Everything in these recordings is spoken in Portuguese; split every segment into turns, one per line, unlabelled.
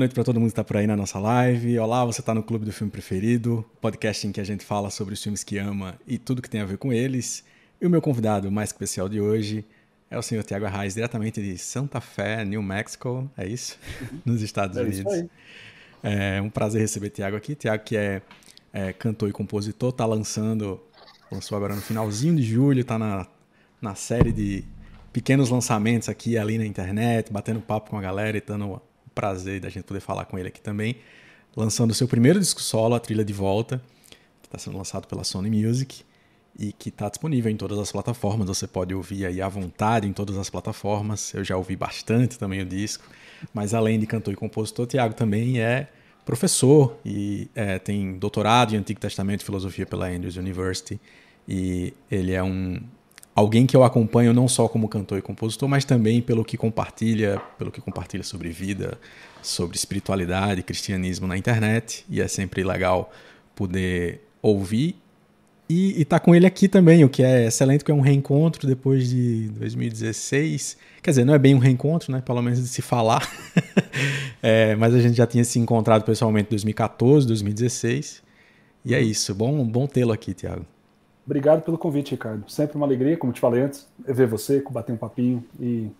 noite para todo mundo que está por aí na nossa live. Olá, você está no Clube do Filme Preferido, podcast em que a gente fala sobre os filmes que ama e tudo que tem a ver com eles. E o meu convidado mais especial de hoje é o senhor Tiago Arraes, diretamente de Santa Fé, New Mexico, é isso? Nos Estados é Unidos. É um prazer receber Tiago aqui. Tiago que é, é, cantor e compositor, está lançando, lançou agora no finalzinho de julho, está na, na série de pequenos lançamentos aqui ali na internet, batendo papo com a galera e dando prazer da gente poder falar com ele aqui também. Lançando o seu primeiro disco solo, A Trilha de Volta, que está sendo lançado pela Sony Music e que está disponível em todas as plataformas. Você pode ouvir aí à vontade em todas as plataformas. Eu já ouvi bastante também o disco. Mas além de cantor e compositor, Tiago também é professor e é, tem doutorado em Antigo Testamento e Filosofia pela Andrews University. E ele é um alguém que eu acompanho não só como cantor e compositor, mas também pelo que compartilha, pelo que compartilha sobre vida, sobre espiritualidade, cristianismo na internet. E é sempre legal poder ouvir e, estar tá com ele aqui também, o que é excelente, que é um reencontro depois de 2016. Quer dizer, não é bem um reencontro, né? Pelo menos de se falar. é, mas a gente já tinha se encontrado pessoalmente em 2014, 2016. E é isso. Bom, bom tê-lo aqui, Tiago.
Obrigado pelo convite, Ricardo. Sempre uma alegria, como te falei antes, ver você, bater um papinho e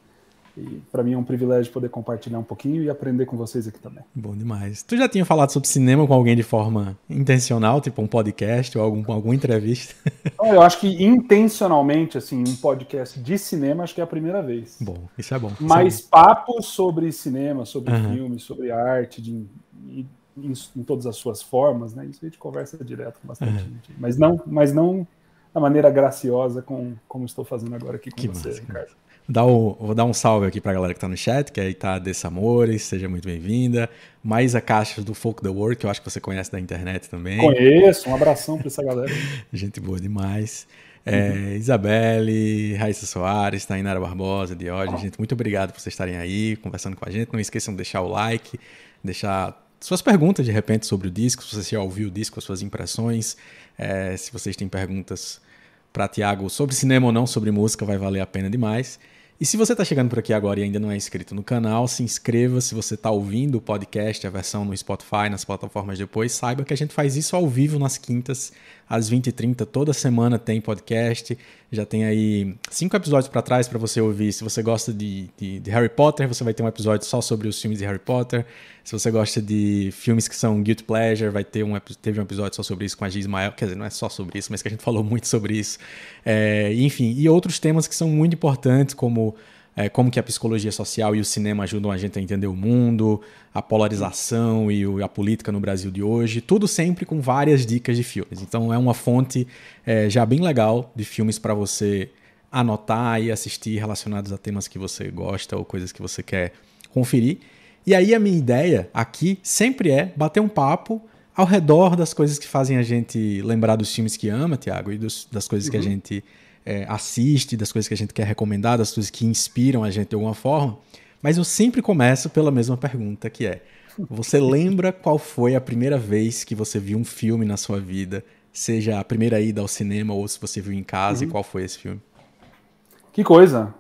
e para mim é um privilégio poder compartilhar um pouquinho e aprender com vocês aqui também.
Bom demais. Tu já tinha falado sobre cinema com alguém de forma intencional, tipo um podcast ou algum, alguma entrevista?
eu acho que intencionalmente, assim, um podcast de cinema, acho que é a primeira vez.
Bom, isso é bom.
Mas
é
papos sobre cinema, sobre uhum. filme, sobre arte, de, em, em, todas as suas formas, né? Isso a gente conversa direto com bastante uhum. gente. Mas não, mas não da maneira graciosa com, como estou fazendo agora aqui com que você, massa, Ricardo.
Dar o, vou dar um salve aqui para a galera que está no chat, que aí tá Dessa Amores, seja muito bem-vinda. Mais a caixa do Folk The World, que eu acho que você conhece da internet também.
Conheço, um abração para essa galera.
Gente boa demais. É, uhum. Isabelle, Raíssa Soares, Tainara Barbosa, Diógenes, gente, muito obrigado por vocês estarem aí conversando com a gente. Não esqueçam de deixar o like, deixar suas perguntas de repente sobre o disco, se você já ouviu o disco, as suas impressões. É, se vocês têm perguntas para Tiago sobre cinema ou não, sobre música, vai valer a pena demais. E se você está chegando por aqui agora e ainda não é inscrito no canal, se inscreva. Se você está ouvindo o podcast, a versão no Spotify, nas plataformas depois, saiba que a gente faz isso ao vivo nas quintas, às 20h30. Toda semana tem podcast. Já tem aí cinco episódios para trás para você ouvir. Se você gosta de, de, de, Harry Potter, você vai ter um episódio só sobre os filmes de Harry Potter. Se você gosta de filmes que são Guilty Pleasure, vai ter um, teve um episódio só sobre isso com a G. Ismael. Quer dizer, não é só sobre isso, mas que a gente falou muito sobre isso. É, enfim, e outros temas que são muito importantes, como é, como que a psicologia social e o cinema ajudam a gente a entender o mundo, a polarização e a política no Brasil de hoje, tudo sempre com várias dicas de filmes. Então é uma fonte é, já bem legal de filmes para você anotar e assistir relacionados a temas que você gosta ou coisas que você quer conferir. E aí a minha ideia aqui sempre é bater um papo ao redor das coisas que fazem a gente lembrar dos filmes que ama, Tiago, e dos, das coisas uhum. que a uhum. gente é, assiste, das coisas que a gente quer recomendar, das coisas que inspiram a gente de alguma forma. Mas eu sempre começo pela mesma pergunta, que é: você lembra qual foi a primeira vez que você viu um filme na sua vida? Seja a primeira ida ao cinema ou se você viu em casa, uhum. e qual foi esse filme?
Que coisa!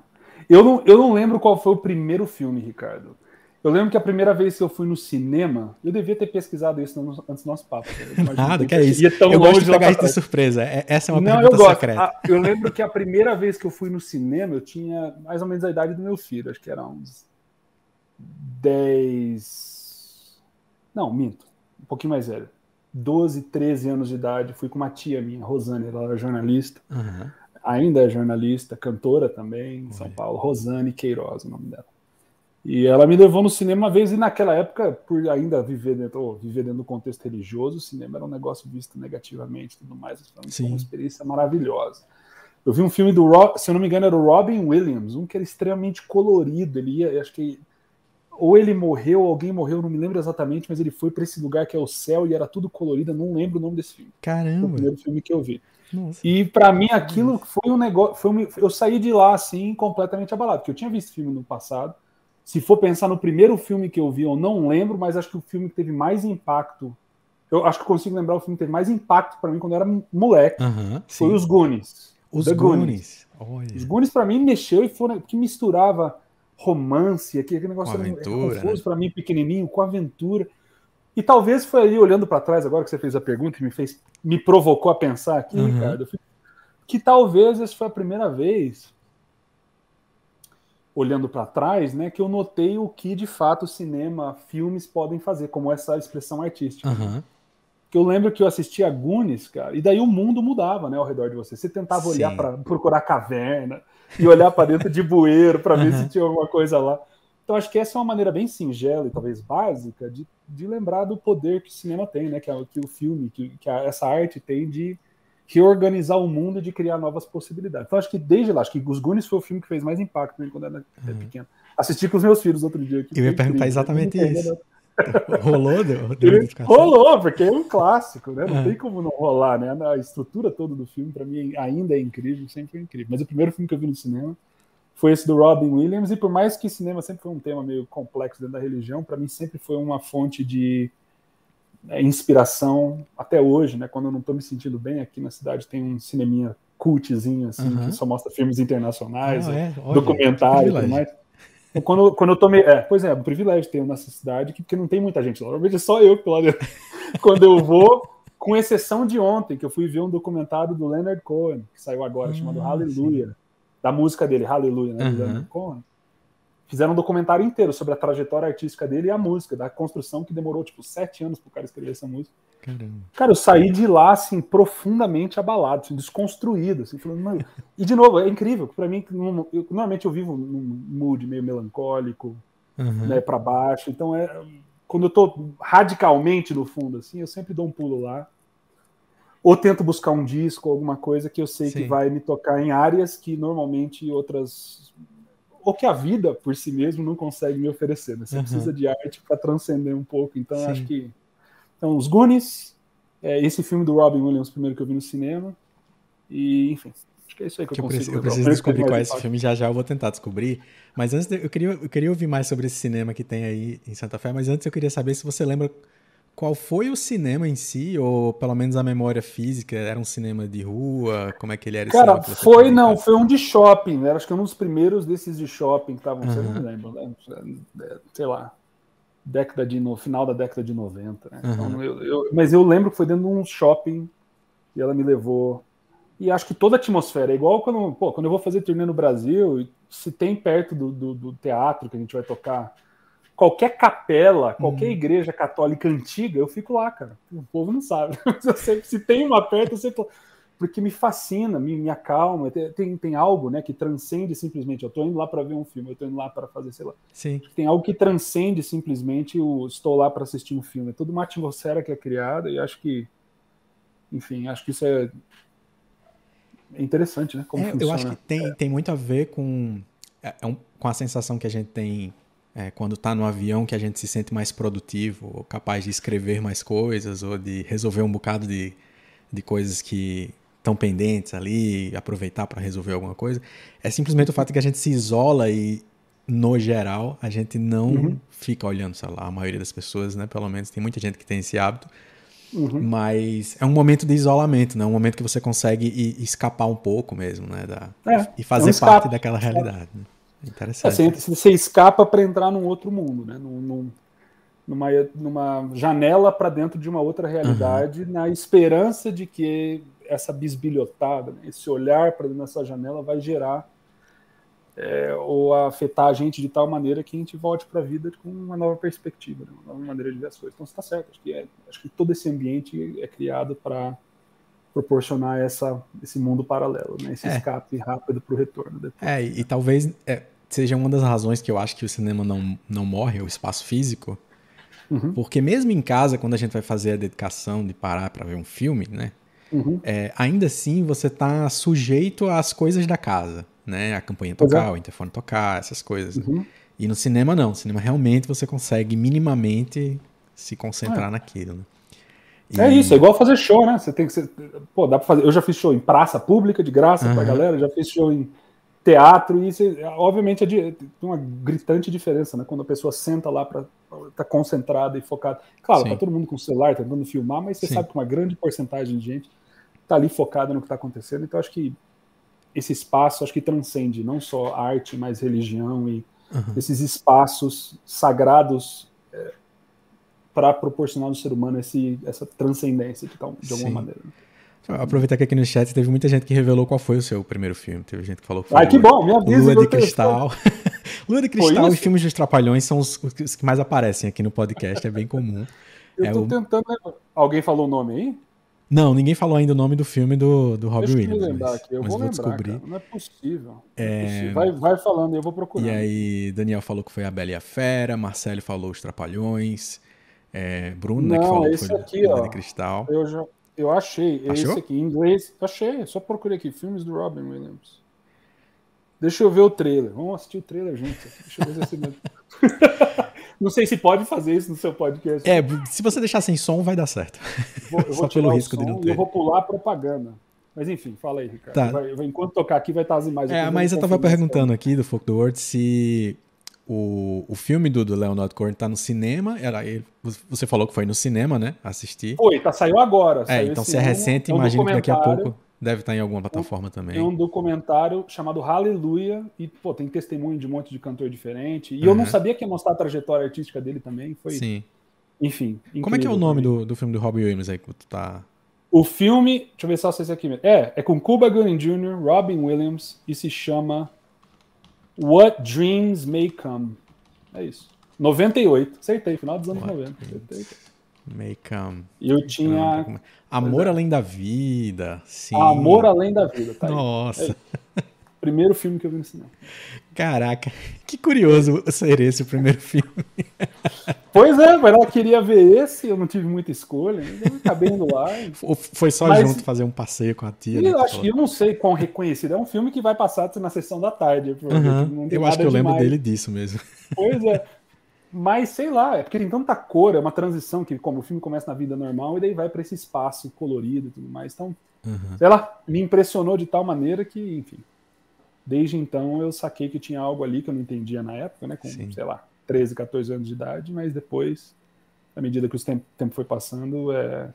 Eu não, eu não lembro qual foi o primeiro filme, Ricardo. Eu lembro que a primeira vez que eu fui no cinema, eu devia ter pesquisado isso antes do nosso papo.
Nada, que é isso. eu gosto de pegar isso de surpresa. É, essa é uma
Não,
pergunta
eu gosto.
secreta.
Ah, eu lembro que a primeira vez que eu fui no cinema, eu tinha mais ou menos a idade do meu filho. Acho que era uns 10... Não, minto. Um pouquinho mais velho. 12, 13 anos de idade. Fui com uma tia minha, Rosane, ela era jornalista. Uhum. Ainda é jornalista, cantora também, em São Paulo. Rosane Queiroz, o nome dela. E ela me levou no cinema uma vez, e naquela época, por ainda viver dentro, viver dentro do contexto religioso, o cinema era um negócio visto negativamente tudo mais. Foi uma experiência maravilhosa. Eu vi um filme do, se eu não me engano, era o Robin Williams, um que era extremamente colorido. Ele ia, acho que ou ele morreu, ou alguém morreu, não me lembro exatamente, mas ele foi para esse lugar que é o céu e era tudo colorido. Não lembro o nome desse filme.
Caramba! Foi o
primeiro filme que eu vi. Nossa. E para mim aquilo foi um negócio, foi um, eu saí de lá assim completamente abalado, porque eu tinha visto filme no passado se for pensar no primeiro filme que eu vi, eu não lembro, mas acho que o filme que teve mais impacto. Eu acho que consigo lembrar o filme que teve mais impacto para mim quando eu era moleque. foi Os Goonies.
Os Goonies. Goonies.
Os Goonies para mim mexeu e foi que misturava romance, aquele negócio com aventura, confuso né? para mim, pequenininho, com aventura. E talvez foi aí, olhando para trás, agora que você fez a pergunta e me fez, me provocou a pensar aqui, uhum. Ricardo, que talvez essa foi a primeira vez, olhando para trás, né, que eu notei o que de fato cinema, filmes podem fazer, como essa expressão artística. Uhum. Que eu lembro que eu assistia a Goonies, cara, e daí o mundo mudava, né, ao redor de você. Você tentava Sim. olhar para procurar caverna e olhar para dentro de bueiro para ver uhum. se tinha alguma coisa lá. Então acho que essa é uma maneira bem singela e talvez básica de, de lembrar do poder que o cinema tem, né? Que, é, que o filme, que, que a, essa arte tem de reorganizar o mundo, de criar novas possibilidades. Então acho que desde lá, acho que Os Goonies foi o filme que fez mais impacto né, quando eu era uhum. pequeno. Assisti com os meus filhos outro dia.
Eu ia perguntar exatamente isso. Rolou? Deu,
deu rolou, porque é um clássico, né? Não uhum. tem como não rolar, né? A estrutura toda do filme, para mim, ainda é incrível, sempre foi incrível. Mas o primeiro filme que eu vi no cinema foi esse do Robin Williams, e por mais que cinema sempre foi um tema meio complexo dentro da religião, para mim sempre foi uma fonte de é, inspiração até hoje, né? Quando eu não estou me sentindo bem, aqui na cidade tem um cineminha cultzinho, assim, uhum. que só mostra filmes internacionais, ah, é? documentário e tudo mais. Então, quando, quando eu tomei. É, pois é, o privilégio ter nessa cidade, porque não tem muita gente lá. Normalmente é só eu que tô lá dentro. quando eu vou, com exceção de ontem, que eu fui ver um documentário do Leonard Cohen, que saiu agora, chamado ah, Hallelujah da música dele, Hallelujah, né? Uhum. Cohen, fizeram um documentário inteiro sobre a trajetória artística dele e a música, da construção que demorou tipo sete anos para o cara escrever essa música. Caramba. Cara, eu saí de lá assim profundamente abalado, assim, desconstruído, assim, falando, e de novo é incrível, para mim eu, normalmente eu vivo num mood meio melancólico, uhum. né, para baixo, então é quando eu tô radicalmente no fundo assim, eu sempre dou um pulo lá ou tento buscar um disco, alguma coisa que eu sei Sim. que vai me tocar em áreas que normalmente outras ou que a vida por si mesmo não consegue me oferecer. Né? Você uhum. precisa de arte para transcender um pouco. Então Sim. acho que então os Goonies, é, esse filme do Robin Williams, primeiro que eu vi no cinema, e enfim. Acho que é isso aí que, que eu.
Eu preciso, eu preciso descobrir qual é esse filme, já já eu vou tentar descobrir. Mas antes, de, eu, queria, eu queria ouvir mais sobre esse cinema que tem aí em Santa Fé, mas antes eu queria saber se você lembra qual foi o cinema em si, ou pelo menos a memória física? Era um cinema de rua? Como é que ele era?
Cara, foi não, foi um de shopping. Era acho que um dos primeiros desses de shopping que estavam, uhum. não lembro, né? sei lá, década de no final da década de 90, né? Uhum. Então, eu, eu, mas eu lembro que foi dentro de um shopping e ela me levou. E acho que toda a atmosfera é igual quando, pô, quando eu vou fazer turnê no Brasil, se tem perto do, do, do teatro que a gente vai tocar qualquer capela, qualquer hum. igreja católica antiga, eu fico lá, cara. O povo não sabe. se tem uma perto, eu sempre. Porque me fascina, me, me acalma. Tem, tem algo né, que transcende simplesmente. Eu estou indo lá para ver um filme, eu estou indo lá para fazer, sei lá.
Sim.
Tem algo que transcende simplesmente o estou lá para assistir um filme. É toda uma atmosfera que é criada e acho que. Enfim, acho que isso é. É interessante, né?
Como é, eu acho que tem, é. tem muito a ver com, é, é um, com a sensação que a gente tem é, quando está no avião que a gente se sente mais produtivo, ou capaz de escrever mais coisas, ou de resolver um bocado de, de coisas que estão pendentes ali, aproveitar para resolver alguma coisa. É simplesmente o fato de que a gente se isola e, no geral, a gente não uhum. fica olhando o celular. A maioria das pessoas, né? Pelo menos tem muita gente que tem esse hábito. Uhum. Mas é um momento de isolamento, né? Um momento que você consegue escapar um pouco mesmo, né? Da, é, e fazer é um parte daquela realidade. Né? Interessante.
Assim, você escapa para entrar num outro mundo, né? Num, num, numa, numa janela para dentro de uma outra realidade, uhum. na esperança de que essa bisbilhotada, né? esse olhar para dentro dessa janela vai gerar é, ou afetar a gente de tal maneira que a gente volte para a vida com uma nova perspectiva, né? uma nova maneira de ver as coisas. Então, está certo. Acho que, é, acho que todo esse ambiente é criado para proporcionar essa, esse mundo paralelo, né? esse é. escape rápido para o retorno.
Depois. É, e, talvez é, seja uma das razões que eu acho que o cinema não, não morre, o espaço físico, uhum. porque mesmo em casa, quando a gente vai fazer a dedicação de parar para ver um filme, né? Uhum. É, ainda assim você está sujeito às coisas da casa, né? A campanha tocar, é. o interfone tocar, essas coisas. Uhum. E no cinema não, no cinema realmente você consegue minimamente se concentrar é. naquilo, né?
E... É isso, é igual fazer show, né? Você tem que ser. Pô, dá pra fazer. Eu já fiz show em praça pública, de graça uhum. pra galera, já fiz show em teatro, e você, obviamente é tem uma gritante diferença, né? Quando a pessoa senta lá estar tá concentrada e focada. Claro, Sim. tá todo mundo com o celular tentando filmar, mas você Sim. sabe que uma grande porcentagem de gente tá ali focada no que está acontecendo. Então, acho que esse espaço acho que transcende não só arte, mas religião e uhum. esses espaços sagrados é, para proporcionar ao ser humano esse, essa transcendência de, tal, de alguma Sim. maneira.
Aproveitar que aqui no chat teve muita gente que revelou qual foi o seu primeiro filme. Teve gente que falou que foi.
Ai, que bom, me avisa.
Lua de Cristal. Lua de Cristal e filmes dos Trapalhões são os, os, que mais aparecem aqui no podcast, é bem comum.
Eu é tô o... tentando. Alguém falou o nome aí?
Não, ninguém falou ainda o nome do filme do, do Robbie
Williams.
Eu
lembrar aqui. Eu vou, vou lembrar, descobrir. Cara. Não é possível. É... é... possível. Vai, vai falando, eu vou procurar.
E aí, Daniel falou que foi a Bela e a Fera, Marcelo falou os Trapalhões, é, Bruno,
Não,
né, que falou
esse
foi
aqui, ó,
de Cristal.
Eu, já, eu achei. Achou? Esse aqui, em inglês. Achei, só procurei aqui. Filmes do Robin Williams. Deixa eu ver o trailer. Vamos assistir o trailer junto. Deixa eu ver se mesmo. Não sei se pode fazer isso no seu podcast.
É, se você deixar sem som, vai dar certo.
Vou, eu vou Só pelo risco de não ter. Eu vou pular a propaganda. Mas enfim, fala aí, Ricardo. Tá. Vai, enquanto tocar aqui, vai estar as imagens.
É, mas eu estava perguntando aqui do Folk the World se o, o filme do, do Leonard Cohen tá no cinema. Era, ele, você falou que foi no cinema, né? Assistir.
Foi, tá, saiu agora.
É,
saiu
então se é recente, imagino que daqui a pouco Deve estar em alguma plataforma
um,
também.
Tem um documentário chamado Hallelujah, e pô, tem testemunho de um monte de cantor diferente. E uhum. eu não sabia que ia mostrar a trajetória artística dele também. Foi,
Sim.
Enfim.
Como é que é o nome do, do filme do Robbie Williams aí que tu tá.
O filme, deixa eu ver só se é esse aqui mesmo. É, é com Cuba Gooding Jr., Robin Williams, e se chama What Dreams May Come. É isso. 98. Acertei, final dos anos What 90. Acertei.
May Come.
E eu tinha.
Amor é. Além da Vida. Sim.
Amor Além da Vida, tá
Nossa.
É primeiro filme que eu vi no cinema.
Caraca, que curioso ser esse o primeiro filme.
Pois é, mas ela queria ver esse, eu não tive muita escolha, eu acabei indo lá. E...
Foi só mas... junto fazer um passeio com a tia.
Eu, né, acho, eu não sei quão reconhecido. É um filme que vai passar na sessão da tarde.
Uhum. Eu acho que eu lembro dele disso mesmo.
Pois é. Mas sei lá, é porque tem tanta cor, é uma transição que como o filme começa na vida normal e daí vai para esse espaço colorido e tudo mais. Então, uhum. sei lá, me impressionou de tal maneira que, enfim, desde então eu saquei que tinha algo ali que eu não entendia na época, né, com, Sim. sei lá, 13, 14 anos de idade, mas depois, à medida que o tempo, tempo foi passando, é,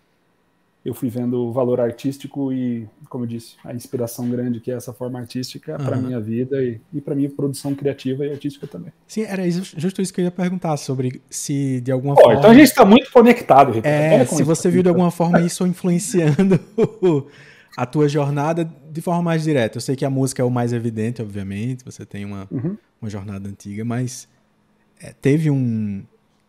eu fui vendo o valor artístico e, como eu disse, a inspiração grande que é essa forma artística uhum. para minha vida e, e para minha produção criativa e artística também.
Sim, era justo isso que eu ia perguntar sobre se de alguma
Pô,
forma.
Então a gente está muito conectado,
Ricardo. É, se você viu de alguma forma isso influenciando a tua jornada de forma mais direta. Eu sei que a música é o mais evidente, obviamente. Você tem uma, uhum. uma jornada antiga, mas é, teve um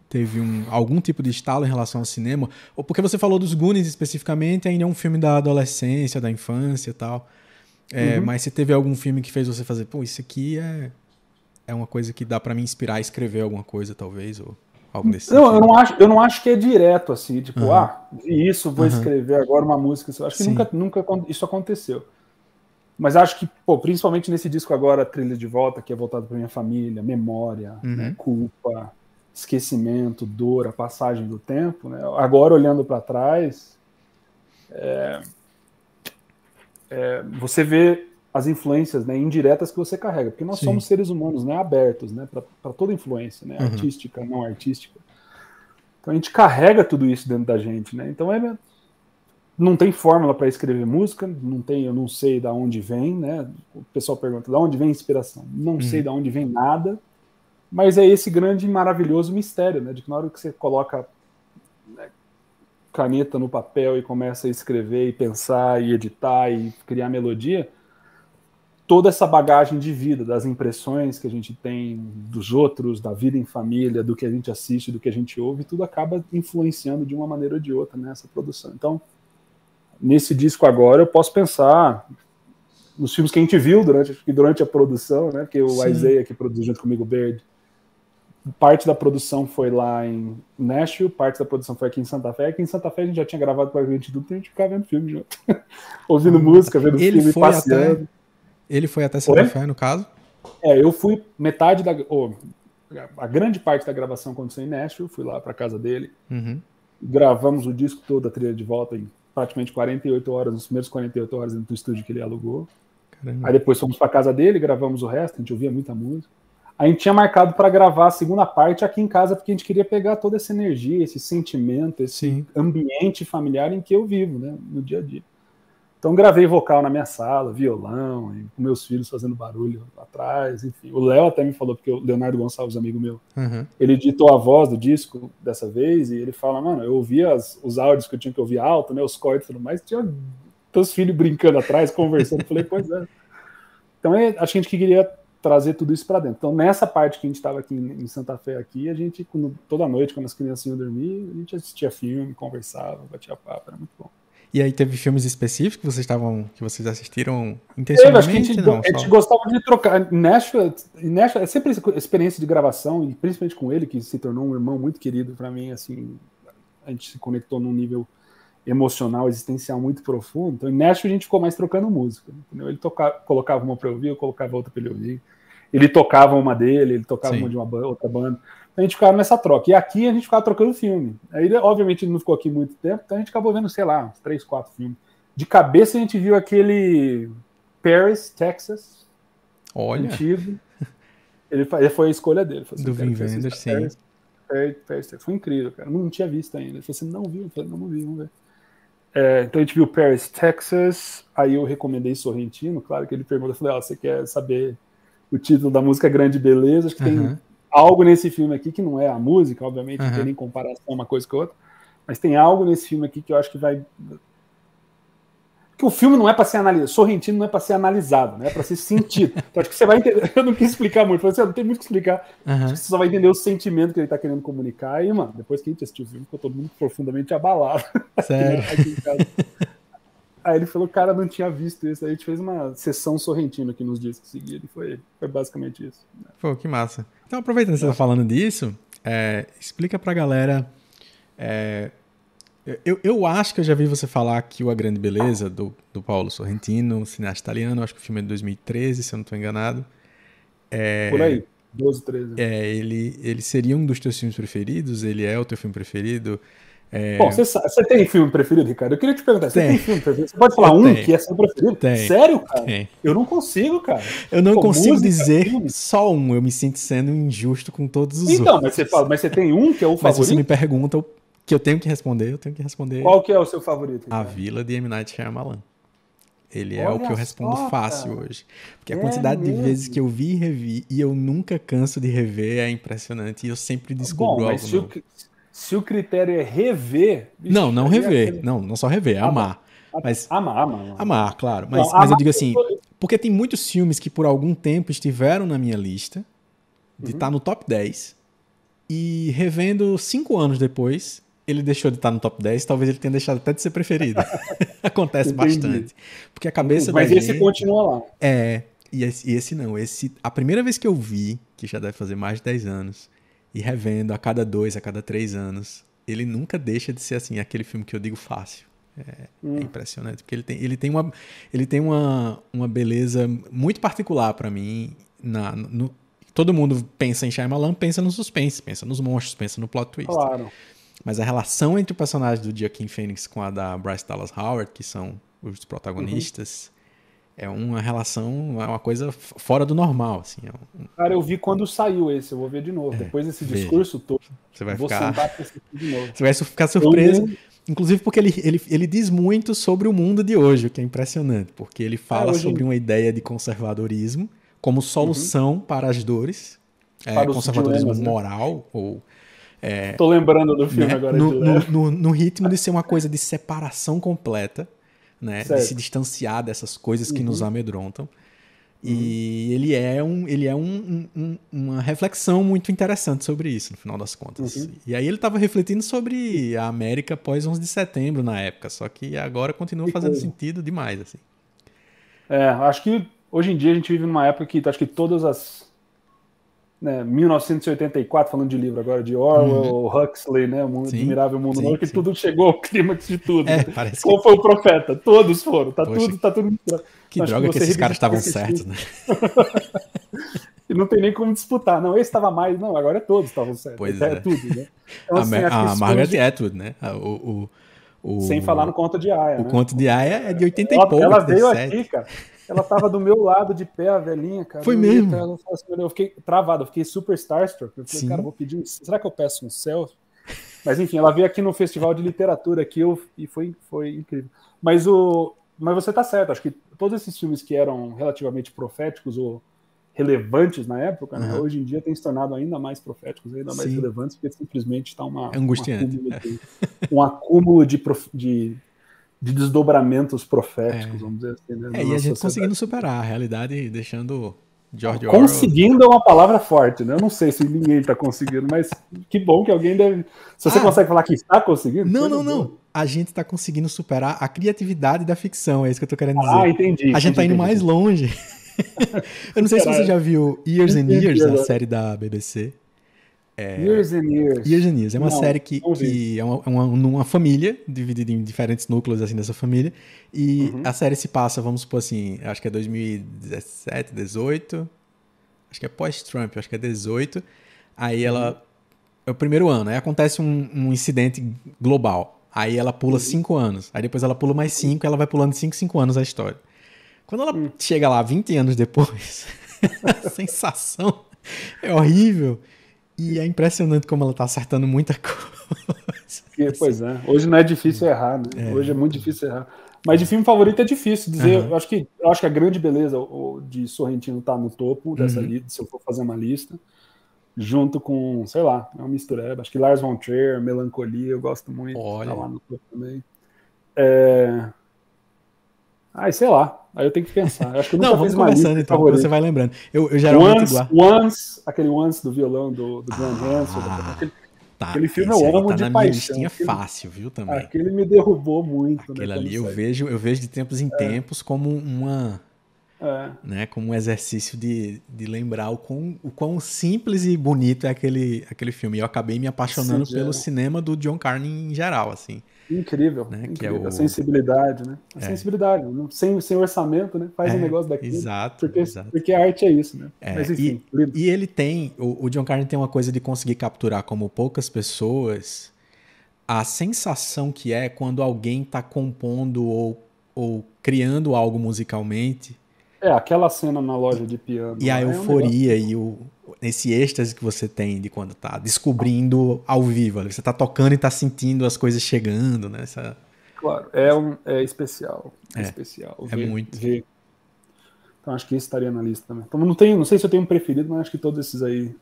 teve um, algum tipo de estalo em relação ao cinema? Ou porque você falou dos Goonies especificamente, ainda é um filme da adolescência, da infância e tal. É, uhum. Mas se teve algum filme que fez você fazer, pô, isso aqui é, é uma coisa que dá para me inspirar a escrever alguma coisa, talvez, ou algo desse
não, eu não acho Eu não acho que é direto, assim, tipo, uhum. ah, isso, vou uhum. escrever agora uma música. Eu acho que nunca, nunca isso aconteceu. Mas acho que, pô, principalmente nesse disco agora, Trilha de Volta, que é voltado para minha família, memória, né, uhum. culpa, esquecimento, dor, a passagem do tempo, né? agora olhando para trás, é, é, você vê as influências né, indiretas que você carrega, porque nós Sim. somos seres humanos né, abertos né, para toda influência, né, uhum. artística, não artística. Então a gente carrega tudo isso dentro da gente. Né? Então é, não tem fórmula para escrever música, não tem, eu não sei de onde vem, né? O pessoal pergunta, de onde vem a inspiração? Não uhum. sei de onde vem nada. Mas é esse grande e maravilhoso mistério, né? De que na hora que você coloca né, caneta no papel e começa a escrever e pensar e editar e criar melodia, toda essa bagagem de vida, das impressões que a gente tem dos outros, da vida em família, do que a gente assiste, do que a gente ouve, tudo acaba influenciando de uma maneira ou de outra nessa produção. Então, nesse disco agora, eu posso pensar nos filmes que a gente viu durante, durante a produção, né? Porque o Sim. Isaiah que produziu junto comigo o Bird, parte da produção foi lá em Nashville, parte da produção foi aqui em Santa Fé. Aqui em Santa Fé a gente já tinha gravado praticamente tudo, então a gente ficava vendo filme junto. Ouvindo ah, música, vendo ele filme,
foi passeando. Até, ele foi até Santa Fé, no caso?
É, eu fui metade da... Oh, a grande parte da gravação aconteceu em Nashville, fui lá para casa dele.
Uhum.
Gravamos o disco todo, a trilha de volta, em praticamente 48 horas, nos primeiros 48 horas dentro do estúdio que ele alugou. Caramba. Aí depois fomos para casa dele, gravamos o resto, a gente ouvia muita música a gente tinha marcado para gravar a segunda parte aqui em casa, porque a gente queria pegar toda essa energia, esse sentimento, esse Sim. ambiente familiar em que eu vivo, né, no dia a dia. Então gravei vocal na minha sala, violão, com meus filhos fazendo barulho atrás, enfim. O Léo até me falou, porque o Leonardo Gonçalves, amigo meu, uhum. ele editou a voz do disco dessa vez e ele fala, mano, eu ouvia as, os áudios que eu tinha que ouvir alto, né, os cortes e tudo mais, tinha teus filhos brincando atrás, conversando. Falei, pois é. Então é, acho que a gente queria trazer tudo isso para dentro. Então nessa parte que a gente estava aqui em Santa Fé aqui, a gente toda noite quando as crianças iam dormir, a gente assistia filme, conversava, batia papo, era muito bom.
E aí teve filmes específicos que vocês estavam, que vocês assistiram intencionalmente?
Eu, a gente, não, a gente gostava de trocar. Nashville, Nashville é sempre experiência de gravação e principalmente com ele que se tornou um irmão muito querido para mim, assim, a gente se conectou num nível emocional, existencial muito profundo. Então, em Nashville a gente ficou mais trocando música. Entendeu? Ele tocava, colocava uma para eu ouvir, eu colocava outra para ele ouvir. Ele tocava uma dele, ele tocava Sim. uma de uma outra banda. Então, a gente ficava nessa troca. E aqui a gente ficava trocando filme. Aí, obviamente, ele não ficou aqui muito tempo, então a gente acabou vendo, sei lá, uns três, quatro filmes. De cabeça a gente viu aquele Paris, Texas.
Olha.
Antigo. Ele foi a escolha dele.
Assim, Do Vin Wenders, sim. Paris,
Paris, Paris, Foi incrível, cara. Não, não tinha visto ainda. Ele falou assim, não viu? Eu falei, não, não vi, vamos ver. É, então a gente viu Paris, Texas. Aí eu recomendei Sorrentino. Claro que ele perguntou, eu falei, ah, você quer saber o título da música Grande Beleza? Acho que uhum. tem algo nesse filme aqui que não é a música, obviamente, uhum. não tem nem comparação uma coisa com a outra. Mas tem algo nesse filme aqui que eu acho que vai que o filme não é para ser analisado, Sorrentino não é para ser analisado, né? É para ser sentido. Então acho que você vai entender. Eu não quis explicar muito, falei assim, não tem muito o que explicar. Uhum. Você só vai entender o sentimento que ele tá querendo comunicar. E, mano, depois que a gente assistiu o filme, ficou todo mundo profundamente abalado.
Sério?
Aí ele falou, cara, não tinha visto isso. Aí a gente fez uma sessão Sorrentino aqui nos dias que seguiram. E foi, foi basicamente isso.
Pô, que massa. Então, aproveitando que você tá falando disso, é, explica pra galera. É, eu, eu acho que eu já vi você falar que o A Grande Beleza, do, do Paulo Sorrentino, cineasta italiano, acho que o filme é de 2013, se eu não estou enganado. É,
Por aí, 12, 13.
É, ele, ele seria um dos teus filmes preferidos? Ele é o teu filme preferido? É...
Bom, você, você tem filme preferido, Ricardo? Eu queria te perguntar, você tem, tem filme preferido? Você pode falar eu um tenho. que é seu preferido?
Tem.
Sério, cara? Tem. Eu não consigo, cara.
Eu não Pô, consigo música, dizer filme. só um. Eu me sinto sendo injusto com todos os
então,
outros.
Então, mas você fala, mas você tem um que é o favorito? Mas
você me pergunta, que eu tenho que responder, eu tenho que responder.
Qual que é o seu favorito?
A Vila de M. Night Shyamalan. Ele é Olha o que eu respondo só, fácil cara. hoje. Porque a é quantidade mesmo? de vezes que eu vi e revi, e eu nunca canso de rever, é impressionante. E eu sempre descubro Bom, algo se novo. O,
se o critério é rever...
Não, não rever. Aquele... Não, não só rever, é amar.
amar.
Mas,
amar, amar, amar.
Amar, claro. Mas, não, mas eu digo assim, porque tem muitos filmes que por algum tempo estiveram na minha lista, de estar uhum. tá no top 10, e revendo cinco anos depois, ele deixou de estar no top 10, talvez ele tenha deixado até de ser preferido. Acontece Entendi. bastante. Porque a cabeça
Mas esse gente, continua lá.
É, e esse, e esse, não. Esse, a primeira vez que eu vi, que já deve fazer mais de 10 anos, e revendo a cada dois, a cada três anos, ele nunca deixa de ser assim, aquele filme que eu digo fácil. É, é hum. é impressionante, porque ele tem, ele tem, uma, ele tem uma, uma beleza muito particular para mim. Na, no, todo mundo pensa em Shyamalan, pensa no suspense, pensa nos monstros, pensa no plot twist.
Claro.
Mas a relação entre o personagem do Joaquin Phoenix com a da Bryce Dallas Howard, que são os protagonistas. É uma relação, é uma coisa fora do normal, assim. É.
Cara, eu vi quando saiu esse, eu vou ver de novo. É, Depois desse veja. discurso todo,
você vai ficar... de novo. Você vai ficar surpreso. Eu... Inclusive porque ele, ele, ele diz muito sobre o mundo de hoje, o que é impressionante, porque ele fala sobre uma ideia de conservadorismo como solução uhum. para as dores, para é, conservadorismo dilemas, né? moral né? ou
é, Tô lembrando do filme né? agora.
No, no, no, no, ritmo de ser uma coisa de separação completa, né? De se distanciar dessas coisas que uhum. nos amedrontam. E uhum. ele é, um, ele é um, um, uma reflexão muito interessante sobre isso, no final das contas. Uhum. E aí ele estava refletindo sobre a América após 11 de setembro na época, só que agora continua fazendo sentido demais. assim.
É, acho que hoje em dia a gente vive numa época que acho que todas as né, 1984, falando de livro agora, de Orwell, uhum. Huxley, né, o mundo, Admirável Mundo Novo, que sim. tudo chegou ao clímax de tudo.
É,
né? Qual
que...
foi o profeta? Todos foram, tá Poxa, tudo, tá tudo
Que Acho droga que, que esses caras estavam certos, né?
e não tem nem como disputar. Não, esse estava mais, não, agora todos estavam certos.
Pois é.
é. tudo, né?
Então, assim, a, a Margaret. Atwood, né? O, o, o,
Sem falar no Conto de Aya.
O
né?
Conto de Aya é de 80
ela,
e pouco.
Ela veio aqui, cara. Ela tava do meu lado de pé, a velhinha, cara.
Foi mesmo?
Ela, assim, eu fiquei travado, eu fiquei super starstruck. Eu falei, Sim. cara, vou pedir. Será que eu peço um céu? Mas enfim, ela veio aqui no festival de literatura aqui eu, e foi, foi incrível. Mas o, mas você tá certo, acho que todos esses filmes que eram relativamente proféticos ou relevantes na época, né, hoje em dia tem se tornado ainda mais proféticos, ainda mais Sim. relevantes, porque simplesmente está uma,
é angustiante.
Um acúmulo de, um acúmulo de, de, de desdobramentos proféticos,
é.
vamos dizer assim. Né,
é, e a gente sociedade. conseguindo superar a realidade, deixando George
Orwell. Conseguindo é uma palavra forte, né? Eu não sei se ninguém está conseguindo, mas que bom que alguém deve. Se você ah, consegue falar que está conseguindo.
Não, não, não. A gente está conseguindo superar a criatividade da ficção, é isso que eu estou querendo dizer.
Ah, entendi.
A gente está indo entendi. mais longe. eu não sei se você já viu Years and Years, a série da BBC.
É... Years and Years.
Years and Years. É uma não, série que, que é uma, uma, uma, família, dividida em diferentes núcleos assim dessa família. E uhum. a série se passa, vamos supor assim, acho que é 2017, 18. Acho que é pós-Trump, acho que é 18. Aí ela. Uhum. É o primeiro ano. Aí acontece um, um incidente global. Aí ela pula 5 uhum. anos. Aí depois ela pula mais 5, ela vai pulando 5, 5 anos a história. Quando ela hum. chega lá 20 anos depois, a sensação é horrível. E é impressionante como ela tá acertando muita coisa.
pois é. Hoje não é difícil errar, né? É. Hoje é muito difícil errar. Mas de filme favorito é difícil dizer. Uhum. Eu, acho que, eu acho que a grande beleza de Sorrentino tá no topo dessa uhum. lista, se eu for fazer uma lista. Junto com, sei lá, é uma mistura. Acho que Lars von Trier, Melancolia, eu gosto muito.
Olha.
Tá lá no topo também. É... Ai, sei lá. Aí eu tenho que pensar. Acho que eu nunca
Não, vamos conversando então, favorito. você vai lembrando. Eu, eu geralmente
once, igual. Once, aquele Once do violão do, do Glenn ah, Hanson. Aquele, tá, aquele filme eu amo tá de na paixão. Minha
aquele, fácil, viu, também.
Aquele me derrubou muito.
Né, aquele né, ali eu vejo, eu vejo de tempos em é. tempos como uma... É. Né, como um exercício de, de lembrar o quão, o quão simples e bonito é aquele, aquele filme. E eu acabei me apaixonando Sim, pelo cinema do John Carney em geral, assim.
Incrível, né? incrível. É o... A sensibilidade, né? A é. sensibilidade, sem, sem orçamento, né? Faz é, um negócio daquilo.
Exato
porque,
exato.
porque a arte é isso, né?
É, Mas enfim. E, e, ele tem, o, o John Carney tem uma coisa de conseguir capturar como poucas pessoas a sensação que é quando alguém está compondo ou, ou criando algo musicalmente.
É, aquela cena na loja de piano.
E a euforia é um e o, esse êxtase que você tem de quando tá descobrindo ao vivo. Você tá tocando e tá sentindo as coisas chegando, né? Essa...
Claro, é, um, é especial. É, é especial.
É ver, muito.
Ver. Então acho que esse estaria na lista também. Então não, tenho, não sei se eu tenho um preferido, mas acho que todos esses aí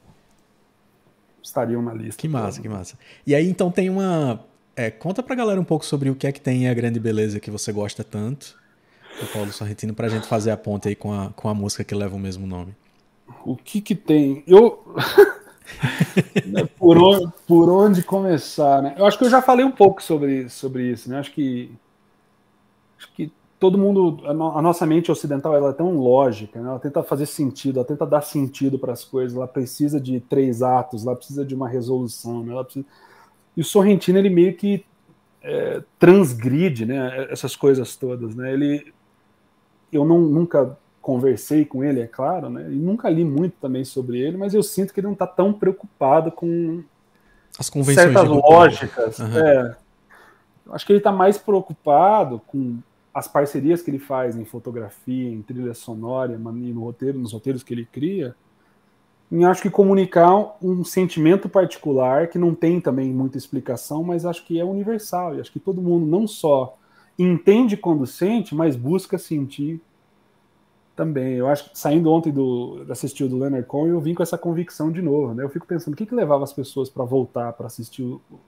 estariam na lista.
Que massa, que massa. E aí então tem uma. É, conta pra galera um pouco sobre o que é que tem a grande beleza que você gosta tanto do Paulo Sorrentino pra gente fazer a ponte aí com a, com a música que leva o mesmo nome
o que que tem? Eu. Né, por, onde, por onde começar, né? Eu acho que eu já falei um pouco sobre, sobre isso, né? Acho que. Acho que todo mundo. A, no, a nossa mente ocidental ela é tão lógica, né? ela tenta fazer sentido, ela tenta dar sentido para as coisas, ela precisa de três atos, ela precisa de uma resolução, né? ela precisa... E o Sorrentino, ele meio que é, transgride né, essas coisas todas, né? Ele. Eu não, nunca conversei com ele, é claro, né? E nunca li muito também sobre ele, mas eu sinto que ele não está tão preocupado com
as convenções
certas lógicas. Uhum. É. Acho que ele está mais preocupado com as parcerias que ele faz em fotografia, em trilha sonora, e no roteiro, nos roteiros que ele cria, em acho que comunicar um sentimento particular que não tem também muita explicação, mas acho que é universal. E acho que todo mundo não só entende quando sente, mas busca sentir também. Eu acho que saindo ontem do assistir o do Leonard Cohen, eu vim com essa convicção de novo, né? Eu fico pensando o que, que levava as pessoas para voltar para assistir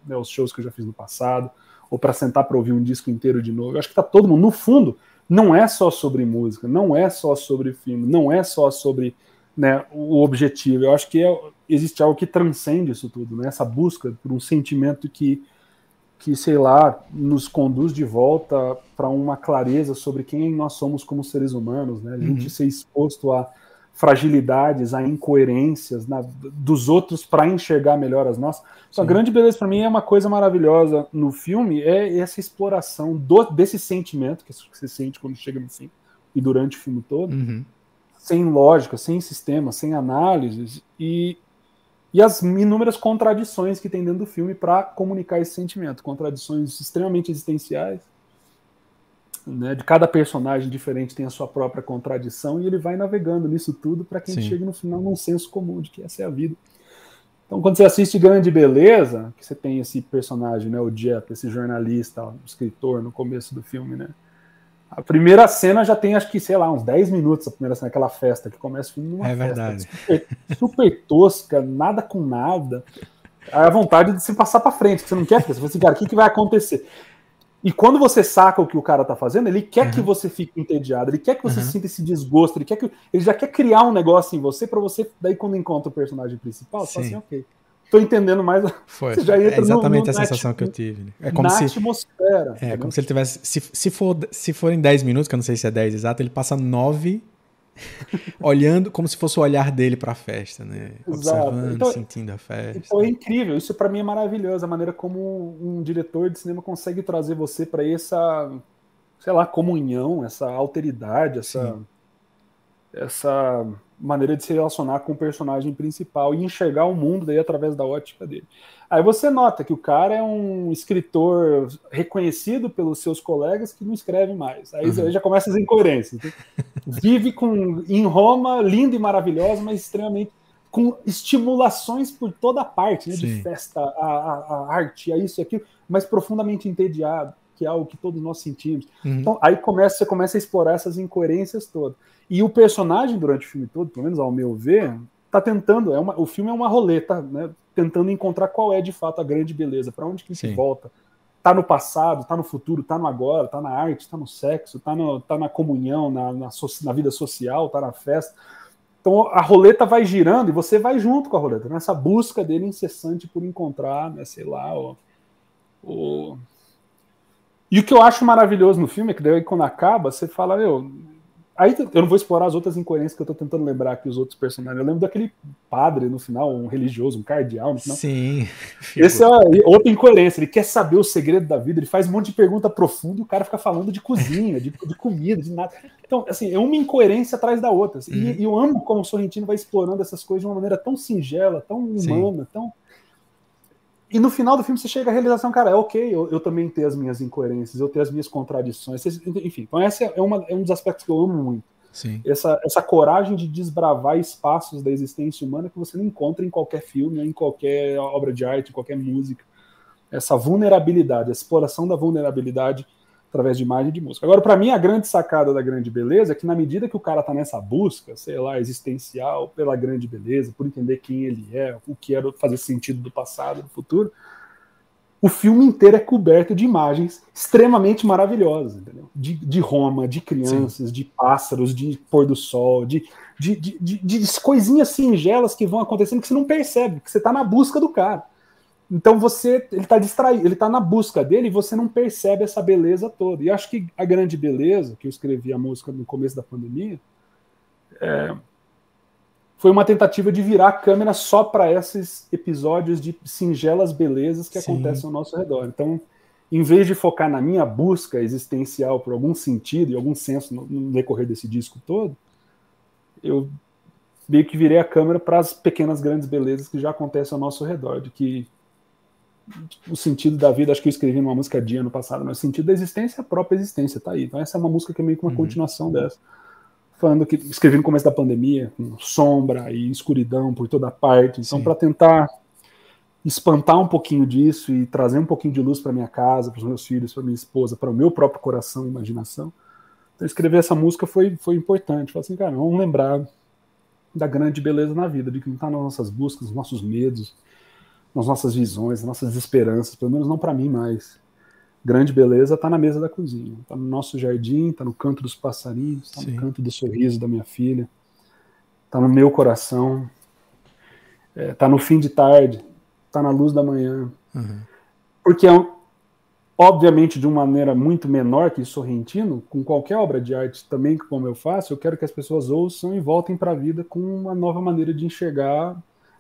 né, os shows que eu já fiz no passado, ou para sentar para ouvir um disco inteiro de novo. Eu acho que tá todo mundo no fundo, não é só sobre música, não é só sobre filme, não é só sobre né, o objetivo. Eu acho que é, existe algo que transcende isso tudo, né? Essa busca por um sentimento que que, sei lá, nos conduz de volta para uma clareza sobre quem nós somos como seres humanos, né? A gente uhum. ser exposto a fragilidades, a incoerências na, dos outros para enxergar melhor as nossas. Então, a grande beleza para mim é uma coisa maravilhosa no filme é essa exploração do, desse sentimento que você sente quando chega no fim e durante o filme todo,
uhum.
sem lógica, sem sistema, sem análises e e as inúmeras contradições que tem dentro do filme para comunicar esse sentimento, contradições extremamente existenciais. Né, de cada personagem diferente tem a sua própria contradição e ele vai navegando nisso tudo para que a gente chegue no final num senso comum de que essa é a vida. Então, quando você assiste Grande Beleza, que você tem esse personagem, né, o Jeff, esse jornalista, o escritor no começo do filme, né, A primeira cena já tem, acho que, sei lá, uns 10 minutos a primeira cena, aquela festa que começa numa
é
festa
verdade.
Super, super, tosca, nada com nada. Aí a vontade de se passar para frente, que você não quer, porque você fala assim, cara, o que, que vai acontecer? E quando você saca o que o cara tá fazendo, ele quer uhum. que você fique entediado, ele quer que você uhum. sinta esse desgosto, ele quer que ele já quer criar um negócio em você para você daí quando encontra o personagem principal, você fala assim, OK. Tô entendendo mais.
Foi. Você já entra é exatamente no, no a sensação que eu tive. Né? É como
na
se
atmosfera.
É, como se ele tivesse se, se for se forem 10 minutos, que eu não sei se é 10 exato, ele passa 9 olhando como se fosse o olhar dele para a festa, né? Exato. Observando, então, sentindo a festa.
Então é incrível, isso para mim é maravilhoso, a maneira como um diretor de cinema consegue trazer você para essa, sei lá, comunhão, essa alteridade, essa Sim. essa maneira de se relacionar com o personagem principal e enxergar o mundo daí através da ótica dele. Aí você nota que o cara é um escritor reconhecido pelos seus colegas que não escreve mais. Aí uhum. já começa as incoerências. Né? Vive com em Roma, lindo e maravilhoso, mas extremamente com estimulações por toda parte, né? De festa, a, a, a arte, a isso e aquilo, mas profundamente entediado, que é algo que todos nós sentimos. Uhum. Então aí começa, você começa a explorar essas incoerências todas. E o personagem durante o filme todo, pelo menos ao meu ver, tá tentando, é uma, o filme é uma roleta, né? Tentando encontrar qual é de fato a grande beleza, para onde que se volta. Tá no passado, tá no futuro, tá no agora, tá na arte, tá no sexo, tá, no, tá na comunhão, na, na, so, na vida social, tá na festa. Então a roleta vai girando e você vai junto com a roleta, nessa busca dele incessante por encontrar, né, sei lá, o, o... E o que eu acho maravilhoso no filme é que daí quando acaba, você fala, meu, Aí eu não vou explorar as outras incoerências que eu tô tentando lembrar aqui, os outros personagens. Eu lembro daquele padre no final, um religioso, um cardeal no final.
Sim.
Esse é outra incoerência. Ele quer saber o segredo da vida, ele faz um monte de pergunta profunda e o cara fica falando de cozinha, de, de comida, de nada. Então, assim, é uma incoerência atrás da outra. Assim. Uhum. E, e, eu amo como o Sorrentino vai explorando essas coisas de uma maneira tão singela, tão humana, Sim. tão e no final do filme você chega à realização, cara, é ok, eu, eu, também tenho as minhas incoerências, eu tenho as minhas contradições, enfim. Então, esse é, uma, é um dos aspectos que eu amo muito.
Sim.
Essa, essa coragem de desbravar espaços da existência humana que você não encontra em qualquer filme, em qualquer obra de arte, em qualquer música. Essa vulnerabilidade, a exploração da vulnerabilidade através de imagem e de música. Agora, para mim, a grande sacada da grande beleza é que, na medida que o cara tá nessa busca, sei lá, existencial, pela grande beleza, por entender quem ele é, o que era fazer sentido do passado, do futuro, o filme inteiro é coberto de imagens extremamente maravilhosas, entendeu? De, de Roma, de crianças, Sim. de pássaros, de pôr do sol, de, de, de, de, de coisinhas singelas que vão acontecendo que você não percebe, que você está na busca do cara. Então você, ele está distraído, ele está na busca dele e você não percebe essa beleza toda. E acho que a grande beleza, que eu escrevi a música no começo da pandemia, é, foi uma tentativa de virar a câmera só para esses episódios de singelas belezas que Sim. acontecem ao nosso redor. Então, em vez de focar na minha busca existencial por algum sentido e algum senso no, no decorrer desse disco todo, eu meio que virei a câmera para as pequenas grandes belezas que já acontecem ao nosso redor, de que o sentido da vida, acho que eu escrevi numa música dia ano passado, mas o sentido da existência é a própria existência, tá aí. Então essa é uma música que é meio que uma uhum. continuação dessa. Falando que escrevi no começo da pandemia, com sombra e escuridão por toda parte. Então, para tentar espantar um pouquinho disso e trazer um pouquinho de luz para minha casa, para os meus filhos, para minha esposa, para o meu próprio coração e imaginação. Então, escrever essa música foi, foi importante. Falei assim, cara, vamos lembrar da grande beleza na vida, de que não está nas nossas buscas, nos nossos medos, nas nossas visões, nas nossas esperanças, pelo menos não para mim mais. Grande beleza está na mesa da cozinha, está no nosso jardim, está no canto dos passarinhos, está no canto do sorriso da minha filha, está no meu coração, está é, tá no fim de tarde, está na luz da manhã. Uhum. Porque é obviamente de uma maneira muito menor que Sorrentino, com qualquer obra de arte também como eu faço, eu quero que as pessoas ouçam e voltem para a vida com uma nova maneira de enxergar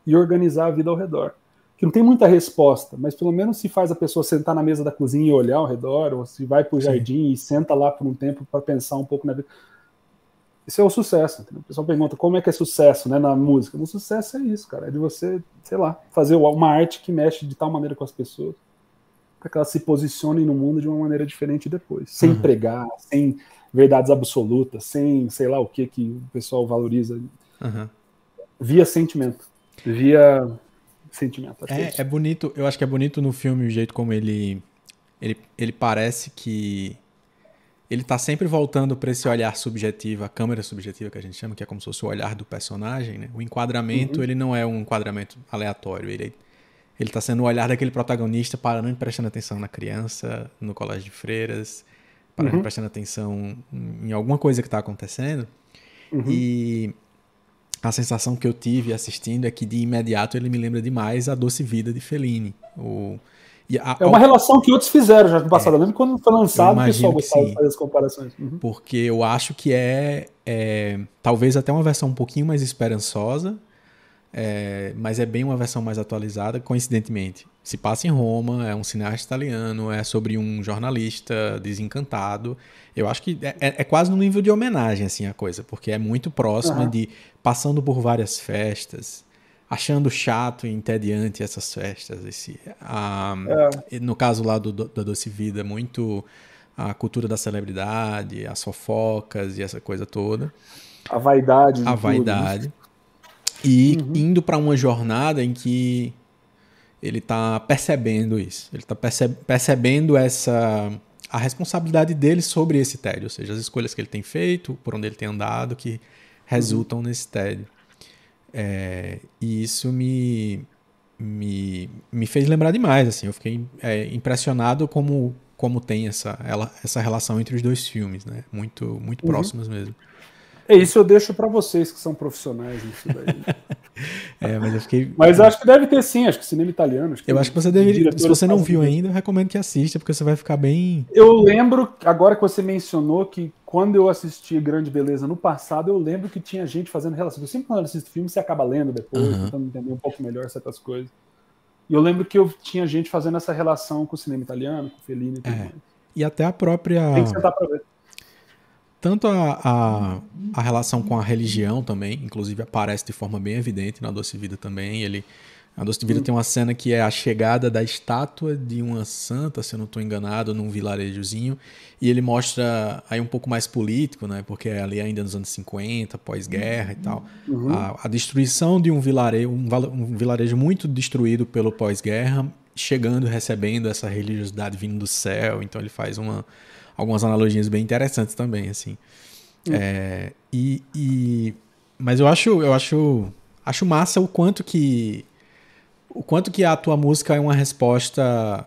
e organizar a vida ao redor que não tem muita resposta, mas pelo menos se faz a pessoa sentar na mesa da cozinha e olhar ao redor, ou se vai para o jardim e senta lá por um tempo para pensar um pouco na vida. Isso é o sucesso. Entendeu? O pessoal pergunta como é que é sucesso né, na música. O sucesso é isso, cara. É de você, sei lá, fazer uma arte que mexe de tal maneira com as pessoas para que elas se posicionem no mundo de uma maneira diferente depois. Sem uhum. pregar, sem verdades absolutas, sem sei lá o que que o pessoal valoriza. Uhum. Via sentimento. Via sentimento.
É, é, é, bonito, eu acho que é bonito no filme o jeito como ele, ele, ele parece que ele tá sempre voltando para esse olhar subjetivo, a câmera subjetiva que a gente chama, que é como se fosse o olhar do personagem, né? O enquadramento, uhum. ele não é um enquadramento aleatório, ele ele tá sendo o olhar daquele protagonista parando e prestando atenção na criança, no colégio de freiras, parando uhum. e prestando atenção em alguma coisa que está acontecendo. Uhum. E a sensação que eu tive assistindo é que de imediato ele me lembra demais a Doce Vida de Fellini. O,
a, é uma relação que outros fizeram já no passado. É, lembro quando foi lançado, o pessoal gostava de fazer as comparações.
Uhum. Porque eu acho que é, é, talvez até uma versão um pouquinho mais esperançosa, é, mas é bem uma versão mais atualizada, coincidentemente. Se passa em Roma, é um cineasta italiano, é sobre um jornalista desencantado. Eu acho que é, é, é quase no nível de homenagem assim a coisa, porque é muito próxima uhum. de passando por várias festas, achando chato e entediante essas festas. Esse, a, é. No caso lá do, da Doce Vida, muito a cultura da celebridade, as fofocas e essa coisa toda.
A vaidade.
A vaidade. E uhum. indo para uma jornada em que ele está percebendo isso. Ele está perce percebendo essa a responsabilidade dele sobre esse tédio, ou seja, as escolhas que ele tem feito, por onde ele tem andado, que resultam uhum. nesse tédio. É, e isso me, me, me fez lembrar demais, assim, eu fiquei é, impressionado como, como tem essa, ela, essa relação entre os dois filmes, né? Muito, muito uhum. próximos mesmo.
É isso eu deixo para vocês que são profissionais nisso daí.
é, mas eu fiquei.
Mas acho que deve ter sim, acho que cinema italiano. Acho
eu acho que você deveria. Se você não viu ainda, eu recomendo que assista, porque você vai ficar bem.
Eu lembro, agora que você mencionou, que quando eu assisti Grande Beleza no passado, eu lembro que tinha gente fazendo relação. Eu sempre quando eu assisto filme, você acaba lendo depois, uhum. tentando entender um pouco melhor certas coisas. E eu lembro que eu tinha gente fazendo essa relação com o cinema italiano, com o Fellini e tudo é. mais.
E até a própria.
Tem que sentar pra ver
tanto a, a, a, relação com a religião também, inclusive aparece de forma bem evidente na Doce Vida também. Ele, a Doce Vida tem uma cena que é a chegada da estátua de uma santa, se eu não estou enganado, num vilarejozinho, e ele mostra aí um pouco mais político, né? Porque é ali ainda nos anos 50, pós-guerra e tal. Uhum. A, a, destruição de um vilarejo, um, um vilarejo muito destruído pelo pós-guerra, chegando, recebendo essa religiosidade vindo do céu. Então ele faz uma algumas analogias bem interessantes também, assim. É, e, e, mas eu acho, eu acho, acho massa o quanto que o quanto que a tua música é uma resposta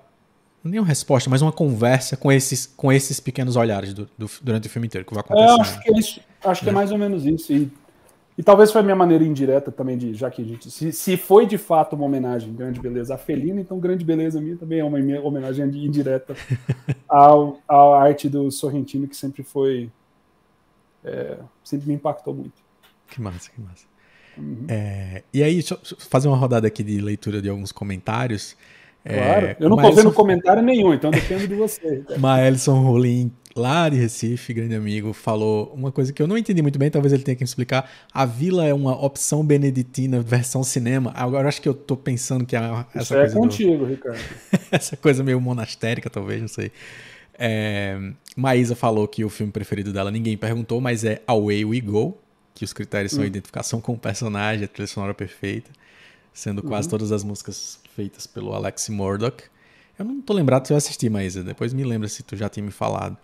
nem uma resposta, mas uma conversa com esses, com esses pequenos olhares do, do durante o filme inteiro que vai acontecer.
É, acho que, é, isso, acho que é. é mais ou menos isso. E e talvez foi a minha maneira indireta também de, já que a gente. Se, se foi de fato uma homenagem, grande beleza, a Felina, então grande beleza minha também é uma homenagem indireta ao, à arte do Sorrentino, que sempre foi. É, sempre me impactou muito.
Que massa, que massa. Uhum. É, e aí, deixa eu fazer uma rodada aqui de leitura de alguns comentários.
Claro, é, eu não estou vendo comentário nenhum, então depende de você.
Maelson Rolim lá de Recife, grande amigo, falou uma coisa que eu não entendi muito bem, talvez ele tenha que me explicar. A vila é uma opção beneditina versão cinema. Agora acho que eu tô pensando que a, essa Isso é coisa.
É contigo, do... Ricardo.
essa coisa meio monastérica, talvez, não sei. É... Maísa falou que o filme preferido dela ninguém perguntou, mas é Away We Go, que os critérios são hum. identificação com o personagem, a trilha sonora perfeita, sendo quase uhum. todas as músicas feitas pelo Alex Murdoch. Eu não tô lembrado se eu assisti, Maísa. Depois me lembra se tu já tinha me falado.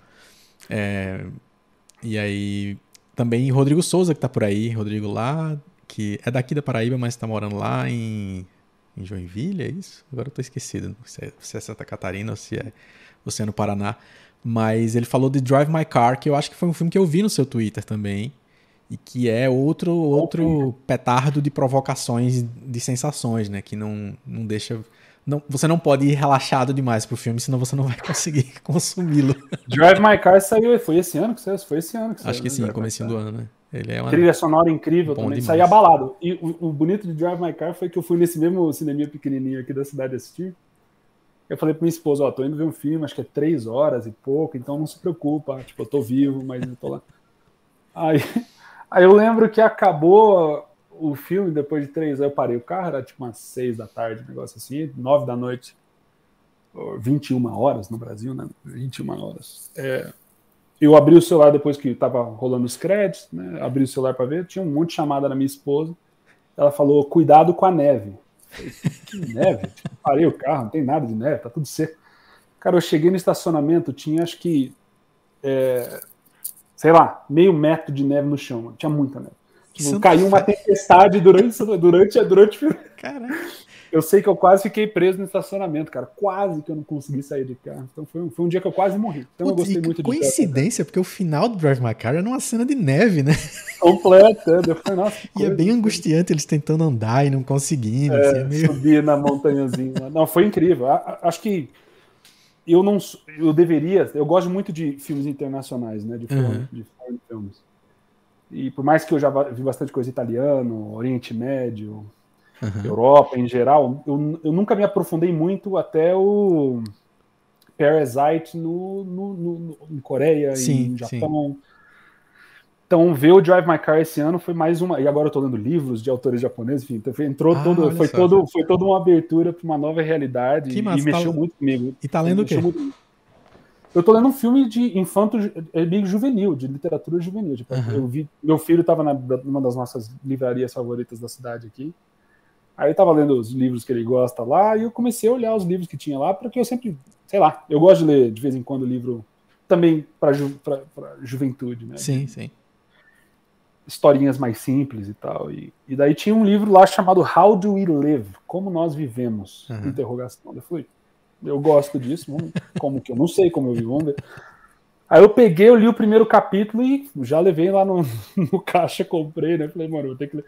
É, e aí também Rodrigo Souza que tá por aí, Rodrigo lá, que é daqui da Paraíba, mas tá morando lá em, em Joinville, é isso? Agora eu tô esquecido se é, se é Santa Catarina ou se é, ou se é no Paraná. Mas ele falou de Drive My Car, que eu acho que foi um filme que eu vi no seu Twitter também. E que é outro outro petardo de provocações, de sensações, né? Que não, não deixa não, você não pode ir relaxado demais pro filme, senão você não vai conseguir consumi-lo.
Drive My Car saiu, foi esse ano que saiu? Foi esse ano que
saiu. Acho que
né?
sim, comecinho do ano, né?
Ele é uma... Trilha sonora incrível também, demais. saía abalado. E o, o, bonito de Drive My Car foi que eu fui nesse mesmo cinema pequenininho aqui da cidade assistir. Eu falei pra minha esposa, ó, tô indo ver um filme, acho que é três horas e pouco, então não se preocupa, tipo, eu tô vivo, mas eu tô lá. Aí, aí eu lembro que acabou o filme, depois de três, eu parei o carro, era tipo umas seis da tarde, um negócio assim, nove da noite, 21 horas no Brasil, né? 21 horas. É, eu abri o celular depois que estava rolando os créditos, né? Abri o celular para ver, tinha um monte de chamada na minha esposa. Ela falou: cuidado com a neve. Que neve? Tipo, parei o carro, não tem nada de neve, tá tudo seco. Cara, eu cheguei no estacionamento, tinha acho que é, sei lá, meio metro de neve no chão. Tinha muita neve. Tipo, caiu uma tempestade durante, durante, durante. Caraca. Eu sei que eu quase fiquei preso no estacionamento, cara. Quase que eu não consegui sair de carro. Então foi um, foi um dia que eu quase morri. Então Putz, eu gostei muito
de Coincidência, porque o final do Drive My Car é numa cena de neve, né?
Completa. Eu falei, nossa,
e é bem angustiante eles tentando andar e não conseguindo.
É, assim, é meio... Subir na montanhazinha. não, foi incrível. Acho que eu não eu deveria eu gosto muito de filmes internacionais né de, uhum. de filmes e por mais que eu já vi bastante coisa italiano Oriente Médio uhum. Europa em geral eu, eu nunca me aprofundei muito até o Parasite no, no, no em Coreia sim, em Japão sim. Então, ver o Drive My Car esse ano foi mais uma. E agora eu tô lendo livros de autores japoneses, enfim, então entrou ah, todo, foi, todo, foi toda uma abertura para uma nova realidade que massa, e mexeu tá... muito comigo.
E tá lendo o quê?
Muito... Eu tô lendo um filme de infanto é meio juvenil, de literatura juvenil. Tipo, uhum. eu vi, meu filho estava numa das nossas livrarias favoritas da cidade aqui. Aí eu tava lendo os livros que ele gosta lá e eu comecei a olhar os livros que tinha lá, porque eu sempre, sei lá, eu gosto de ler de vez em quando livro também para ju, juventude, né?
Sim, sim
historinhas mais simples e tal. E, e daí tinha um livro lá chamado How Do We Live? Como Nós Vivemos? Uhum. Interrogação. Eu falei, eu gosto disso, como que eu não sei como eu vivo, vamos ver. Aí eu peguei, eu li o primeiro capítulo e já levei lá no, no caixa, comprei, né? Falei, mano, vou ter que ler.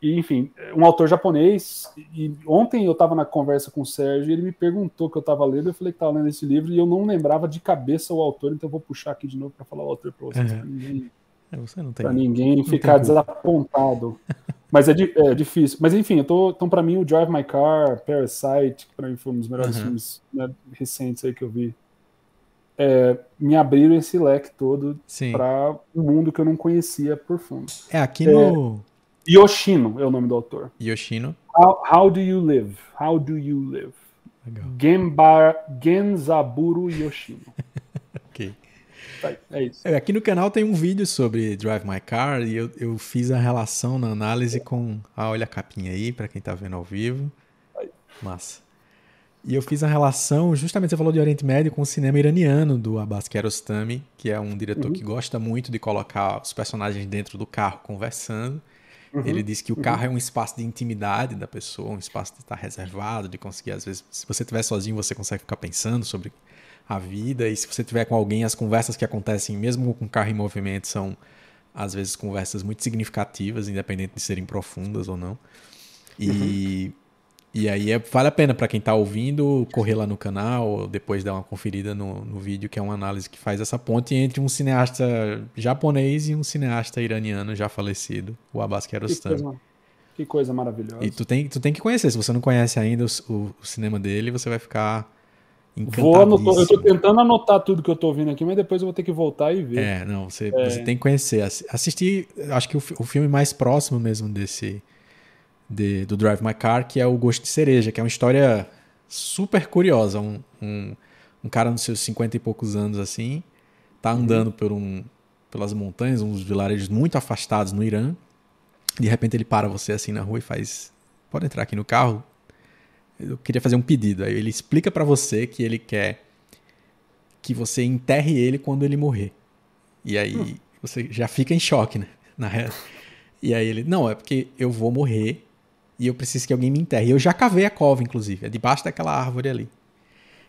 E, enfim, um autor japonês. E ontem eu estava na conversa com o Sérgio e ele me perguntou que eu estava lendo. Eu falei que estava lendo esse livro e eu não lembrava de cabeça o autor, então eu vou puxar aqui de novo para falar o autor para vocês. Uhum.
É, você não tem.
Pra ninguém ficar desapontado. Mas é, é, difícil. Mas enfim, eu tô, então para mim o Drive My Car, Parasite, que para mim foi um dos melhores uhum. filmes né, recentes aí que eu vi, é, me abriram esse leque todo para um mundo que eu não conhecia por fundo.
É aqui no
Yoshino é o nome do autor.
Yoshino.
How, how do you live? How do you live? Legal. Genbar, Genzaburo Yoshino.
ok.
É isso. É,
aqui no canal tem um vídeo sobre Drive My Car e eu, eu fiz a relação na análise com. Ah, olha a capinha aí, para quem tá vendo ao vivo. Massa. E eu fiz a relação, justamente você falou de Oriente Médio, com o cinema iraniano do Abbas Kiarostami, que é um diretor uhum. que gosta muito de colocar os personagens dentro do carro conversando. Uhum. Ele diz que o carro uhum. é um espaço de intimidade da pessoa, um espaço de estar reservado, de conseguir, às vezes, se você estiver sozinho, você consegue ficar pensando sobre a vida. E se você tiver com alguém, as conversas que acontecem, mesmo com o carro em movimento, são às vezes conversas muito significativas, independente de serem profundas ou não. E, uhum. e aí é, vale a pena para quem está ouvindo correr lá no canal ou depois dar uma conferida no, no vídeo, que é uma análise que faz essa ponte entre um cineasta japonês e um cineasta iraniano já falecido, o Abbas Kiarostami.
Que coisa, que coisa maravilhosa.
E tu tem, tu tem que conhecer, se você não conhece ainda o, o, o cinema dele, você vai ficar
Vou anotar, eu tô tentando anotar tudo que eu tô ouvindo aqui, mas depois eu vou ter que voltar e ver.
É, não, você, é. você tem que conhecer. Assistir, acho que o, o filme mais próximo mesmo desse de, do Drive My Car, que é o Gosto de Cereja, que é uma história super curiosa. Um, um, um cara nos seus 50 e poucos anos assim, tá uhum. andando uhum. por um, pelas montanhas, uns vilarejos muito afastados no Irã. De repente ele para você assim na rua e faz: Pode entrar aqui no carro? Eu queria fazer um pedido. Aí ele explica para você que ele quer que você enterre ele quando ele morrer. E aí hum. você já fica em choque, né? Na real. E aí ele, não, é porque eu vou morrer e eu preciso que alguém me enterre. Eu já cavei a cova, inclusive, é debaixo daquela árvore ali.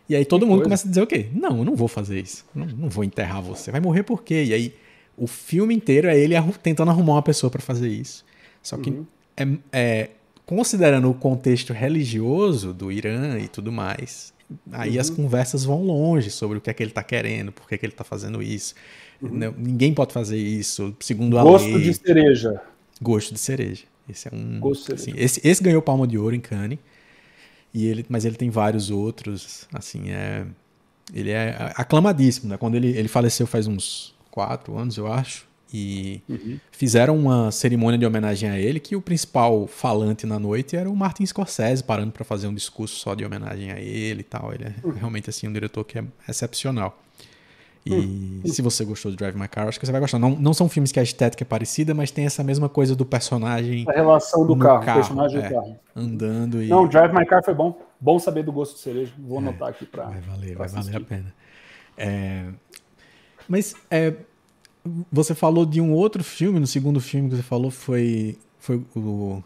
E aí todo que mundo coisa. começa a dizer o quê? Não, eu não vou fazer isso. Não, não vou enterrar você. Vai morrer por quê? E aí o filme inteiro é ele tentando arrumar uma pessoa para fazer isso. Só que uhum. é, é considerando o contexto religioso do Irã e tudo mais, aí uhum. as conversas vão longe sobre o que é que ele está querendo, por que, é que ele está fazendo isso. Uhum. Não, ninguém pode fazer isso, segundo a
Gosto
lei.
Gosto de cereja.
Gosto de cereja. Esse é um.
Gosto
assim, esse, esse ganhou palma de ouro em Cannes. E ele, mas ele tem vários outros, assim, é, ele é aclamadíssimo, né? Quando ele, ele faleceu faz uns quatro anos, eu acho, e uhum. fizeram uma cerimônia de homenagem a ele, que o principal falante na noite era o Martin Scorsese, parando para fazer um discurso só de homenagem a ele e tal. Ele é uhum. realmente assim um diretor que é excepcional. E uhum. se você gostou de Drive My Car, acho que você vai gostar. Não, não são filmes que a estética é parecida, mas tem essa mesma coisa do personagem.
A relação do carro, carro, personagem é, do carro.
Andando e.
Não, Drive My Car foi bom. Bom saber do gosto de cereja. Vou é, anotar aqui para.
Vai valer, vai valer a pena. É, Mas é, você falou de um outro filme, no segundo filme que você falou foi, foi o,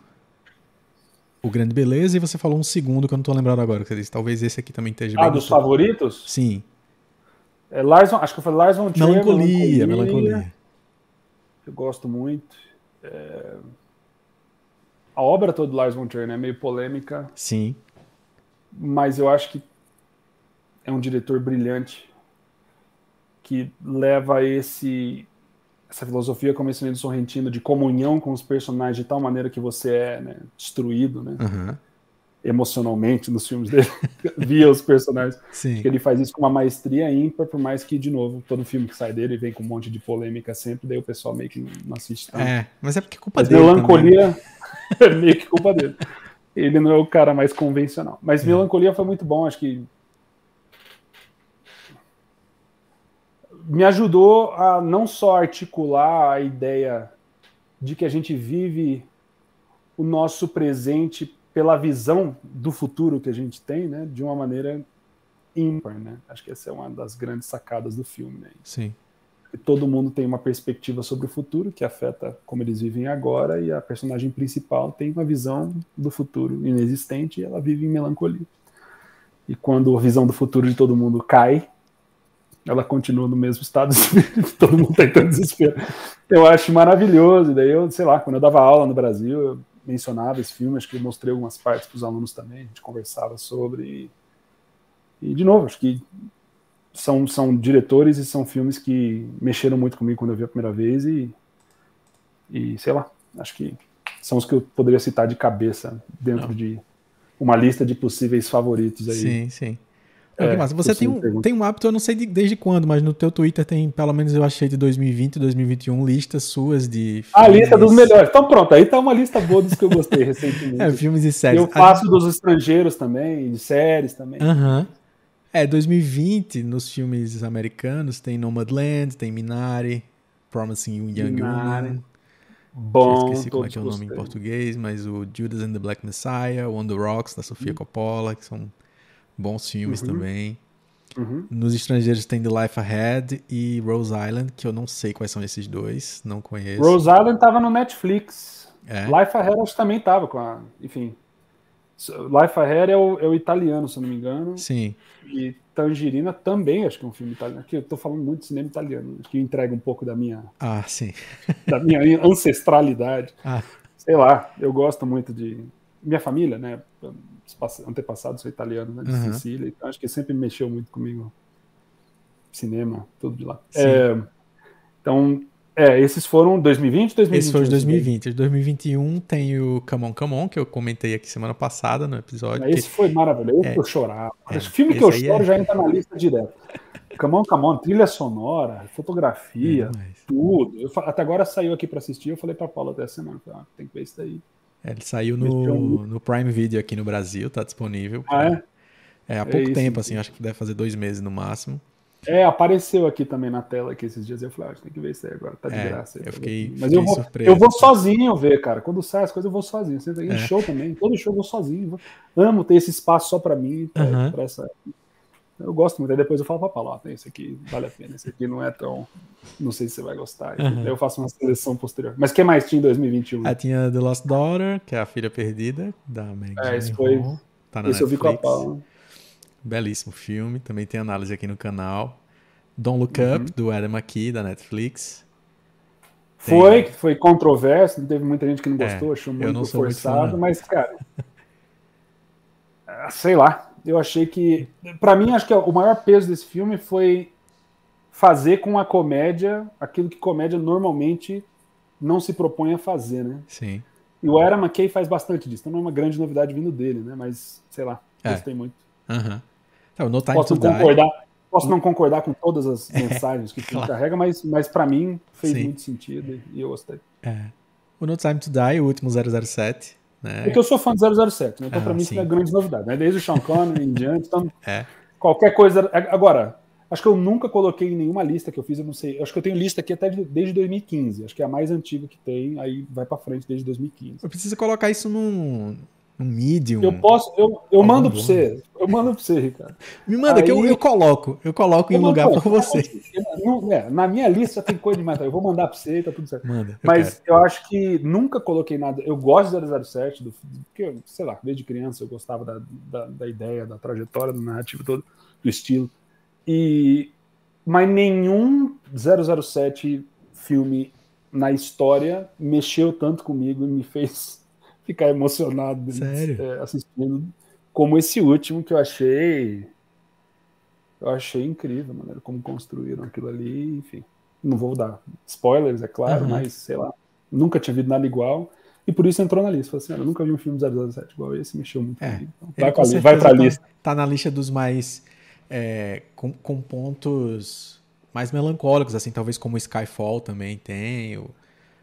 o Grande Beleza, e você falou um segundo que eu não tô lembrando agora. Que você disse, talvez esse aqui também esteja
Ah, dos favoritos?
Sim.
É Lars, acho que foi Lars von
Trier. Melancolia, melancolia, melancolia.
Eu gosto muito. É... A obra toda do Lars von Trier é né? meio polêmica.
Sim.
Mas eu acho que é um diretor brilhante que leva esse essa filosofia como esse do Sorrentino de comunhão com os personagens de tal maneira que você é né, destruído, né? Uhum. Emocionalmente nos filmes dele, via os personagens.
Sim.
Que ele faz isso com uma maestria ímpar, por mais que, de novo, todo filme que sai dele vem com um monte de polêmica sempre, daí o pessoal meio que não assiste tanto.
É, mas é porque é culpa
mas
dele.
Melancolia é meio que culpa dele. Ele não é o cara mais convencional. Mas é. Melancolia foi muito bom, acho que me ajudou a não só articular a ideia de que a gente vive o nosso presente pela visão do futuro que a gente tem, né, de uma maneira ímpar, né? Acho que essa é uma das grandes sacadas do filme, né?
Sim.
Todo mundo tem uma perspectiva sobre o futuro que afeta como eles vivem agora e a personagem principal tem uma visão do futuro inexistente e ela vive em melancolia. E quando a visão do futuro de todo mundo cai, ela continua no mesmo estado, todo mundo está em desespero. Eu acho maravilhoso. E daí eu, sei lá, quando eu dava aula no Brasil, eu mencionava esse filme, acho que eu mostrei algumas partes para os alunos também, a gente conversava sobre. E, de novo, acho que são, são diretores e são filmes que mexeram muito comigo quando eu vi a primeira vez e, e sei lá, acho que são os que eu poderia citar de cabeça dentro Não. de uma lista de possíveis favoritos aí.
Sim, sim. É, massa. Você tem um, tem um hábito, eu não sei de, desde quando, mas no teu Twitter tem, pelo menos eu achei de 2020 e 2021, listas suas de.
Filmes... A lista dos melhores. Então pronto, aí tá uma lista boa dos que eu gostei recentemente.
É, filmes e séries.
Eu faço A... dos estrangeiros também, de séries também.
Aham. É, 2020, nos filmes americanos, tem Nomadland, tem Minari, Promising Young
Minari. Woman. Bom,
Eu esqueci como é que é o nome gostei. em português, mas o Judas and the Black Messiah, On the Rocks, da Sofia hum. Coppola, que são Bons filmes uhum. também. Uhum. Nos estrangeiros tem The Life Ahead e Rose Island, que eu não sei quais são esses dois, não conheço.
Rose Island tava no Netflix. É? Life Ahead acho que também tava com a. Enfim. Life Ahead é o, é o italiano, se eu não me engano.
Sim.
E Tangerina também, acho que é um filme italiano. Aqui eu tô falando muito de cinema italiano, acho que entrega um pouco da minha.
Ah, sim.
da minha ancestralidade. Ah. Sei lá, eu gosto muito de. Minha família, né? Antepassados são italianos, né, de uhum. Sicília, então acho que sempre mexeu muito comigo. Cinema, tudo de lá. É, então, é, esses foram 2020 2021?
Esses foram 2020. 2021 tem o Come On, Come On, que eu comentei aqui semana passada no episódio.
Esse que... foi maravilhoso, é, eu chorar. É, filme que eu choro é... já entra na lista direto. Come On, Come On, trilha sonora, fotografia, é, tudo. Eu, até agora saiu aqui para assistir, eu falei para Paula até a semana, ah, tem que ver isso daí.
É, ele saiu no, no Prime Video aqui no Brasil, tá disponível.
Ah, é?
É, há pouco é tempo, assim, acho que deve fazer dois meses no máximo.
É, apareceu aqui também na tela aqui esses dias. Eu falei, ah, tem que ver isso aí agora, tá de
é,
graça.
Eu fiquei,
Mas
fiquei
eu vou,
surpreso.
Eu vou sozinho ver, cara. Quando sai as coisas, eu vou sozinho. Você em é. show também. Todo show eu vou sozinho. Amo ter esse espaço só pra mim, pra, uhum. pra essa, eu gosto muito. Aí depois eu falo pra Paulo, ó, esse aqui vale a pena, esse aqui não é tão. Não sei se você vai gostar. Uhum. Aí eu faço uma seleção posterior. Mas o que mais tinha em 2021?
Ah, tinha The Lost Daughter, que é a filha perdida da Meg
É, esse foi. Tá na esse Netflix. eu vi com a Paula.
Belíssimo filme. Também tem análise aqui no canal. Don't Look uhum. Up, do Adam McKee, da Netflix.
Tem... Foi, foi controverso, teve muita gente que não é, gostou, é, achou muito forçado, muito mas, cara. sei lá, eu achei que. para mim, acho que o maior peso desse filme foi fazer com a comédia aquilo que comédia normalmente não se propõe a fazer, né?
Sim.
E o Era McKay faz bastante disso. Então não é uma grande novidade vindo dele, né? Mas, sei lá, é. gostei muito.
Uhum. Então, no Time
posso, não concordar, posso não concordar com todas as mensagens que o filme carrega, mas, mas para mim fez Sim. muito sentido e eu gostei.
É. O No Time to Die, o último 007, né?
Porque eu sou fã do 007, né? Então, ah, para mim, sim. isso é grande novidade, né? Desde o Sean Connery em diante. Então,
é.
qualquer coisa. Agora, acho que eu nunca coloquei em nenhuma lista que eu fiz, eu não sei. Acho que eu tenho lista aqui até desde 2015. Acho que é a mais antiga que tem, aí vai para frente desde 2015.
Eu preciso colocar isso num, um medium.
Eu posso, eu, eu mando para você. Eu mando para você, Ricardo.
Me manda Aí, que eu, eu coloco. Eu coloco eu em lugar para você.
Não, é, na minha lista tem coisa demais. Eu vou mandar para você e tá tudo certo. Manda, eu Mas quero. eu acho que nunca coloquei nada. Eu gosto de 007, do, porque, sei lá, desde criança eu gostava da, da, da ideia, da trajetória, do narrativo todo, do estilo. E, mas nenhum 007 filme na história mexeu tanto comigo e me fez ficar emocionado é, assistindo, como esse último que eu achei. Eu achei incrível a maneira como construíram aquilo ali, enfim. Não vou dar spoilers, é claro, uhum. mas sei lá. Nunca tinha visto nada igual. E por isso entrou na lista. Falei assim, eu nunca vi um filme 007 igual esse, mexeu muito é, comigo. Então, vai, pra, vai pra tá, lista.
Tá na lista dos mais. É, com, com pontos mais melancólicos, assim, talvez como Skyfall também tem. O,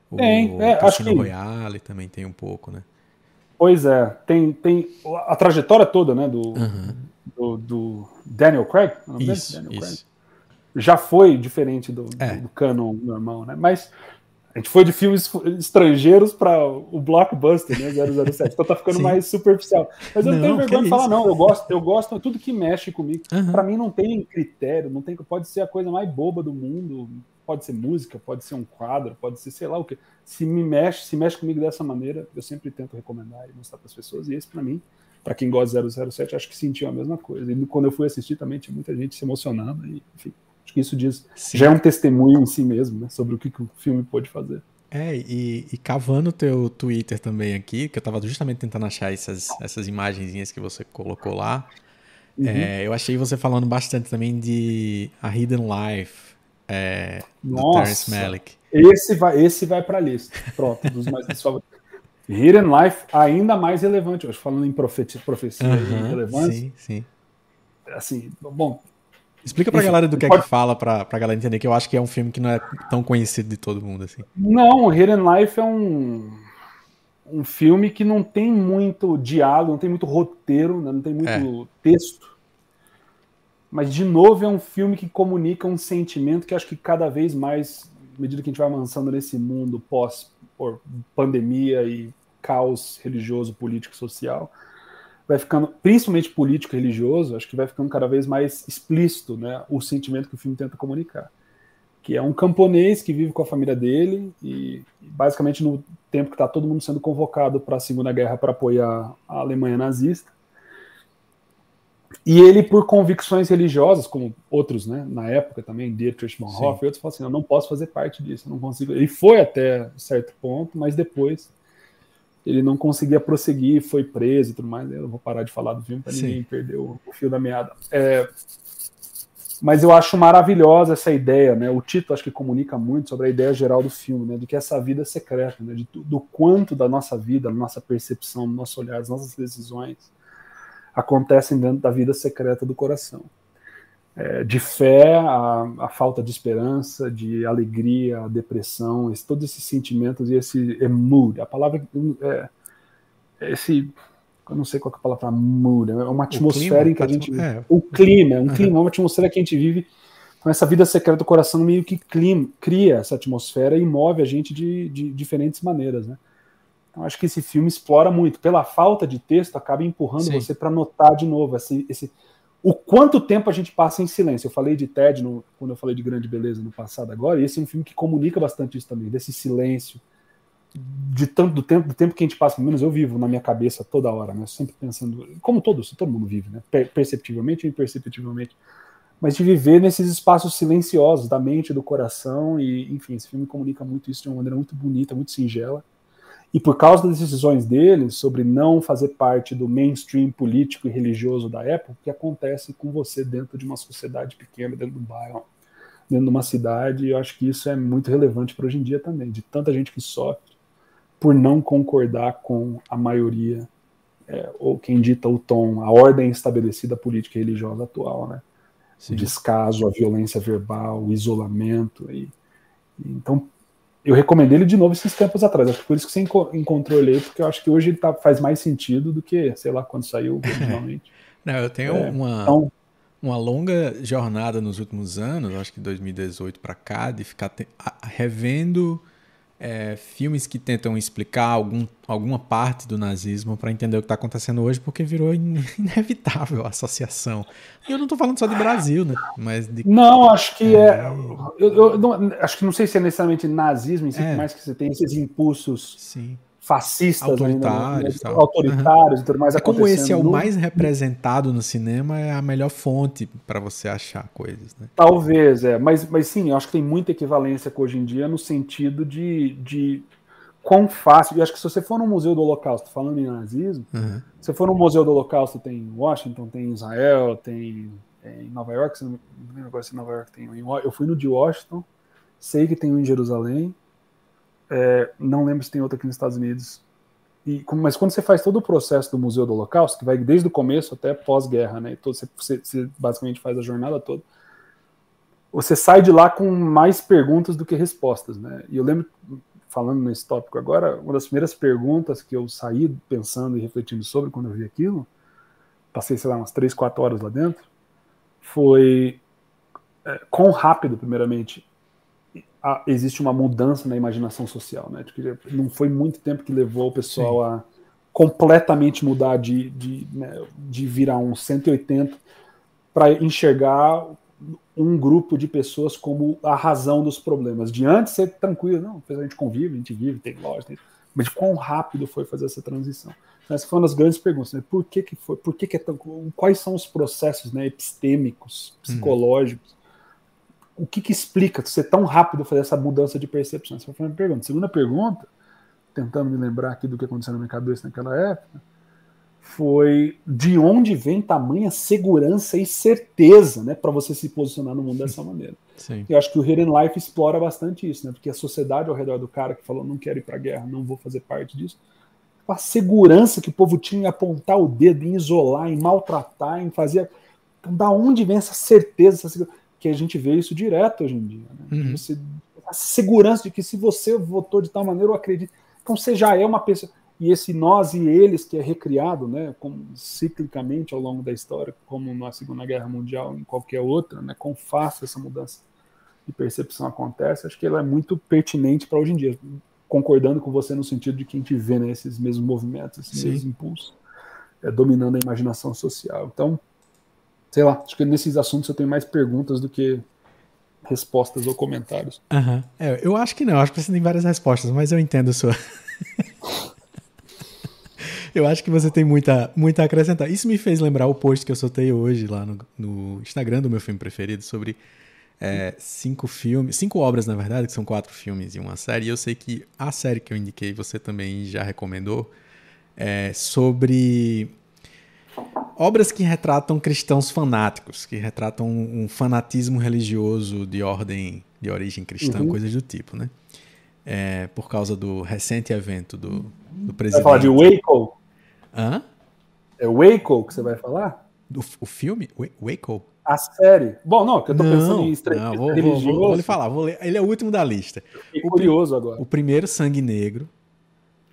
o
tem, é, acho que...
Royale também tem um pouco, né?
Pois é, tem, tem a trajetória toda, né, do, uhum. do, do, Daniel Craig, é isso, Daniel isso. Craig, já foi diferente do, é. do, canon normal, né? Mas a gente foi de filmes estrangeiros para o blockbuster, né, 007. Então tá ficando Sim. mais superficial. Mas eu não, não tenho vergonha de falar não, eu gosto, eu gosto tudo que mexe comigo. Uhum. Para mim não tem critério, não tem, pode ser a coisa mais boba do mundo, pode ser música, pode ser um quadro, pode ser sei lá o que. Se me mexe, se mexe comigo dessa maneira, eu sempre tento recomendar e mostrar para as pessoas. E esse para mim, para quem gosta de 007, acho que sentiu a mesma coisa. E quando eu fui assistir também tinha muita gente se emocionando e, enfim, acho que isso diz Sim. já é um testemunho em si mesmo, né, sobre o que, que o filme pode fazer.
É, e, e cavando o teu Twitter também aqui, que eu estava justamente tentando achar essas, essas imagenzinhas que você colocou lá. Uhum. É, eu achei você falando bastante também de A Hidden Life, é,
do Terrence Malick. Esse vai, esse vai para a lista. Pronto, dos mais favoritos. Hidden Life, ainda mais relevante hoje, falando em profecia, profecia
uhum, e relevância. Sim, sim.
Assim, bom.
Explica pra galera do que pode... é que fala, pra, pra galera entender, que eu acho que é um filme que não é tão conhecido de todo mundo, assim.
Não, Hidden Life é um, um filme que não tem muito diálogo, não tem muito roteiro, né, não tem muito é. texto. Mas, de novo, é um filme que comunica um sentimento que acho que cada vez mais, à medida que a gente vai avançando nesse mundo pós-pandemia e caos religioso, político social, vai ficando, principalmente político e religioso, acho que vai ficando cada vez mais explícito né, o sentimento que o filme tenta comunicar. Que é um camponês que vive com a família dele e, basicamente, no tempo que está todo mundo sendo convocado para a Segunda Guerra para apoiar a Alemanha nazista, e ele, por convicções religiosas, como outros, né, na época também, Dietrich Bonhoeffer e outros, falam assim: eu não posso fazer parte disso, eu não consigo. Ele foi até certo ponto, mas depois ele não conseguia prosseguir, foi preso e tudo mais. Eu vou parar de falar do filme para ninguém perder o, o, fio da meada. É, mas eu acho maravilhosa essa ideia, né? O título acho que comunica muito sobre a ideia geral do filme, né? Do que essa vida é secreta, né? De, do quanto da nossa vida, da nossa percepção, do nosso olhar, das nossas decisões acontecem dentro da vida secreta do coração. É, de fé, a, a, falta de esperança, de alegria, a depressão, esse, todos esses sentimentos e esse é mood. A palavra é, é esse, eu não sei qual é a palavra mood, é uma atmosfera em que a gente é. o clima, é um clima, uma atmosfera que a gente vive com essa vida secreta do coração meio que clima, cria essa atmosfera e move a gente de, de diferentes maneiras, né? Então, acho que esse filme explora muito. Pela falta de texto, acaba empurrando Sim. você para notar de novo esse, esse, o quanto tempo a gente passa em silêncio. Eu falei de Ted no, quando eu falei de Grande Beleza no passado agora, e esse é um filme que comunica bastante isso também, desse silêncio, de tanto do tempo, do tempo que a gente passa, pelo menos eu vivo na minha cabeça toda hora, né? Sempre pensando, como todos, todo mundo vive, né? Perceptivelmente ou imperceptivelmente. Mas de viver nesses espaços silenciosos da mente, do coração, e enfim, esse filme comunica muito isso de uma maneira muito bonita, muito singela. E por causa das decisões dele sobre não fazer parte do mainstream político e religioso da época, o que acontece com você dentro de uma sociedade pequena, dentro do bairro, dentro de uma cidade, eu acho que isso é muito relevante para hoje em dia também, de tanta gente que sofre por não concordar com a maioria, é, ou quem dita o tom, a ordem estabelecida política e religiosa atual, né? Sim. O descaso, a violência verbal, o isolamento. E, então, eu recomendei ele de novo esses tempos atrás. Acho que por isso que você encontrou ele aí, porque eu acho que hoje ele tá, faz mais sentido do que, sei lá, quando saiu originalmente.
Não, eu tenho é, uma, então, uma longa jornada nos últimos anos, acho que 2018 para cá, de ficar te, revendo é, filmes que tentam explicar algum, alguma parte do nazismo para entender o que está acontecendo hoje, porque virou in inevitável a associação. E eu não estou falando só de Brasil, né? Mas de...
Não, acho que é. é eu, eu não, acho que não sei se é necessariamente nazismo, em si, é. mais que você tem esses impulsos.
Sim
fascistas
autoritários,
ainda, né? autoritários uhum. e tudo mais
é Como esse é o mais representado no cinema, é a melhor fonte para você achar coisas. Né?
Talvez, é. Mas, mas sim, eu acho que tem muita equivalência com hoje em dia no sentido de, de quão fácil. E acho que se você for no Museu do Holocausto, falando em nazismo, uhum. se você for no Museu do Holocausto, tem Washington, tem Israel, tem, tem Nova York, não lembro agora se Nova York tem. Eu fui no de Washington, sei que tem um em Jerusalém é, não lembro se tem outro aqui nos Estados Unidos. E, mas quando você faz todo o processo do Museu do Holocausto, que vai desde o começo até pós-guerra, né? Todo, você, você, basicamente faz a jornada toda. Você sai de lá com mais perguntas do que respostas, né? E eu lembro, falando nesse tópico agora, uma das primeiras perguntas que eu saí pensando e refletindo sobre quando eu vi aquilo, passei, sei lá, umas 3, 4 horas lá dentro, foi é, quão rápido, primeiramente, a, existe uma mudança na imaginação social, né? Não foi muito tempo que levou o pessoal Sim. a completamente mudar de, de, né, de virar um 180 para enxergar um grupo de pessoas como a razão dos problemas. De antes ser tranquilo, não, a gente convive, a gente vive, tem loja, tem... mas quão rápido foi fazer essa transição? Então, essa foi uma das grandes perguntas, né? Por que que foi? Por que que é tão... Quais são os processos, né, epistêmicos, uhum. psicológicos? Uhum o que, que explica ser tão rápido fazer essa mudança de percepção? Essa foi a primeira pergunta. Segunda pergunta, tentando me lembrar aqui do que aconteceu na minha cabeça naquela época, foi de onde vem tamanha segurança e certeza, né, para você se posicionar no mundo dessa maneira.
Sim.
Eu acho que o Hidden Life explora bastante isso, né, porque a sociedade ao redor do cara que falou não quero ir para a guerra, não vou fazer parte disso, a segurança que o povo tinha em apontar o dedo, em isolar, em maltratar, em fazer, então, da onde vem essa certeza, essa segurança? Que a gente vê isso direto hoje em dia. Né? Uhum. Você, a segurança de que se você votou de tal maneira, eu acredito. Então você já é uma pessoa. E esse nós e eles que é recriado, né, como, ciclicamente ao longo da história, como na Segunda Guerra Mundial, em qualquer outra, né, com fácil essa mudança de percepção acontece, acho que ela é muito pertinente para hoje em dia. Concordando com você no sentido de que a gente vê né, esses mesmos movimentos, esses Sim. mesmos impulsos, é, dominando a imaginação social. Então, sei lá, acho que nesses assuntos eu tenho mais perguntas do que respostas ou comentários.
Uhum. É, eu acho que não, acho que você tem várias respostas, mas eu entendo sua. eu acho que você tem muita, muita a acrescentar. Isso me fez lembrar o post que eu soltei hoje lá no, no Instagram do meu filme preferido sobre é, cinco filmes, cinco obras na verdade, que são quatro filmes e uma série. E eu sei que a série que eu indiquei você também já recomendou é sobre obras que retratam cristãos fanáticos, que retratam um fanatismo religioso de ordem, de origem cristã, uhum. coisas do tipo, né? É, por causa do recente evento do, do presidente.
Vai falar de Waco?
Hã?
É Waco que você vai falar?
Do, o filme? Waco?
A série. Bom, não, que eu tô
não,
pensando em estreia
não, vou, vou, vou, vou, lhe falar, vou ler. ele é o último da lista.
Fiquei o curioso agora.
O primeiro, Sangue Negro,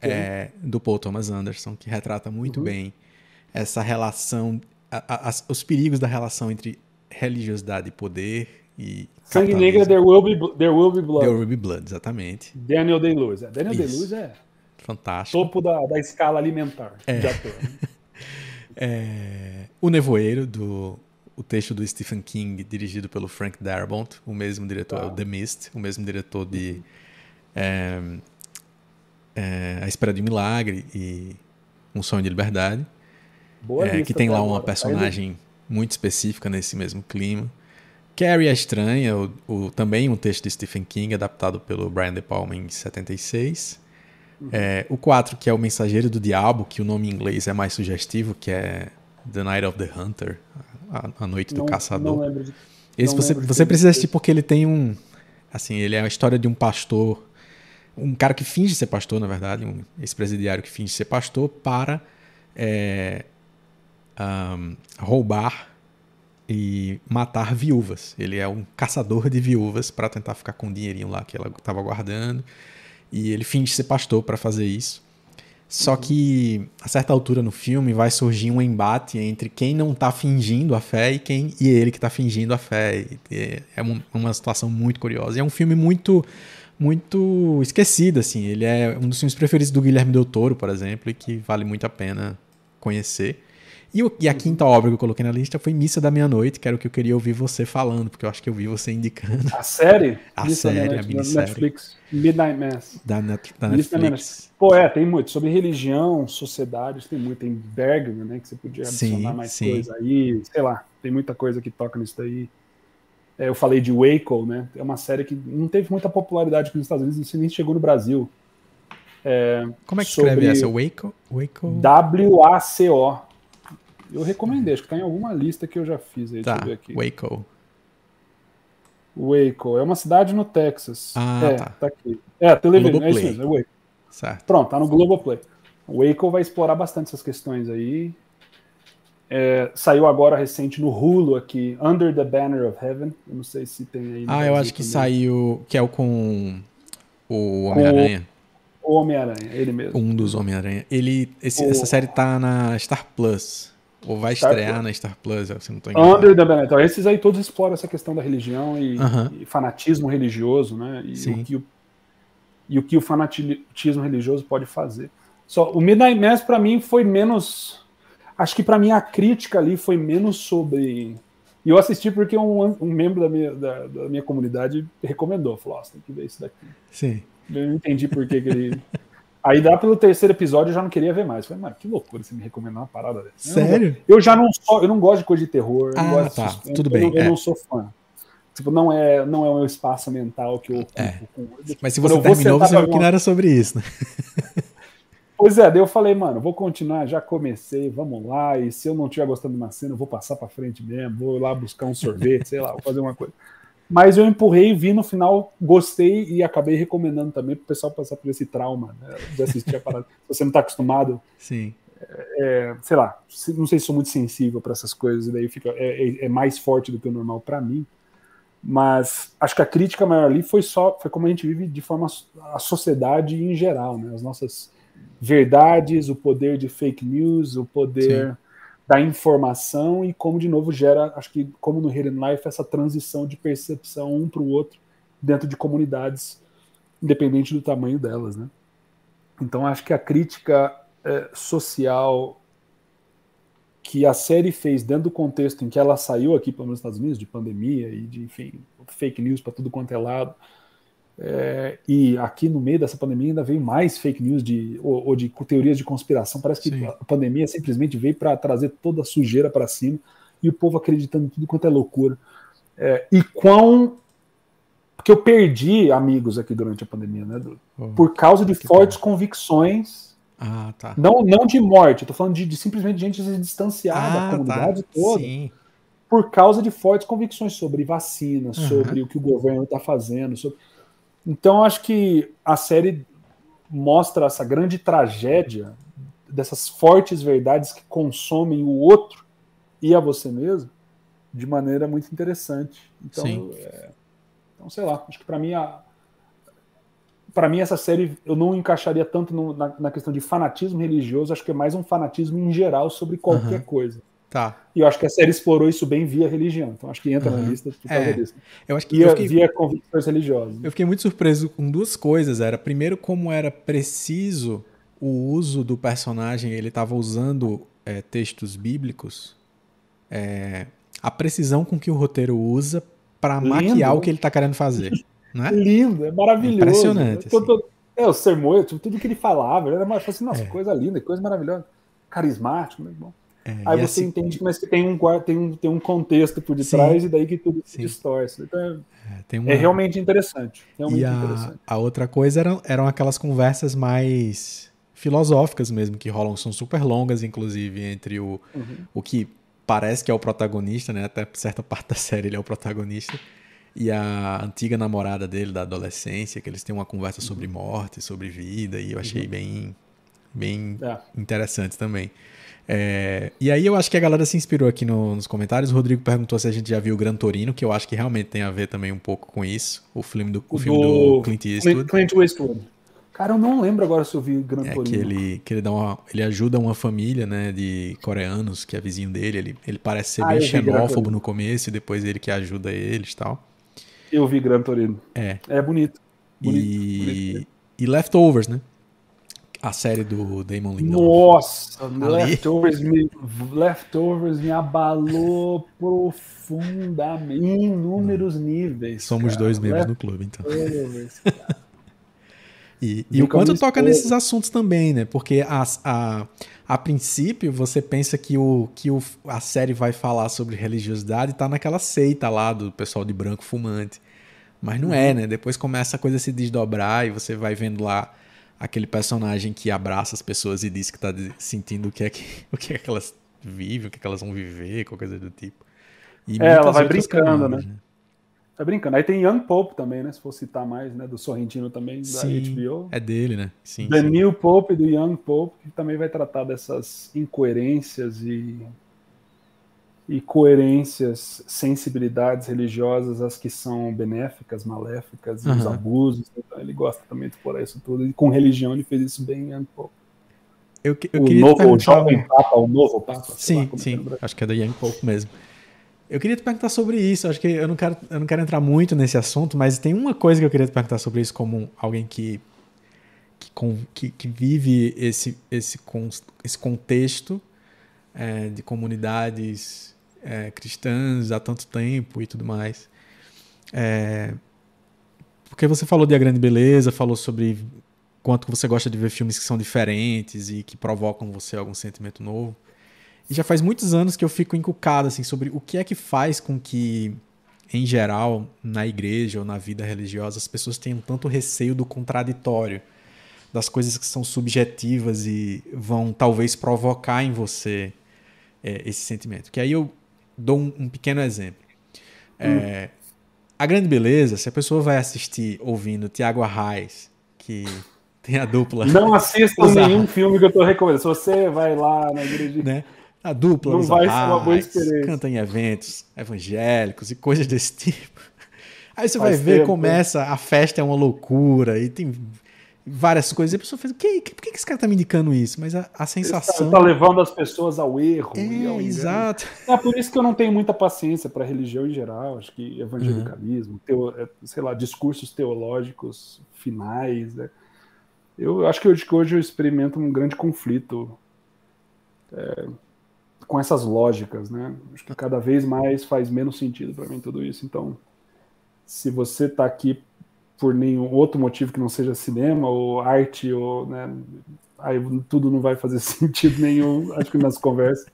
é, do Paul Thomas Anderson, que retrata muito uhum. bem essa relação, a, a, os perigos da relação entre religiosidade e poder e
Sangue Negro, there will, be, there will Be Blood.
There Will Be Blood, exatamente.
Daniel Day-Lewis. É, Daniel Day-Lewis é
fantástico.
Topo da, da escala alimentar
é.
de ator.
é, o Nevoeiro, do, o texto do Stephen King, dirigido pelo Frank Darabont, o mesmo diretor, ah. é o The Mist, o mesmo diretor de é, é, A Espera de um Milagre e Um Sonho de Liberdade. É, que tem lá uma personagem muito específica nesse mesmo clima. Carrie a Estranha, o, o, também um texto de Stephen King, adaptado pelo Brian De Palma em 76. Uhum. É, o 4, que é o Mensageiro do Diabo, que o nome em inglês é mais sugestivo, que é The Night of the Hunter, a, a Noite
não,
do Caçador.
Não lembro de,
Esse
não
você, você precisa assistir porque ele tem um... Assim, ele é a história de um pastor, um cara que finge ser pastor, na verdade, um ex-presidiário que finge ser pastor, para é, um, roubar e matar viúvas. Ele é um caçador de viúvas para tentar ficar com o dinheirinho lá que ela estava guardando. E ele finge ser pastor para fazer isso. Só que a certa altura no filme vai surgir um embate entre quem não está fingindo a fé e quem e ele que está fingindo a fé. E é uma, uma situação muito curiosa. E é um filme muito muito esquecida, assim. Ele é um dos filmes preferidos do Guilherme Del Toro, por exemplo, e que vale muito a pena conhecer. E, o, e, a quinta obra que eu coloquei na lista foi Missa da Meia-Noite, que era o que eu queria ouvir você falando, porque eu acho que eu vi você indicando.
A série?
A Missa série, a minissérie.
Netflix. Midnight Mass.
Da, net, da Netflix.
Pô, é, tem muito. Sobre religião, sociedades, tem muito. Tem Bergman, né, que você podia adicionar
sim,
mais
sim.
coisa aí. Sei lá, tem muita coisa que toca nisso daí. É, eu falei de Waco, né? É uma série que não teve muita popularidade aqui nos Estados Unidos, nem chegou no Brasil. É,
Como é que escreve essa? Waco? Waco?
W-A-C-O. Eu recomendei, acho que tá em alguma lista que eu já fiz aí.
Tá,
deixa eu ver aqui.
Waco.
Waco. É uma cidade no Texas.
Ah,
é,
tá.
tá aqui. É, televisão. É isso mesmo, é Waco.
Certo.
Pronto, tá no Globoplay. O Waco vai explorar bastante essas questões aí. É, saiu agora recente no Hulu aqui, Under the Banner of Heaven. Eu não sei se tem aí.
Ah, eu acho que
também.
saiu. Que é o com o Homem-Aranha.
O Homem-Aranha, ele mesmo.
Um dos Homem-Aranha. Ele. esse-
O-
Essa série tá na Star Plus. Ou vai
Star
estrear
Plus.
na Star Plus, se não tô enganado.
Under the Banner. Então, esses aí todos exploram essa questão da religião e,
Aham.
e fanatismo religioso, né? E
Sim.
o, que o, e o que o fanatismo religioso pode fazer. Só o Midnight Mass para mim foi menos, acho que para mim a crítica ali foi menos sobre. E eu assisti porque um, um membro da minha, da, da minha comunidade recomendou, falou: "Ó, você tem que ver isso daqui.
Sim.
Eu não entendi por que, que ele. Aí dá pelo terceiro episódio eu já não queria ver mais. Falei, mano, que loucura você me recomendar uma parada dessa. Eu
Sério?
eu já não sou, eu não gosto de coisa de terror, eu
Ah,
gosto
tá,
suspense,
tudo
eu
bem,
Eu,
é.
não sou fã. Tipo, não é, não é o meu espaço mental que eu ocupo.
É. Mas se você
eu
terminou, você viu que não era sobre isso, né?
Pois é, daí eu falei, mano, vou continuar, já comecei, vamos lá, e se eu não estiver gostando de uma cena, eu vou passar pra frente mesmo, vou lá buscar um sorvete, sei lá, vou fazer uma coisa. Mas eu empurrei, vi no final, gostei e acabei recomendando também pro pessoal passar por esse trauma né, de assistir a parada. Se você não tá acostumado,
Sim.
é, sei lá, não sei se sou muito sensível para essas coisas, e daí fica, é, é- é mais forte do que o normal para mim. Mas acho que a crítica maior ali foi só foi como a gente vive de forma a sociedade em geral, né? As nossas verdades, o poder de fake news, o poder da informação e como de novo gera, acho que como no Hidden Life essa transição de percepção um para o outro dentro de comunidades, independente do tamanho delas, né? Então acho que a crítica é, social que a série fez dentro do contexto em que ela saiu aqui para os Estados Unidos, de pandemia e de, enfim, fake news para tudo quanto é lado. É, e aqui no meio dessa pandemia ainda veio mais fake news de, ou, ou de teorias de conspiração. Parece que
Sim.
a pandemia simplesmente veio para trazer toda a sujeira para cima e o povo acreditando em tudo quanto é loucura. É, e quão. Porque eu perdi amigos aqui durante a pandemia, né?
Oh,
Por causa de fortes convicções
Ah, tá.
não, não de morte, eu tô falando de, de simplesmente gente se distanciar da
Ah,
comunidade
tá.
toda
Sim.
por causa de fortes convicções sobre vacina,
Uhum.
sobre o que o governo está fazendo. sobre- Então, acho que a série mostra essa grande tragédia dessas fortes verdades que consomem o outro e a você mesmo de maneira muito interessante. Então,
Sim.
é, então sei lá, acho que para mim a para mim essa série eu não encaixaria tanto no- na, na questão de fanatismo religioso, acho que é mais um fanatismo em geral sobre qualquer
Uhum.
coisa.
Tá.
E eu acho que a série explorou isso bem via religião. Então acho que entra na
Uhum.
lista por causa
É.
disso.
Eu acho que
Via,
eu fiquei,
via convicções religiosas.
eu fiquei muito surpreso com duas coisas. Era primeiro como era preciso o uso do personagem. Ele estava usando é, textos bíblicos. É, a precisão com que o roteiro usa para maquiar o que ele está querendo fazer, né?
Lindo, é maravilhoso.
Impressionante,
Eu tô- tô- É, o sermão, tipo, tudo que ele falava, era mais assim, nossa,
É.
coisa linda, coisa maravilhosa. Carismático, muito bom.
É,
Aí você
assim-
entende mas que tem um, tem, um, tem um contexto por
Sim.
detrás e daí que tudo se
Sim.
distorce. Então é,
é, tem uma-
é realmente interessante. Realmente
E a,
interessante.
a outra coisa eram, eram aquelas conversas mais filosóficas mesmo, que rolam, são super longas, inclusive, entre o,
Uhum.
o que parece que é o protagonista, né? Até certa parte da série ele é o protagonista. E a antiga namorada dele, da adolescência, que eles têm uma conversa sobre morte, sobre vida, e eu achei bem, bem
É.
interessante também. É, e aí eu acho que a galera se inspirou aqui no- nos comentários. O Rodrigo perguntou se a gente já viu o Gran Torino, que eu acho que realmente tem a ver também um pouco com isso. O filme do, o filme do Clint Eastwood.
Clint, Eastwood. Cara, eu não lembro agora se eu vi Gran
É
Torino.
que ele, que ele dá uma, ele ajuda uma família, né, de coreanos que é vizinho dele. Ele, ele parece ser
Ah, Gran
xenófobo no começo e depois ele que ajuda eles e tal.
Eu vi Gran Torino.
É.
É bonito.
Bonito, e, bonito. e Leftovers, né? A série do Damon Lindelof.
Nossa, Leftovers me, Leftovers me abalou profundamente, em inúmeros níveis.
Somos cara. dois membros no clube, então. e, e o quanto toca nesses assuntos também, né? Porque a, a, a princípio você pensa que, o, que o, a série vai falar sobre religiosidade e tá naquela seita lá do pessoal de branco fumante. Mas não é, uhum. né? Depois começa a coisa a se desdobrar e você vai vendo lá aquele personagem que abraça as pessoas e diz que tá sentindo o que é que, o que, é que elas vivem, o que, é que elas vão viver, qualquer coisa do tipo.
E é, ela vai brincando, né? né? Vai brincando. Aí tem Young Pope também, né? Se for citar mais, né? Do Sorrentino também, sim, da HBO.
É dele, né?
Sim. The sim. New Pope do Young Pope, que também vai tratar dessas incoerências e e coerências, sensibilidades religiosas, as que são benéficas, maléficas, uhum. os abusos. Então ele gosta também de explorar isso tudo. E com religião ele fez isso bem.
Eu, eu o novo,
o jovem Papa, o novo Papa.
Sim, sim. É acho que é da Young Pope mesmo. Eu queria te perguntar sobre isso. Acho que eu não quero, eu não quero entrar muito nesse assunto, mas tem uma coisa que eu queria te perguntar sobre isso como alguém que que, que, que vive esse, esse, esse contexto é, de comunidades é, cristãs há tanto tempo e tudo mais. É, porque você falou de A Grande Beleza, falou sobre quanto você gosta de ver filmes que são diferentes e que provocam você algum sentimento novo. E já faz muitos anos que eu fico encucado assim, sobre o que é que faz com que, em geral, na igreja ou na vida religiosa, as pessoas tenham tanto receio do contraditório, das coisas que são subjetivas e vão talvez provocar em você é, esse sentimento. Que aí eu dou um, um pequeno exemplo. É, a grande beleza, se a pessoa vai assistir ouvindo Tiago Arraes, que tem a dupla.
Não assista nenhum filme que eu estou recomendando. Se você vai lá na igreja.
Né? A dupla,
não vai Arraes, ser uma boa experiência.
Canta em eventos evangélicos e coisas desse tipo. Aí você Faz vai ver, tempo. começa, a festa é uma loucura e tem várias coisas. E a pessoa fez, que, que, por que esse cara tá me indicando isso? Mas a, a sensação.
Tá levando as pessoas ao erro.
É,
ao
exato.
É por isso que eu não tenho muita paciência para religião em geral. Acho que evangelicalismo, uhum. teo, é, sei lá, discursos teológicos finais. Né? Eu acho que hoje, que hoje eu experimento um grande conflito é, com essas lógicas, né? Acho que cada vez mais faz menos sentido para mim tudo isso. Então, se você está aqui por nenhum outro motivo que não seja cinema ou arte ou né, aí tudo não vai fazer sentido nenhum acho que nas conversas.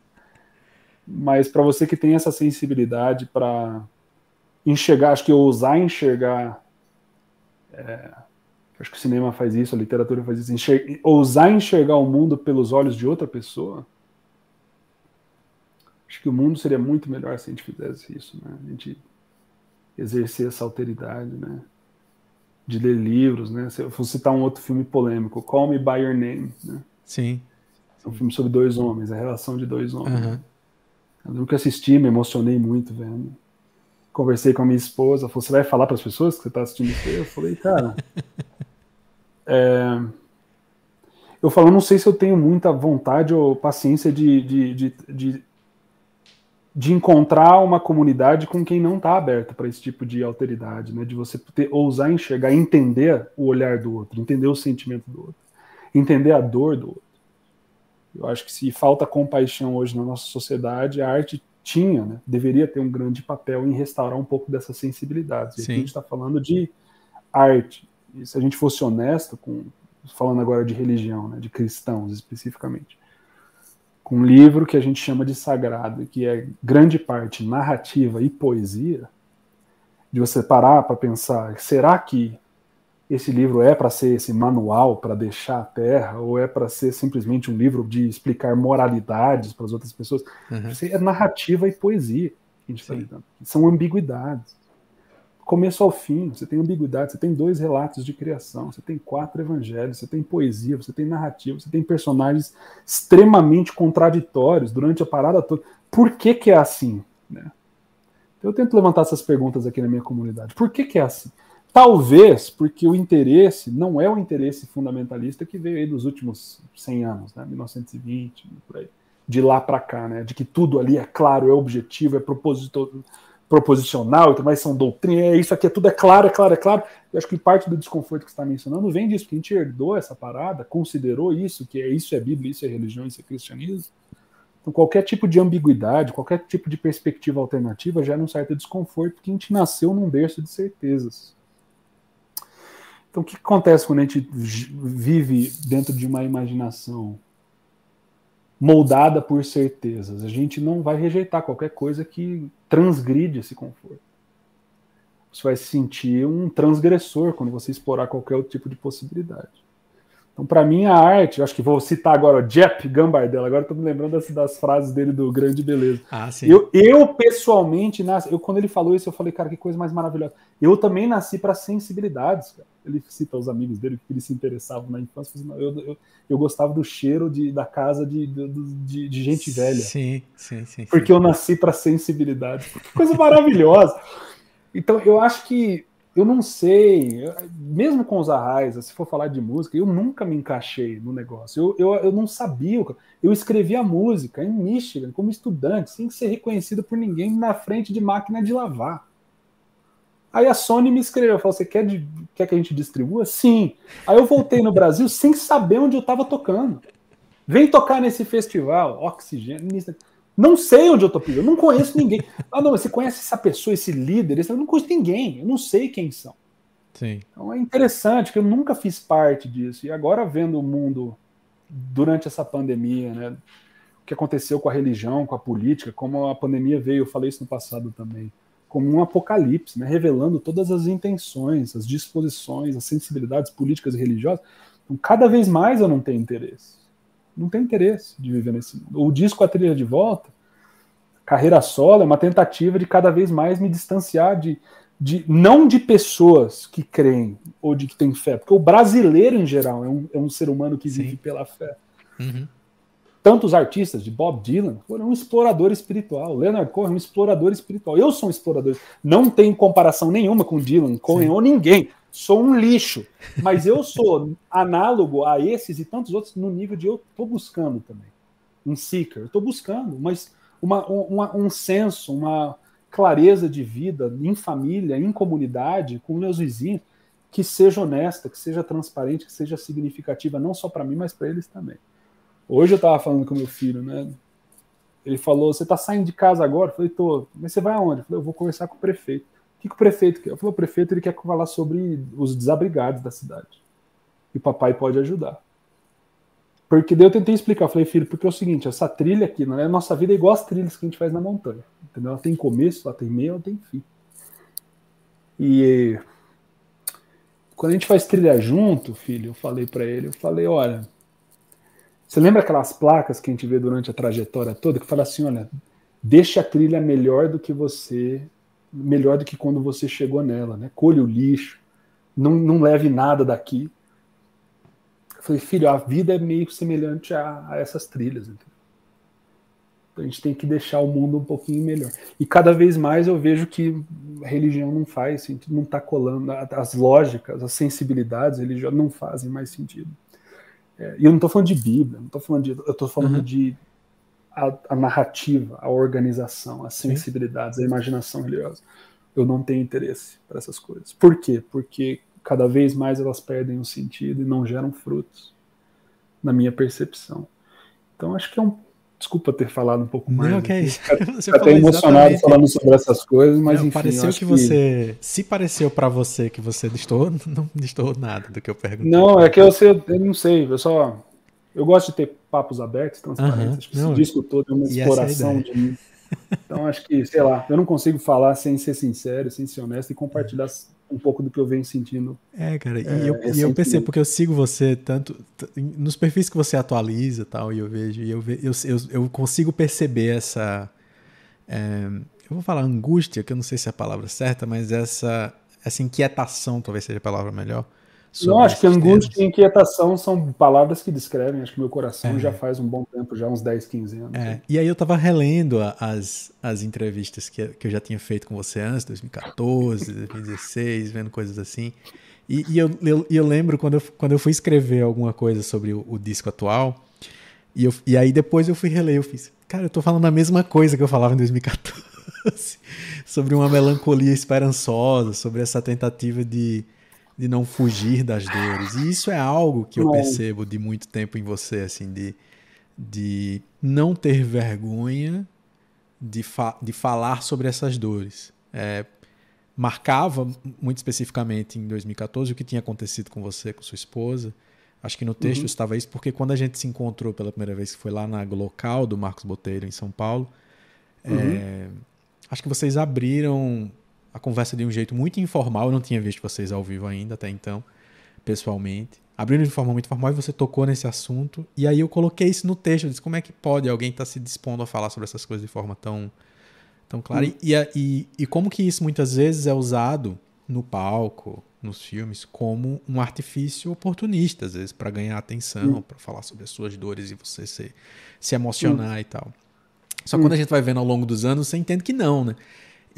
Mas para você que tem essa sensibilidade para enxergar acho que ousar enxergar é, acho que o cinema faz isso a literatura faz isso enxergar, ousar enxergar o mundo pelos olhos de outra pessoa acho que o mundo seria muito melhor se a gente fizesse isso né? A gente exercer essa alteridade né de ler livros, né? Se eu for citar um outro filme polêmico, Call Me By Your Name, né?
Sim.
É um filme sobre dois homens, a relação de dois homens. Uhum. Eu nunca assisti, me emocionei muito vendo. Conversei com a minha esposa, falou, você vai falar para as pessoas que você está assistindo isso? Eu falei, cara... é... Eu falo, não sei se eu tenho muita vontade ou paciência de, de, de, de de encontrar uma comunidade com quem não está aberta para esse tipo de alteridade, né? De você ter, ousar enxergar, entender o olhar do outro, entender o sentimento do outro, entender a dor do outro. Eu acho que se falta compaixão hoje na nossa sociedade, a arte tinha, né? deveria ter um grande papel em restaurar um pouco dessas sensibilidades. E aqui a gente está falando de arte. E se a gente fosse honesto com falando agora de religião, né? de cristãos especificamente com um livro que a gente chama de sagrado, que é grande parte narrativa e poesia, de você parar para pensar, será que esse livro é para ser esse manual para deixar a terra, ou é para ser simplesmente um livro de explicar moralidades para as outras pessoas? Uhum. É narrativa e poesia que a gente está lidando. São ambiguidades começo ao fim, você tem ambiguidade, você tem dois relatos de criação, você tem quatro evangelhos, você tem poesia, você tem narrativa, você tem personagens extremamente contraditórios durante a parada toda. Por que, que é assim? Né? Eu tento levantar essas perguntas aqui na minha comunidade. Por que, que é assim? Talvez porque o interesse não é o interesse fundamentalista que veio aí dos últimos 100 anos, né? 1920, por aí. De lá para cá, né? De que tudo ali é claro, é objetivo, é proposital, proposicional e tudo mais, são doutrinas, é isso aqui é tudo é claro, é claro, é claro. Eu acho que parte do desconforto que você está mencionando vem disso, que a gente herdou essa parada, considerou isso, que é isso é Bíblia, isso é religião, isso é cristianismo. Então, qualquer tipo de ambiguidade, qualquer tipo de perspectiva alternativa gera um certo desconforto, porque a gente nasceu num berço de certezas. Então, o que acontece quando a gente vive dentro de uma imaginação moldada por certezas? A gente não vai rejeitar qualquer coisa que transgride esse conforto. Você vai se sentir um transgressor quando você explorar qualquer outro tipo de possibilidade. Então, para mim, a arte, acho que vou citar agora o Jeff Gambardella, agora estou me lembrando das, das, frases dele do Grande Beleza.
Ah, sim.
Eu, eu pessoalmente, nasci, eu, quando ele falou isso, eu falei, cara, que coisa mais maravilhosa. Eu também nasci para sensibilidades, cara. Ele cita os amigos dele que eles se interessavam na infância. Eu, eu, eu gostava do cheiro de, da casa de, de, de gente velha.
Sim, sim, sim.
Porque
sim.
eu nasci para sensibilidades. Que coisa maravilhosa. Então, eu acho que eu não sei, mesmo com os arrais, se for falar de música, eu nunca me encaixei no negócio. Eu, eu, eu não sabia. Eu escrevia música em Michigan, como estudante, sem ser reconhecido por ninguém na frente de máquina de lavar. Aí a Sony me escreveu, falou: Você quer, quer que a gente distribua? Sim. Aí eu voltei no Brasil sem saber onde eu estava tocando. Vem tocar nesse festival, oxigênio. Não sei onde eu tô pisando, eu não conheço ninguém. Ah, não, você conhece essa pessoa, esse líder? Esse... Eu não conheço ninguém, eu não sei quem são.
Sim.
Então é interessante que eu nunca fiz parte disso. E agora vendo o mundo durante essa pandemia, né? O que aconteceu com a religião, com a política, como a pandemia veio, eu falei isso no passado também, como um apocalipse, né? Revelando todas as intenções, as disposições, as sensibilidades políticas e religiosas. Então, cada vez mais eu não tenho interesse não tem interesse de viver nesse mundo. O disco A Trilha de Volta, carreira solo, é uma tentativa de cada vez mais me distanciar de, de não de pessoas que creem ou de que têm fé, porque o brasileiro em geral é um, é um ser humano que vive Sim. pela fé.
Uhum.
Tantos artistas, de Bob Dylan, foram um explorador espiritual. Leonard Cohen, um explorador espiritual. Eu sou um explorador. Não tem comparação nenhuma com Dylan, Cohen Sim. ou ninguém sou um lixo, mas eu sou análogo a esses e tantos outros no nível de eu estou buscando também. Um seeker, estou buscando, mas uma, uma, um senso, uma clareza de vida em família, em comunidade, com meus vizinhos, que seja honesta, que seja transparente, que seja significativa, não só para mim, mas para eles também. Hoje eu estava falando com meu filho, né? Ele falou: Você está saindo de casa agora? Eu falei: Tô. Mas você vai aonde? Eu falei: Eu vou conversar com o prefeito. O que, que o prefeito quer? Eu falei, o prefeito ele quer falar sobre os desabrigados da cidade. E o papai pode ajudar. Porque daí eu tentei explicar, eu falei, filho, porque é o seguinte, essa trilha aqui, não é nossa vida é igual as trilhas que a gente faz na montanha. Entendeu? Ela tem começo, ela tem meio, ela tem fim. E quando a gente faz trilha junto, filho, eu falei para ele, eu falei, olha, você lembra aquelas placas que a gente vê durante a trajetória toda que fala assim, olha, deixa a trilha melhor do que você melhor do que quando você chegou nela, né? Colhe o lixo, não, não leve nada daqui. Eu falei, filho, a vida é meio semelhante a, a essas trilhas. Então a gente tem que deixar o mundo um pouquinho melhor. E cada vez mais eu vejo que religião não faz sentido, não está colando, as lógicas, as sensibilidades religiosas não fazem mais sentido. É, e eu não estou falando de Bíblia, não estou falando de. Eu estou falando uhum. de a, a, narrativa, a organização, as sensibilidades, a imaginação religiosa. Eu não tenho interesse para essas coisas. Por quê? Porque cada vez mais elas perdem o sentido e não geram frutos, na minha percepção. Então acho que é um. Desculpa ter falado um pouco mais.
Não, que é isso.
Você até emocionado exatamente. falando sobre essas coisas, mas não, enfim.
Pareceu que, que você. Se pareceu para você que você distou, não distou nada do que eu perguntei.
Não, é que eu, sei, eu não sei, eu só eu gosto de ter papos abertos, transparentes. Uhum. Acho que esse disco todo é uma é exploração é de mim. Então, acho que, sei lá, eu não consigo falar sem ser sincero, sem ser honesto e compartilhar um pouco do que eu venho sentindo.
É, cara, é, e, eu, e eu percebo, porque eu sigo você tanto nos perfis que você atualiza tal, e eu vejo, e eu, eu, eu, eu consigo perceber essa. É, eu vou falar angústia, que eu não sei se é a palavra certa, mas essa, essa inquietação talvez seja a palavra melhor
não, acho que angústia e inquietação são palavras que descrevem, acho que meu coração é. já faz um bom tempo, já uns 10, 15 anos.
É. E aí eu tava relendo as, as entrevistas que, que eu já tinha feito com você antes, 2014, 2016, vendo coisas assim. E, e eu, eu, eu, lembro quando eu, quando eu fui escrever alguma coisa sobre o, o disco atual, e, eu, e aí depois eu fui reler, eu fiz, cara, eu tô falando a mesma coisa que eu falava em 2014, sobre uma melancolia esperançosa, sobre essa tentativa de de não fugir das dores. E isso é algo que eu percebo de muito tempo em você, assim, de, de não ter vergonha de, fa de falar sobre essas dores. É, marcava muito especificamente em 2014 o que tinha acontecido com você, com sua esposa. Acho que no texto uhum. estava isso, porque quando a gente se encontrou pela primeira vez, que foi lá na local do Marcos Boteiro, em São Paulo, uhum. é, acho que vocês abriram a conversa de um jeito muito informal. Eu não tinha visto vocês ao vivo ainda até então, pessoalmente. Abriram de forma muito informal e você tocou nesse assunto. E aí eu coloquei isso no texto. Eu disse, como é que pode alguém estar tá se dispondo a falar sobre essas coisas de forma tão, tão clara? Hum. E, e, e como que isso muitas vezes é usado no palco, nos filmes, como um artifício oportunista, às vezes, para ganhar atenção, hum. para falar sobre as suas dores e você se, se emocionar hum. e tal. Só que quando a gente vai vendo ao longo dos anos, você entende que não, né?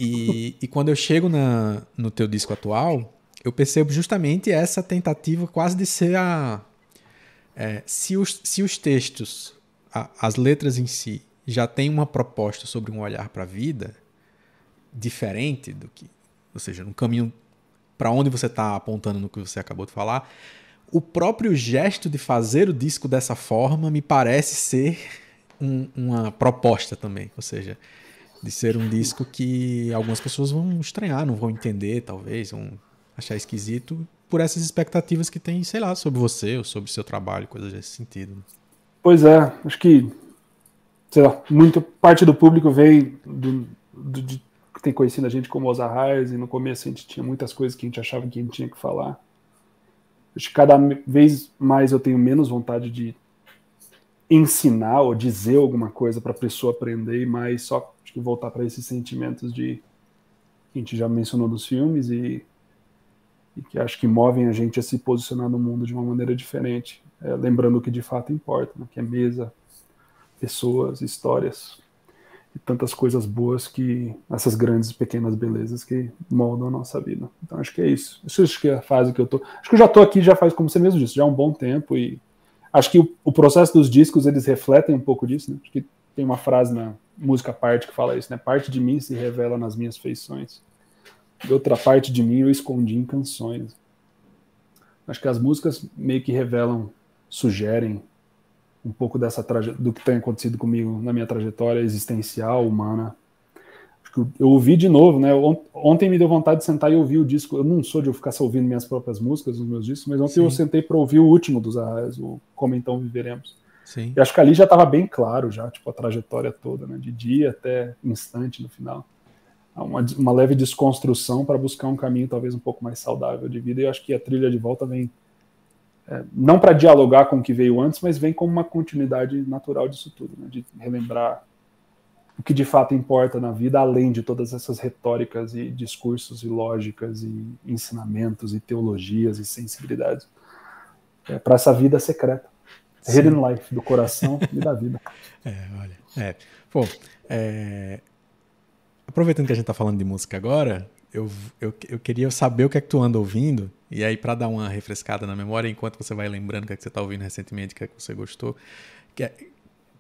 E, e quando eu chego na, no teu disco atual, eu percebo justamente essa tentativa quase de ser a. É, se, os, se os textos, a, as letras em si, já têm uma proposta sobre um olhar para a vida diferente do que. Ou seja, no caminho para onde você está apontando no que você acabou de falar, o próprio gesto de fazer o disco dessa forma me parece ser um, uma proposta também. Ou seja, de ser um disco que algumas pessoas vão estranhar, não vão entender, talvez, vão achar esquisito por essas expectativas que tem, sei lá, sobre você ou sobre seu trabalho, coisas desse sentido.
Pois é, acho que, sei lá, muita parte do público vem do, do, de, que tem conhecido a gente como Ozarrais e no começo a gente tinha muitas coisas que a gente achava que a gente tinha que falar. Acho que cada vez mais eu tenho menos vontade de ensinar ou dizer alguma coisa para a pessoa aprender e mais só acho que voltar para esses sentimentos de que a gente já mencionou nos filmes e, e, que acho que movem a gente a se posicionar no mundo de uma maneira diferente, é, lembrando o que de fato importa, né, que é mesa, pessoas, histórias e tantas coisas boas que essas grandes e pequenas belezas que moldam a nossa vida. Então acho que é isso. Isso acho que é a fase que eu tô. Acho que eu já tô aqui já faz como você mesmo disse, já há um bom tempo e acho que o, o processo dos discos eles refletem um pouco disso, né? Acho que tem uma frase na música parte que fala isso, né? Parte de mim se revela nas minhas feições. E outra parte de mim eu escondi em canções. Acho que as músicas meio que revelam, sugerem um pouco dessa do que tem acontecido comigo na minha trajetória existencial, humana. Eu ouvi de novo, né? Ontem me deu vontade de sentar e ouvir o disco. Eu não sou de eu ficar só ouvindo minhas próprias músicas, os meus discos, mas ontem Sim. eu sentei para ouvir o último dos Arraias, o Como Então Viveremos.
Sim.
E acho que ali já estava bem claro, já, tipo, a trajetória toda, né? De dia até instante no final. Uma, uma leve desconstrução para buscar um caminho talvez um pouco mais saudável de vida. E eu acho que a trilha de volta vem é, não para dialogar com o que veio antes, mas vem como uma continuidade natural disso tudo, né? de relembrar o que de fato importa na vida, além de todas essas retóricas e discursos e lógicas e ensinamentos e teologias e sensibilidades é, para essa vida secreta. Sim. Hidden Life, do coração e da vida.
É, olha. É. Pô, é... aproveitando que a gente tá falando de música agora, eu, eu, eu queria saber o que é que tu anda ouvindo, e aí para dar uma refrescada na memória, enquanto você vai lembrando o que é que você tá ouvindo recentemente, o que é que você gostou, que é,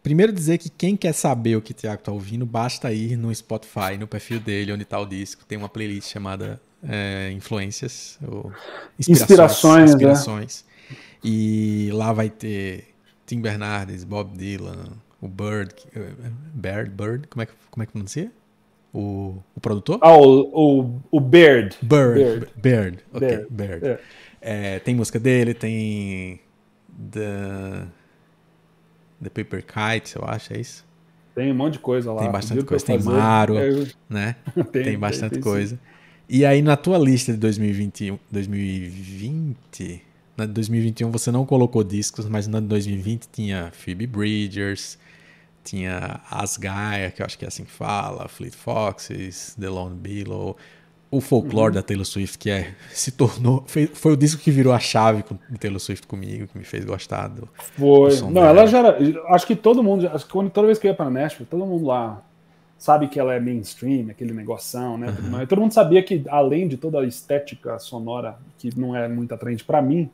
Primeiro dizer que quem quer saber o que o Thiago tá ouvindo, basta ir no Spotify, no perfil dele, onde tá o disco. Tem uma playlist chamada é, Influências, ou
Inspirações. Inspirações. inspirações.
Né? E lá vai ter Tim Bernardes, Bob Dylan, o Bird, Bird, Bird, como é que, como é que pronuncia? O, o produtor?
Ah, o, o, o Bird.
Bird, Bird, Bird, ok, Bird. Bird. É. É, tem música dele, tem The, The Paper Kites, eu acho, é isso?
Tem um monte de coisa lá.
Tem bastante coisa, tem Maro, é, né? tem, tem bastante tem, coisa. Sim. E aí na tua lista de 2021, 2020 na de 2021 você não colocou discos, mas na de 2020 tinha Phoebe Bridgers, tinha Asgaia, que eu acho que é assim que fala, Fleet Foxes, The Lone Below, o folclore uhum. da Taylor Swift, que é, se tornou. Foi, foi, o disco que virou a chave com Taylor Swift comigo, que me fez gostar do.
Foi. Do não, dela. ela já era. Acho que todo mundo. Acho que toda vez que eu ia para Nashville, todo mundo lá sabe que ela é mainstream, aquele negoção, né? Uhum. Todo mundo sabia que, além de toda a estética sonora, que não é muito atraente para mim,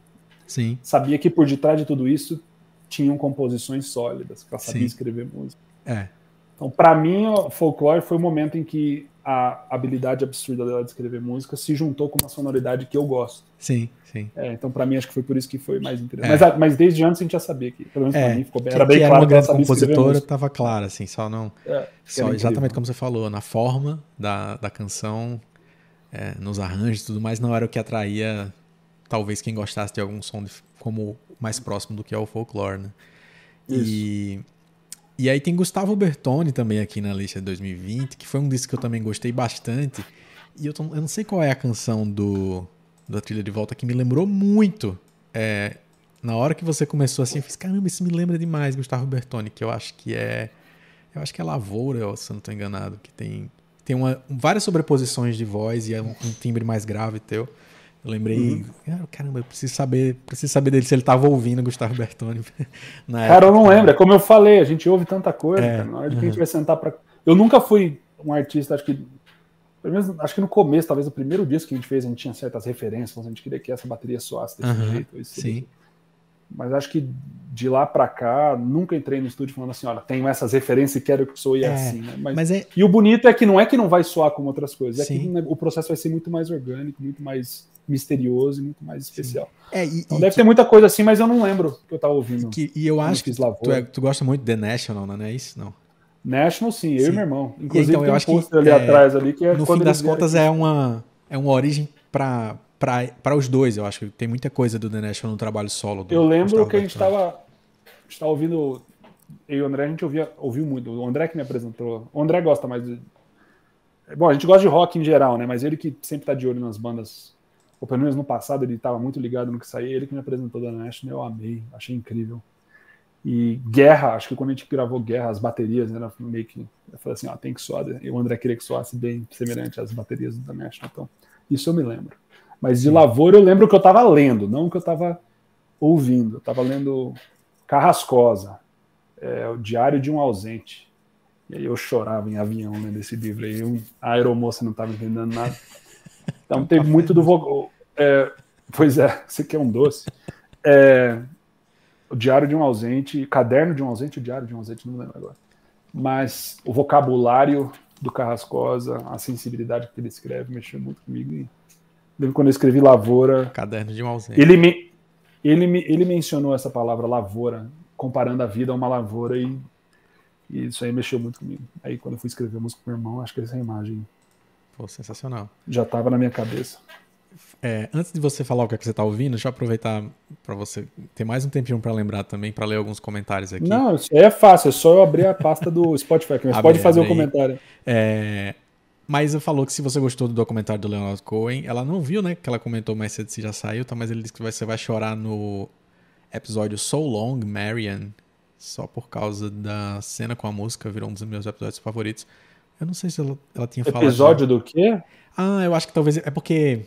Sim.
sabia que por detrás de tudo isso tinham composições sólidas, que ela sabia Sim. escrever música.
É.
Então, para mim, o folclore foi o momento em que a habilidade absurda dela de escrever música se juntou com uma sonoridade que eu gosto.
Sim, sim.
É, então, para mim, acho que foi por isso que foi mais interessante. É. Mas, mas, desde antes a gente já sabia que, pelo menos
é,
pra mim, ficou
bem, era bem que claro era uma grande compositora, estava claro, assim, só não. É, só exatamente como você falou, na forma da, da canção, é, nos arranjos e tudo mais, não era o que atraía, talvez, quem gostasse de algum som de, como mais próximo do que é o folclore, né? Isso. E. E aí tem Gustavo Bertoni também aqui na lista de 2020, que foi um disco que eu também gostei bastante. E eu, tô, eu não sei qual é a canção do da trilha de volta que me lembrou muito. É, na hora que você começou assim, eu fiz, caramba, isso me lembra demais Gustavo Bertoni, que eu acho que é. Eu acho que é Lavoura, se eu não estou enganado, que tem, tem uma, várias sobreposições de voz e é um, um timbre mais grave teu. Eu lembrei, uhum. Ah, caramba, eu preciso saber, preciso saber dele se ele estava ouvindo Gustavo Bertoni.
Na cara, época. eu não lembro. É como eu falei, a gente ouve tanta coisa. É, cara, na hora uhum. que a gente vai sentar para. Eu nunca fui um artista, acho que. Pelo menos, acho que no começo, talvez o primeiro disco que a gente fez, a gente tinha certas referências, a gente queria que essa bateria soasse desse uhum. jeito.
Sim.
Mas acho que de lá para cá, nunca entrei no estúdio falando assim, olha, tenho essas referências e quero que soe é, assim. Né? Mas,
mas é...
E o bonito é que não é que não vai soar como outras coisas, Sim. é que o processo vai ser muito mais orgânico, muito mais misterioso e muito mais especial.
É, e,
então e deve que... ter muita coisa assim, mas eu não lembro que eu tava ouvindo.
Que, e eu acho que tu, é, tu, gosta muito de The National, não é isso? Não.
National, sim, eu sim. e meu irmão. Inclusive,
então, eu acho que
ali é, atrás ali que é
no fim das contas é uma é uma origem para para os dois, eu acho que tem muita coisa do The National no trabalho solo. Do
eu lembro Gustavo que a gente estava estava ouvindo eu e o André a gente ouvia ouviu muito. O André que me apresentou. O André gosta mais de Bom, a gente gosta de rock em geral, né? Mas ele que sempre tá de olho nas bandas ou pelo menos no passado ele estava muito ligado no que saía, ele que me apresentou da National, eu amei, achei incrível. E Guerra, acho que quando a gente gravou Guerra, as baterias, né, meio que, eu falei assim, ó, tem que soar, o André queria que soasse bem semelhante às baterias da National, então isso eu me lembro. Mas de Lavoura eu lembro que eu estava lendo, não que eu estava ouvindo, eu estava lendo Carrascosa, é, o Diário de um Ausente, e aí eu chorava em avião lendo esse livro aí, um, a aeromoça não estava entendendo nada. Então tem muito do vocal. É, pois é, você quer um doce. É, o Diário de um Ausente, Caderno de um Ausente, o Diário de um Ausente, não lembro agora. Mas o vocabulário do Carrascosa, a sensibilidade que ele escreve, mexeu muito comigo. E lembro quando eu escrevi Lavoura.
Caderno de um Ausente.
Ele, me, ele, me, ele mencionou essa palavra lavoura, comparando a vida a uma lavoura, e, e isso aí mexeu muito comigo. Aí quando eu fui escrever a música com meu irmão, acho que essa imagem
Pô, sensacional.
Já estava na minha cabeça.
É, antes de você falar o que, é que você está ouvindo, deixa eu aproveitar para você ter mais um tempinho para lembrar também, para ler alguns comentários aqui.
Não, isso é fácil, é só eu abrir a pasta do Spotify, que você pode fazer o um comentário.
É, mas eu falou que se você gostou do documentário do Leonard Cohen, ela não viu, né? Que ela comentou mais cedo se já saiu, tá? Mas ele disse que você vai chorar no episódio So Long, Marian, só por causa da cena com a música, virou um dos meus episódios favoritos. Eu não sei se ela, ela tinha
falado. Episódio do quê?
Ah, eu acho que talvez. É porque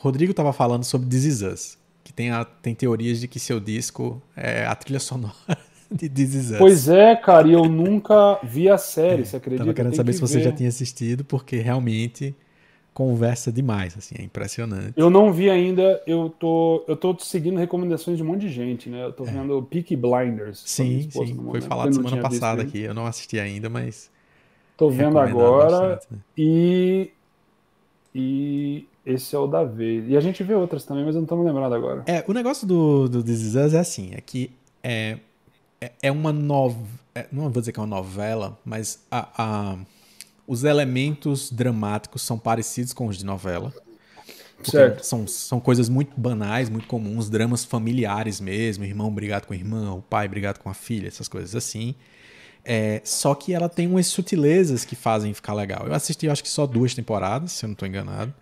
Rodrigo estava falando sobre This Is Us, que tem, a, tem teorias de que seu disco é a trilha sonora de This Is Us.
Pois é, cara, e eu nunca vi a série, é, você acredita?
Tava querendo saber que se você ver. já tinha assistido, porque realmente conversa demais, assim, é impressionante.
Eu não vi ainda, eu tô, eu tô seguindo recomendações de um monte de gente, né? Eu tô é. vendo Peaky Blinders.
Sim, sim, foi falado semana passada aqui, eu não assisti ainda, mas
Tô vendo agora bastante, né? e e esse é o da vez. E a gente vê outras também, mas eu não tô me lembrando agora.
É, o negócio do, do This Is Us é assim, é que é, é, é uma novela, é, não vou dizer que é uma novela, mas a, a, os elementos dramáticos são parecidos com os de novela.
Certo.
São, são coisas muito banais, muito comuns, dramas familiares mesmo, irmão brigado com irmão, o pai brigado com a filha, essas coisas assim. É, só que ela tem umas sutilezas que fazem ficar legal. Eu assisti, acho que só duas temporadas, se eu não estou enganado.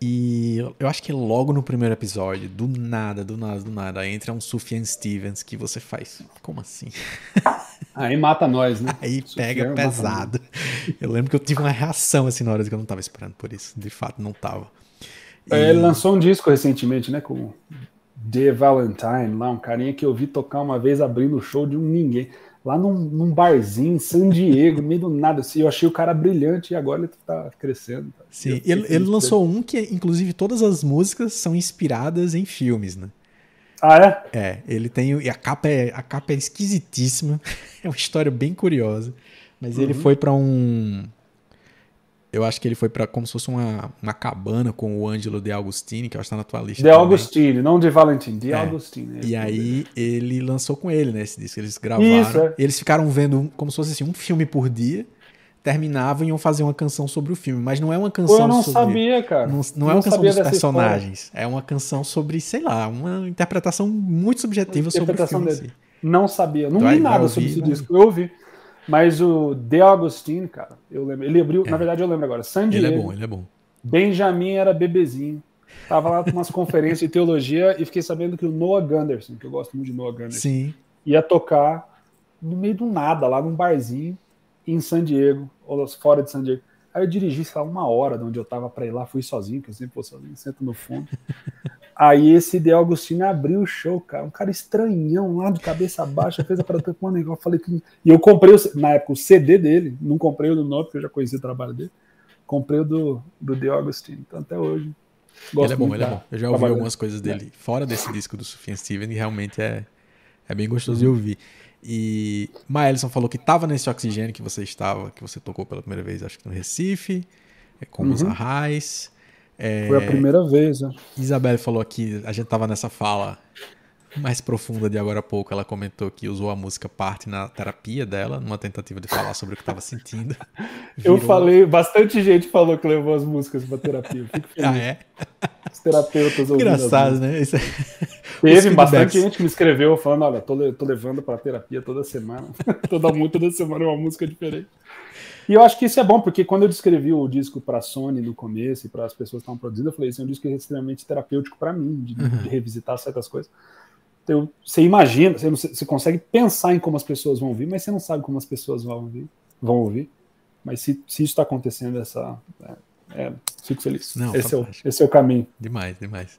E eu acho que logo no primeiro episódio, do nada, do nada, do nada, entra um Sufjan Stevens que você faz. Como assim?
Aí mata nós, né?
Aí pega pesado. Eu lembro que eu tive uma reação assim na hora que eu não estava esperando por isso. De fato, não estava.
E... É, ele lançou um disco recentemente, né? Com The Valentine, lá, um carinha que eu vi tocar uma vez abrindo o show de um ninguém lá num, num, barzinho em San Diego, no meio do nada. Assim, eu achei o cara brilhante e agora ele tá crescendo. Tá?
Sim, ele, ele lançou um que, inclusive, todas as músicas são inspiradas em filmes, né?
Ah, é?
É, ele tem. E a capa é, a capa é esquisitíssima. é uma história bem curiosa. Mas uhum. ele foi para um. Eu acho que ele foi para como se fosse uma, uma cabana com o Ângelo De Agostini, que eu acho que tá na tua lista.
De também. Agostini, não de Valentim, De é. Agostini.
E aí ele lançou com ele, né, esse disco. Eles gravaram. Isso, é. Eles ficaram vendo como se fosse assim, um filme por dia. Terminavam e iam fazer uma canção sobre o filme, mas não é uma canção
Pô, eu não
sobre.
sabia, cara.
Não, não é uma canção dos personagens. História. É uma canção sobre, sei lá, uma interpretação muito subjetiva sobre o filme. Dele.
Não sabia. Não vi nada sobre esse disco. Eu ouvi. Mas o De Agostini, cara, eu lembro. Ele abriu, é. na verdade eu lembro agora. San Diego,
ele é bom, ele é bom.
Benjamin era bebezinho. Tava lá com umas conferências de teologia e fiquei sabendo que o Noah Gunderson, que eu gosto muito de Noah Gunderson,
Sim.
ia tocar no meio do nada, lá num barzinho em San Diego, ou fora de San Diego. Aí eu dirigi, sei lá, uma hora de onde eu tava para ir lá, fui sozinho, que eu sempre vou sozinho, sento no fundo. Aí esse De Agostino abriu o show, cara. Um cara estranhão lá de cabeça baixa, fez a parada com um falei que. E eu comprei, na época, o CD dele. Não comprei o do Nobre, porque eu já conhecia o trabalho dele. Comprei o do, do De Agostino. Então até hoje.
ele é bom, ele é bom. Eu já ouvi algumas coisas dele é. fora desse disco do Sufjan Steven e realmente é, é bem gostoso uhum. de ouvir. E Maelson falou que estava nesse oxigênio que você estava, que você tocou pela primeira vez, acho que no Recife, é, com uhum. os Arrais.
É, Foi a primeira vez, né?
Isabelle falou aqui, a gente tava nessa fala mais profunda de agora há pouco, ela comentou que usou a música parte na terapia dela, numa tentativa de falar sobre o que estava sentindo.
Virou... Eu falei, bastante gente falou que levou as músicas para terapia.
Ah, é?
Os terapeutas ouvindo.
Engraçado, né? Isso é...
Teve bastante gente que me escreveu falando: olha, tô, tô levando para terapia toda semana. toda, toda semana é uma música diferente. E eu acho que isso é bom, porque quando eu descrevi o disco para a Sony no começo e para as pessoas que estavam produzindo, eu falei: esse é um disco extremamente terapêutico para mim, de, uhum. de, revisitar certas coisas. Então, você imagina, você, você, consegue pensar em como as pessoas vão ouvir, mas você não sabe como as pessoas vão ouvir. Vão ouvir. Mas se, se isso está acontecendo, essa, é, é, fico feliz. Não, esse, é o, esse é o caminho.
Demais, demais.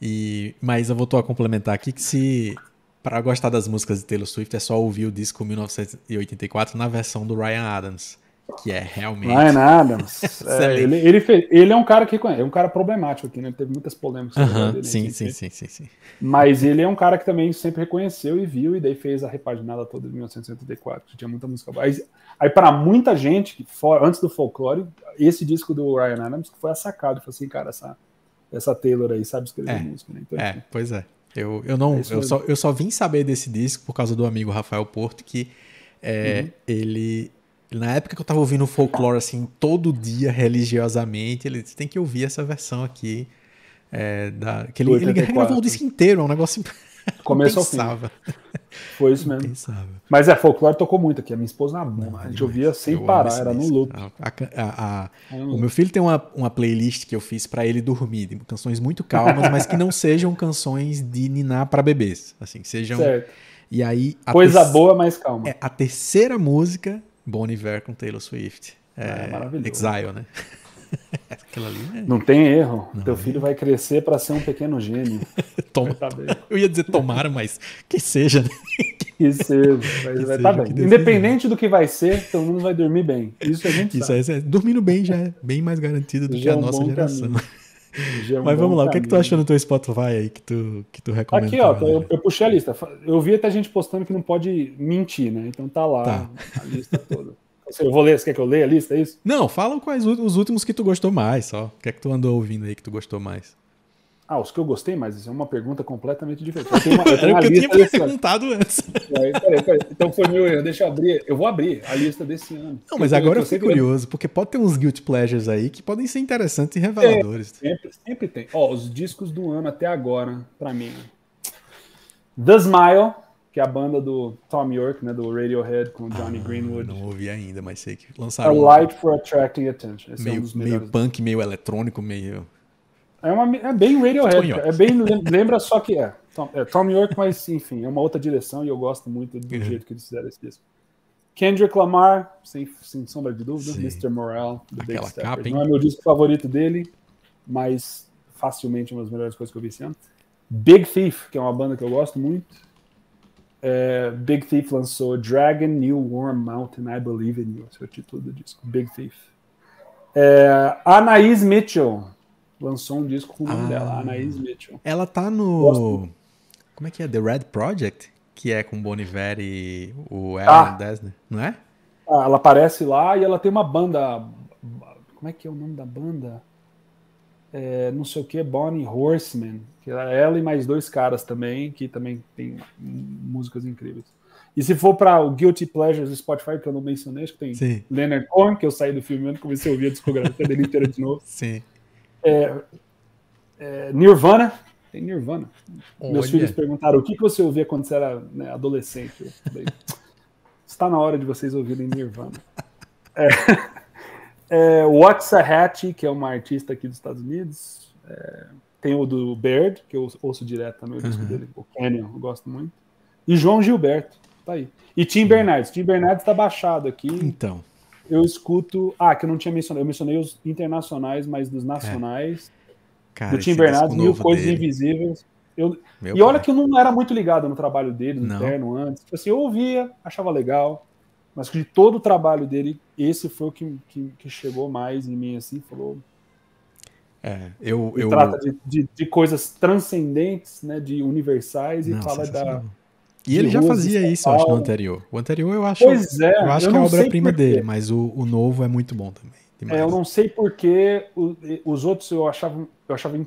E, mas eu vou a complementar aqui que se para gostar das músicas de Taylor Swift é só ouvir o disco 1984 na versão do Ryan Adams que é realmente.
Não é nada. é, ele, ele, fez, ele, é um cara que é um cara problemático aqui, né? Ele teve muitas polêmicas.
Dele, sim, sim, sim, sim, sim,
Mas ele é um cara que também sempre reconheceu e viu, e daí fez a repaginada toda de 1984, que tinha muita música boa. Aí, aí para muita gente, for, antes do folclore, esse disco do Ryan Adams foi sacado. Foi assim, cara, essa, essa Taylor aí sabe escrever é, música, né?
Então, é, pois é. Eu, eu não. É eu, só, eu só vim saber desse disco por causa do amigo Rafael Porto, que é, uhum. ele na época que eu tava ouvindo folclore assim todo dia religiosamente, ele disse, tem que ouvir essa versão aqui. É, da, que ele, ele gravou o disco inteiro, é um negócio
Começou pensava. Foi isso mesmo. Pensava. Mas é, folclore tocou muito aqui. A minha esposa na mão. A gente ouvia sem parar, era no loop. A,
a, a, o meu filho tem uma, uma playlist que eu fiz para ele dormir, de canções muito calmas, mas que não sejam canções de ninar para bebês. Assim, sejam. Certo. E aí.
Coisa boa, mas calma.
É, a terceira música Bon Iver com Taylor Swift. É, é maravilhoso. Exile, né?
Aquilo ali é... Não tem erro. Não, Teu é. filho vai crescer para ser um pequeno gênio.
Toma, tá eu ia dizer tomara, mas que seja. Né?
Que seja. Vai, vai tá bem. Independente do que vai ser, todo mundo vai dormir bem. Isso a gente
Isso sabe. É, dormindo bem já é bem mais garantido do já que a é um nossa geração. É um Mas vamos lá, o que é que tu achou no teu Spotify aí que tu, que tu recomenda?
Aqui, ó, eu, eu, puxei a lista. Eu vi até gente postando que não pode mentir, né? Então tá lá tá. a lista toda. Eu vou ler, você quer que eu leia a lista, é isso?
Não, fala quais os últimos que tu gostou mais, só. O que é que tu andou ouvindo aí que tu gostou mais?
Ah, os que eu gostei, mas isso é uma pergunta completamente diferente. Eu tenho uma, eu
tenho uma Era o que eu tinha perguntado antes.
Peraí, peraí, peraí. Então foi meu erro, deixa eu abrir. Eu vou abrir a lista desse ano.
Não, mas agora eu fiquei curioso, porque pode ter uns guilt pleasures aí que podem ser interessantes e reveladores.
É, sempre, sempre tem. Ó, os discos do ano até agora, pra mim. The Smile, que é a banda do Tom York, né, do Radiohead com Johnny ah, Greenwood.
Não ouvi ainda, mas sei que lançaram.
A Light for Attracting Attention.
Esse meio, é um meio punk, meio eletrônico, meio
é, uma, é bem Radiohead, é bem, lembra só que é Tom, é Tom York, mas enfim, é uma outra direção e eu gosto muito do uhum. jeito que eles fizeram esse disco. Kendrick Lamar, sem, sem sombra de dúvida, Sim. Mr. Morale, do Aquela Big capa, Não é meu disco favorito dele, mas facilmente uma das melhores coisas que eu vi esse ano. Big Thief, que é uma banda que eu gosto muito. É, Big Thief lançou Dragon New Warm Mountain, I Believe in You, esse é o título do disco, Big Thief. É, Anaís Mitchell, lançou um disco com o nome ah, dela, Anaís Mitchell.
Ela tá no. Gosto. Como é que é? The Red Project? Que é com Bon Iver e o Aaron ah. Desner, não é?
Ah, ela aparece lá e ela tem uma banda. Como Como é que é o nome da banda? É, não sei o que, Bonnie Horseman, que era ela e mais dois caras também, que também tem músicas incríveis. E se for para o Guilty Pleasures do Spotify, que eu não mencionei, acho que tem Sim. Leonard Cohen, que eu saí do filme e comecei a ouvir a discografia dele inteira de novo.
Sim.
É, é, Nirvana, tem Nirvana. Olha. Meus filhos perguntaram o que, que você ouvia quando você era né, adolescente. Eu falei, está na hora de vocês ouvirem Nirvana. É, é, Waxahachie, que é uma artista aqui dos Estados Unidos. É, tem o do Baird, que eu ouço direto também, o disco uhum. dele, o Canyon, eu gosto muito. E João Gilberto. Tá aí. E Tim Bernardes. Tim Bernardes está baixado aqui.
Então.
Eu escuto. Ah, que eu não tinha mencionado. Eu mencionei os internacionais, mas dos nacionais. É. Cara, do Tim Bernardes, Mil Coisas dele. Invisíveis. Eu... e pai. olha que eu não era muito ligado no trabalho dele, no interno antes. Tipo assim, eu ouvia, achava legal. Mas de todo o trabalho dele, esse foi o que, que, que chegou mais em mim, assim, falou.
É, eu. eu...
Trata de, de, de, coisas transcendentes, né? De universais, e não, fala da
e ele já fazia isso, acho, no anterior. O anterior eu acho, pois é, eu acho eu que é a obra-prima dele, mas o, o novo é muito bom também.
É, eu não sei porque os outros eu achava, eu achava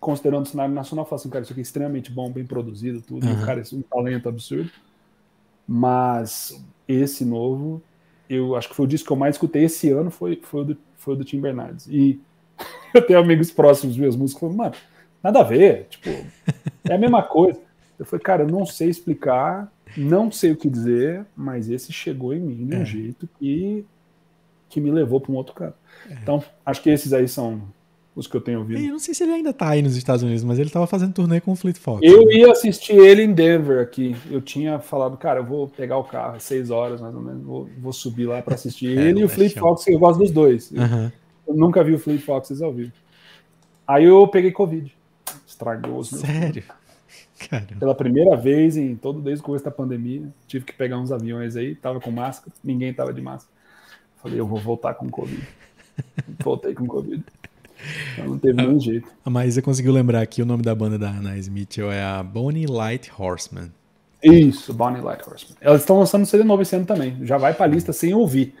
considerando o cenário nacional, eu falava assim, cara, isso aqui é extremamente bom, bem produzido, tudo, uhum. cara, isso é um talento absurdo. Mas esse novo, eu acho que foi o disco que eu mais escutei esse ano, foi, foi, o, do, foi o do Tim Bernardes. E eu tenho amigos próximos meus músicos falando, mano, nada a ver, tipo, é a mesma coisa. Eu falei, cara, eu não sei explicar, não sei o que dizer, mas esse chegou em mim de um é. jeito que, que me levou para um outro canto. É. Então, acho que esses aí são os que eu tenho ouvido.
Eu não sei se ele ainda tá aí nos Estados Unidos, mas ele tava fazendo turnê com o Fleet Fox.
Eu né? ia assistir ele em Denver aqui. Eu tinha falado, cara, eu vou pegar o carro, seis horas mais ou menos, vou, vou subir lá para assistir é, ele e o Fleet Fox, eu gosto dos dois.
Uhum.
Eu, eu nunca vi o Fleet Fox ao vivo. Aí eu peguei Covid. Estragou os
meus. Sério?
Caramba. Pela primeira vez em todo desde o começo da pandemia, tive que pegar uns aviões aí, tava com máscara, ninguém tava de máscara. Falei, eu vou voltar com Covid. Voltei com Covid. Então não teve nenhum jeito.
A Maísa conseguiu lembrar aqui o nome da banda da Anais Mitchell é a Bonnie Light Horseman.
Isso, Bonnie Light Horseman. Elas estão lançando um CD novo esse ano também. Já vai pra lista sem ouvir.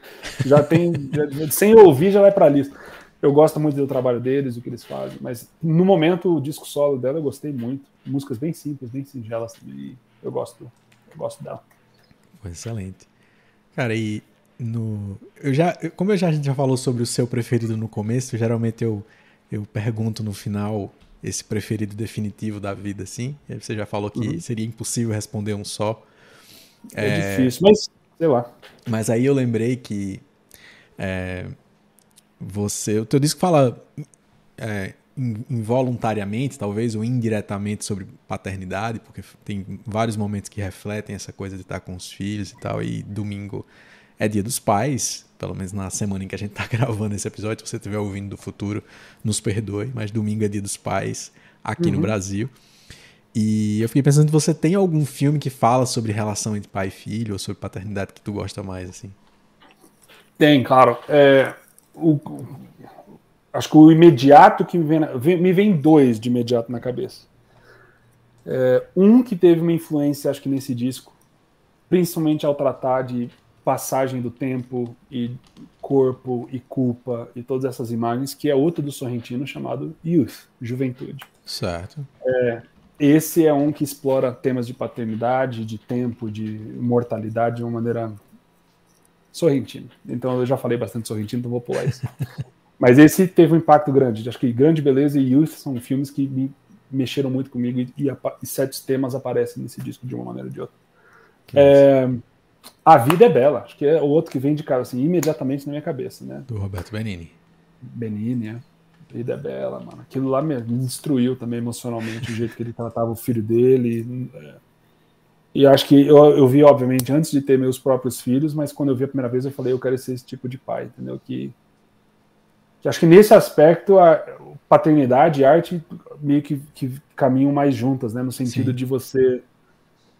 Já tem. já, sem ouvir já vai pra lista. Eu gosto muito do trabalho deles, o que eles fazem, mas no momento o disco solo dela eu gostei muito. Músicas bem simples, bem singelas também. Eu gosto, eu gosto dela.
Excelente. Cara, e no eu já, como eu já, a gente já falou sobre o seu preferido no começo, geralmente eu eu pergunto no final esse preferido definitivo da vida, assim. Você já falou que uhum. seria impossível responder um só.
É, é, difícil, mas sei lá.
Mas aí eu lembrei que é, você. O teu disco fala é, involuntariamente, talvez, ou indiretamente sobre paternidade, porque tem vários momentos que refletem essa coisa de estar com os filhos e tal, e domingo é dia dos pais, pelo menos na semana em que a gente está gravando esse episódio, se você estiver ouvindo do futuro, nos perdoe, mas domingo é dia dos pais aqui uhum. no Brasil. E eu fiquei pensando, você tem algum filme que fala sobre relação entre pai e filho, ou sobre paternidade que tu gosta mais, assim?
Tem, claro. É, o, acho que o imediato que me vem, me vem dois de imediato na cabeça. É, um que teve uma influência, acho que nesse disco, principalmente ao tratar de passagem do tempo e corpo e culpa e todas essas imagens, que é outro do Sorrentino chamado Youth, Juventude.
Certo.
É, esse é um que explora temas de paternidade, de tempo, de mortalidade de uma maneira Sorrentino. Então eu já falei bastante Sorrentino, então vou pular isso. Mas esse teve um impacto grande. Acho que Grande Beleza e Youth são filmes que me mexeram muito comigo e, e, e certos temas aparecem nesse disco de uma maneira ou de outra. É, a Vida é Bela, acho que é o outro que vem de cara assim, imediatamente na minha cabeça, né?
Do Roberto Benini.
Benini, é. A Vida é Bela, mano. Aquilo lá me destruiu também emocionalmente, o jeito que ele tratava o filho dele. É e acho que eu, eu vi, obviamente, antes de ter meus próprios filhos, mas quando eu vi a primeira vez, eu falei, eu quero ser esse tipo de pai, entendeu? Que, que acho que nesse aspecto, a paternidade e arte meio que, que caminham mais juntas, né? No sentido Sim. de você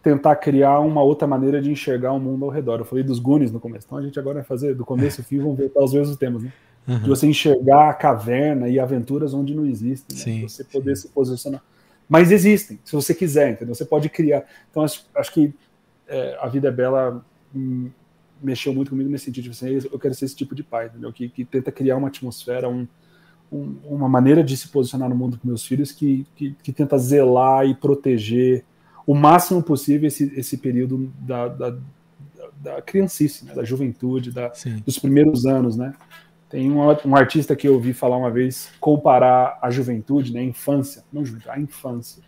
tentar criar uma outra maneira de enxergar o mundo ao redor. Eu falei dos Goonies no começo, então a gente agora vai fazer do começo ao fim, vamos ver os mesmos temas, né? Uhum. De você enxergar a caverna e aventuras onde não existem, né? Sim, você poder sim. se posicionar. Mas existem, se você quiser, entendeu? Você pode criar. Então, acho, acho que é, A Vida é Bela hum, mexeu muito comigo nesse sentido, assim, eu quero ser esse tipo de pai, entendeu? Que, que tenta criar uma atmosfera, um, um, uma maneira de se posicionar no mundo com meus filhos que, que, que, tenta zelar e proteger o máximo possível esse, esse período da, da, da criancice, né? da juventude, da, dos primeiros anos, né? Tem um, um, artista que eu ouvi falar uma vez comparar a juventude, né, a infância, não juventude, a infância,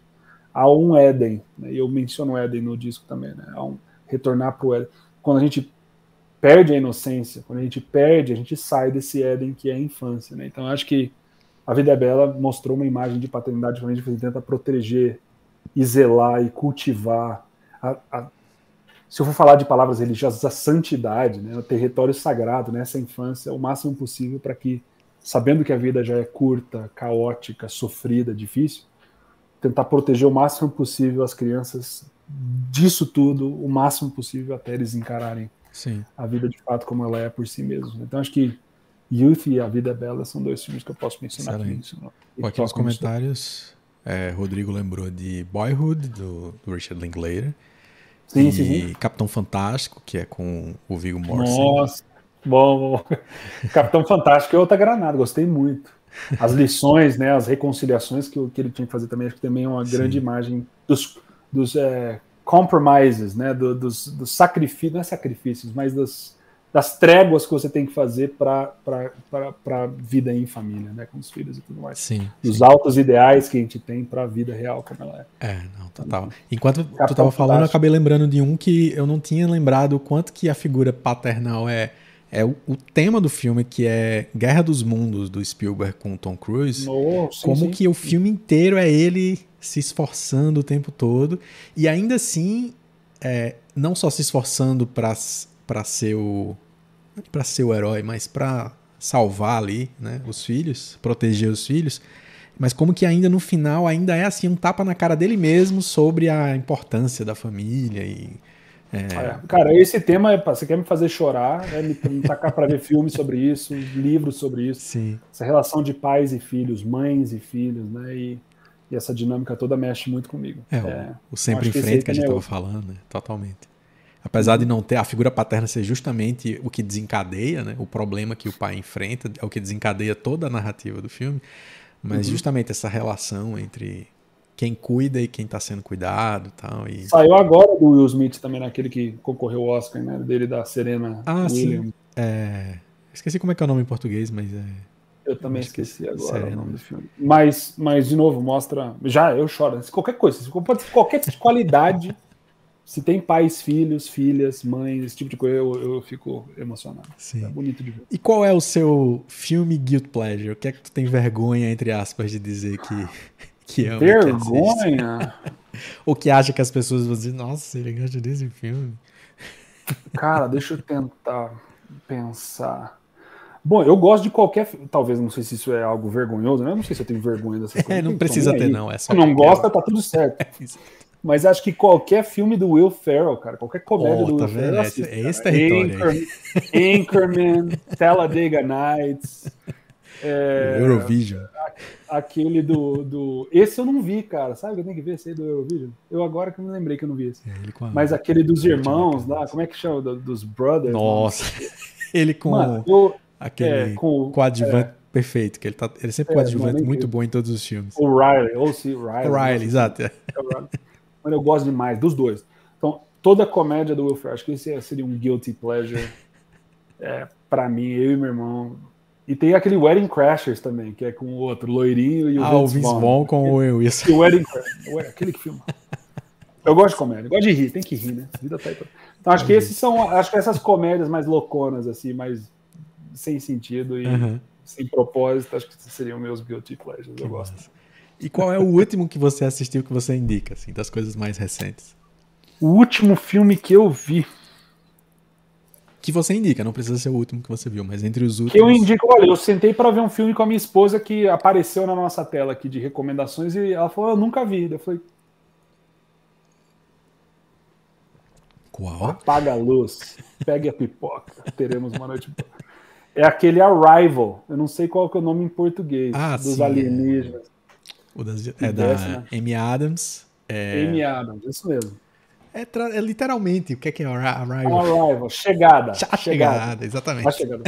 a um Éden. Né, e eu menciono Éden no disco também, né, a um retornar para o Éden. Quando a gente perde a inocência, quando a gente perde, a gente sai desse Éden que é a infância. Né? Então acho que a Vida é Bela mostrou uma imagem de paternidade onde a gente tenta proteger e zelar e cultivar a, a, se eu for falar de palavras religiosas, a santidade, né, o território sagrado nessa infância, o máximo possível para que, sabendo que a vida já é curta, caótica, sofrida, difícil, tentar proteger o máximo possível as crianças disso tudo, o máximo possível até eles encararem
Sim.
a vida de fato como ela é por si mesmos. Então acho que Youth e A Vida é Bela são dois filmes que eu posso mencionar
Excelente. aqui. aqui nos comentários, é, Rodrigo lembrou de Boyhood, do, do Richard Linklater. Sim, e sim. Capitão Fantástico, que é com o Viggo Mortensen.
Nossa, bom, bom. Capitão Fantástico é outra granada, gostei muito. As lições, né, as reconciliações que, que ele tinha que fazer também, acho que também é uma sim. grande imagem dos, dos é, compromises, né, do, dos, dos sacrifícios, não é sacrifícios, mas dos, das tréguas que você tem que fazer para a vida em família, né, com os filhos e tudo mais.
Sim.
Os sim. altos ideais que a gente tem para a vida real como ela é.
É, não, total. Enquanto Capitão tu estava falando, eu acabei lembrando de um que eu não tinha lembrado o quanto que a figura paternal é é o, o, tema do filme que é Guerra dos Mundos do Spielberg com Tom Cruise.
Oh, sim,
como
sim.
que o filme inteiro é ele se esforçando o tempo todo e ainda assim é, não só se esforçando para para ser o para ser o herói, mas para salvar ali, né, os filhos, proteger os filhos, mas como que ainda no final ainda é assim um tapa na cara dele mesmo sobre a importância da família e
é... É, cara, esse tema é você quer me fazer chorar, é me, me tacar para ver filmes sobre isso, livros sobre isso,
Sim.
essa relação de pais e filhos, mães e filhos, né? E, e essa dinâmica toda mexe muito comigo.
É, o, o sempre em frente que, que a gente estava falando, né? totalmente. Apesar de não ter a figura paterna ser justamente o que desencadeia, né, o problema que o pai enfrenta, é o que desencadeia toda a narrativa do filme, mas uhum. justamente essa relação entre quem cuida e quem está sendo cuidado tal, e
Saiu agora do Will Smith também, naquele que concorreu ao Oscar, né? Dele da Serena
ah, Williams. Sim. É... Esqueci como é que é o nome em português, mas é.
Eu também esqueci agora Serena. o nome do filme. Mas, mas, de novo, mostra. Já eu choro. Qualquer coisa, pode ser qualquer qualidade se tem pais, filhos, filhas, mães, esse tipo de coisa, eu, eu fico emocionado.
Sim.
É bonito de ver.
E qual é o seu filme guilt pleasure? O que é que tu tem vergonha, entre aspas, de dizer que, que ama?
Vergonha?
Que Ou que acha que as pessoas vão dizer, nossa, ele gosta desse filme.
Cara, deixa eu tentar pensar. Bom, eu gosto de qualquer. Talvez, não sei se isso é algo vergonhoso, né? Eu não sei se eu tenho vergonha dessa coisa.
É, não precisa ter, não. É só
não gosta, tá tudo certo. É mas acho que qualquer filme do Will Ferrell, cara, qualquer comédia oh, do
tá
Will Ferrell.
É esse território.
Anchor, Anchorman, Talladega Nights.
É, Eurovision.
Aquele do, do. Esse eu não vi, cara. Sabe que eu tenho que ver esse aí do Eurovision? Eu agora que me lembrei que eu não vi esse. É, Mas aquele dos irmãos lá, como é que chama? Dos Brothers.
Nossa. ele com Mano, eu, aquele é, com, coadjuvante. É, perfeito, que ele, tá, ele sempre é, coadjuvante muito bom em todos os filmes.
O Riley, ou se Riley.
O Riley, exato.
Mas eu gosto demais dos dois. Então, toda a comédia do Will Ferrell, acho que esse seria um guilty pleasure é, para mim, eu e meu irmão. E tem aquele Wedding Crashers também, que é com o outro, loirinho e o
ah, Vince, o Vince Vaughn. Vaughn com o Will
isso. o Wedding Crashers, aquele que filma. Eu gosto de comédia, gosto de rir, tem que rir, né? A vida tá aí pra... Então acho que esses são, acho que essas comédias mais louconas, assim, mais sem sentido e uhum. sem propósito, acho que seriam meus guilty pleasures, que eu gosto. Massa.
E qual é o último que você assistiu que você indica, assim, das coisas mais recentes?
O último filme que eu vi.
Que você indica, não precisa ser o último que você viu, mas entre os últimos.
Que eu indico, olha, eu sentei para ver um filme com a minha esposa que apareceu na nossa tela aqui de recomendações e ela falou, eu nunca vi. Eu falei.
Qual?
Apaga a luz, pegue a pipoca, teremos uma noite boa. É aquele Arrival, eu não sei qual que é o nome em português,
ah,
dos
sim,
alienígenas.
O das, é da né? Amy Adams. É...
Amy Adams, isso mesmo.
É, é, literalmente o que é que é arrival?
Arrival, chegada.
A chegada, chegada exatamente.
Chegada.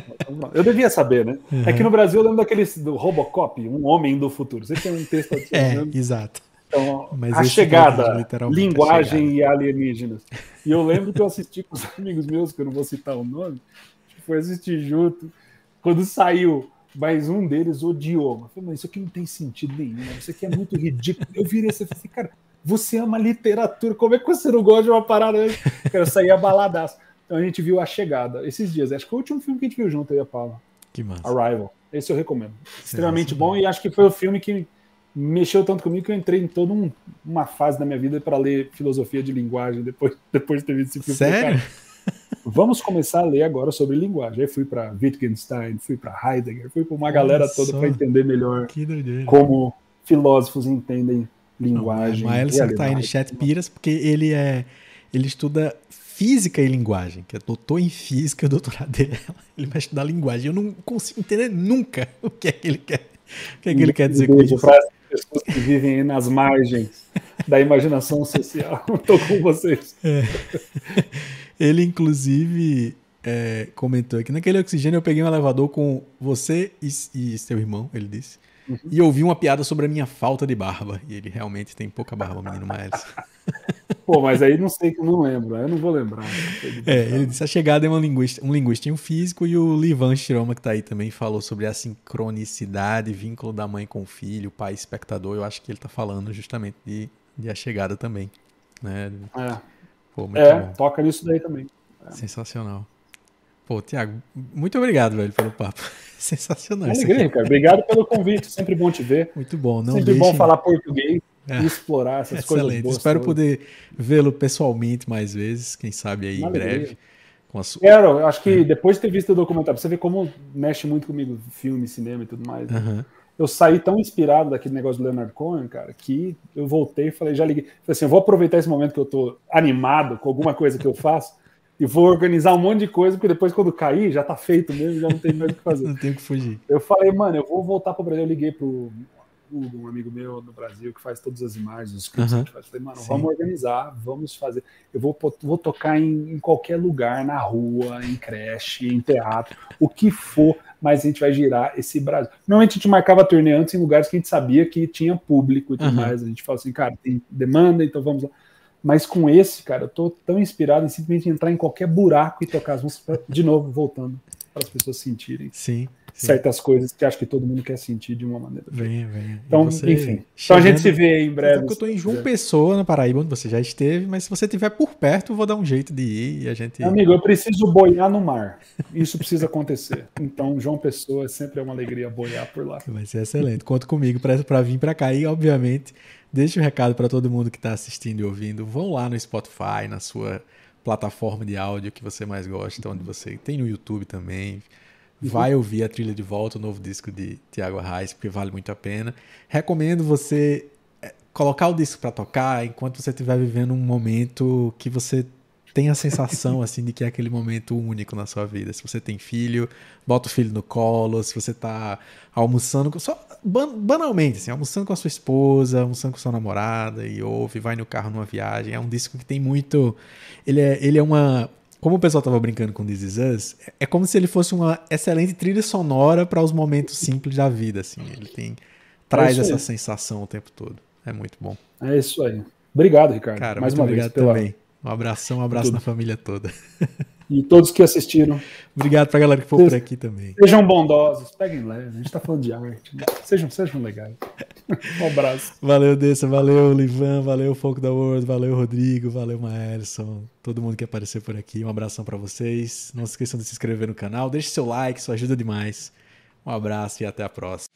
Eu devia saber, né? Uhum. É que no Brasil eu lembro daqueles do Robocop, um homem do futuro. Você tem um texto
assim, É, né? exato.
Então, Mas a chegada, linguagem a chegada. e alienígenas. E eu lembro que eu assisti com os amigos meus, que eu não vou citar o nome, que foi assistir junto, quando saiu, mas um deles odiou. Eu falei, mas isso aqui não tem sentido nenhum, isso aqui é muito ridículo. Eu virei assim falei, cara, você ama literatura, como é que você não gosta de uma parada? Eu saí abaladaço. Então a gente viu A Chegada esses dias. Acho que foi o último filme que a gente viu junto, aí a Paula.
Que massa.
Arrival. Esse eu recomendo. Extremamente bom e acho que foi o filme que mexeu tanto comigo que eu entrei em toda um, uma fase da minha vida para ler filosofia de linguagem depois, depois de ter visto esse filme.
Sério?
Vamos começar a ler agora sobre linguagem. Aí fui para Wittgenstein, fui para Heidegger, fui para uma galera toda para entender melhor como filósofos entendem linguagem.
Não, o Maelson está aí no chat piras porque ele é ele estuda física e linguagem, que é doutor em física, o doutorado dele, ele vai estudar linguagem. Eu não consigo entender nunca o que é que ele quer, o que é que ele quer dizer com isso
pessoas que vivem nas margens da imaginação social. Estou com vocês. É.
Ele, inclusive, é, comentou aqui: naquele oxigênio eu peguei um elevador com você e, e seu irmão, ele disse. Uhum. E ouvi uma piada sobre a minha falta de barba. E ele realmente tem pouca barba, menino Miles.
Pô, mas aí não sei que não lembro, eu não vou lembrar.
É, ele disse: a chegada é uma linguista, um linguista e um físico, e o Livan Shiroma, que tá aí também, falou sobre a sincronicidade, vínculo da mãe com o filho, pai espectador. Eu acho que ele tá falando justamente de, de a chegada também. Né?
É, Pô, é toca nisso daí também.
É. Sensacional. Pô, Tiago, muito obrigado, velho, pelo papo. Sensacional.
Alegria, cara. Obrigado pelo convite. Sempre bom te ver.
Muito bom. Não
Sempre deixe... bom falar português é. e explorar essas Excelente. coisas boas.
Espero todas. poder vê-lo pessoalmente mais vezes, quem sabe aí em breve.
Com a sua... Quero, acho que é. depois de ter visto o documentário, você vê como mexe muito comigo, filme, cinema e tudo mais. Né? Eu saí tão inspirado daquele negócio do Leonard Cohen, cara, que eu voltei e falei, já liguei. Falei assim, eu vou aproveitar esse momento que eu tô animado com alguma coisa que eu faço e vou organizar um monte de coisa, porque depois, quando cair, já tá feito mesmo, já não tem mais o que fazer.
não tem o que fugir.
Eu falei, mano, eu vou voltar pro Brasil. Eu liguei pro Hugo, um amigo meu no Brasil, que faz todas as imagens, os clipes uhum. que faz. Eu falei, mano, Sim. vamos organizar, vamos fazer. Eu vou, vou tocar em, em, qualquer lugar, na rua, em creche, em teatro, o que for, mas a gente vai girar esse Brasil. Normalmente a gente marcava turnê antes em lugares que a gente sabia que tinha público e tudo uhum. mais. A gente fala assim, cara, tem demanda, então vamos lá. Mas com esse, cara, eu tô tão inspirado em simplesmente entrar em qualquer buraco e tocar as músicas de novo, voltando, para as pessoas sentirem.
Sim, sim.
Certas coisas que acho que todo mundo quer sentir de uma maneira.
Venha, venha.
Então, enfim. Então a gente se vê em breve.
Eu tô em João Pessoa, na Paraíba, onde você já esteve, mas se você estiver por perto, eu vou dar um jeito de ir e a gente.
Amigo, eu preciso boiar no mar. Isso precisa acontecer. Então, João Pessoa sempre é uma alegria boiar por lá.
Vai ser excelente. Conta comigo para vir para cá e, obviamente Deixe um recado para todo mundo que está assistindo e ouvindo. Vão lá no Spotify, na sua plataforma de áudio que você mais gosta, onde você tem no YouTube também. Vai ouvir a trilha de volta, o novo disco de Tiago Arraes, porque vale muito a pena. Recomendo você eh, colocar o disco para tocar enquanto você estiver vivendo um momento que você tem a sensação assim de que é aquele momento único na sua vida. Se você tem filho, bota o filho no colo, se você está almoçando, só banalmente, assim, almoçando com a sua esposa, almoçando com a sua namorada e ouve, vai no carro numa viagem. É um disco que tem muito. Ele é, ele é uma. Como o pessoal tava brincando com This Is Us, é como se ele fosse uma excelente trilha sonora para os momentos simples da vida, assim. Ele tem traz é essa sensação o tempo todo. É muito bom.
É isso aí. Obrigado, Ricardo.
Cara, Mais muito uma obrigado vez pela... também. Um abração, um abraço na família toda.
E todos que assistiram.
Obrigado pra galera que for por aqui também.
Sejam bondosos, peguem leve. A gente tá falando de arte. Né? Sejam, sejam legais. Um abraço.
Valeu, Dessa. Valeu, Livan. Valeu, Foco da World. Valeu, Rodrigo. Valeu, Maelson. Todo mundo que apareceu por aqui. Um abração para vocês. Não se esqueçam de se inscrever no canal. Deixe seu like, isso ajuda demais. Um abraço e até a próxima.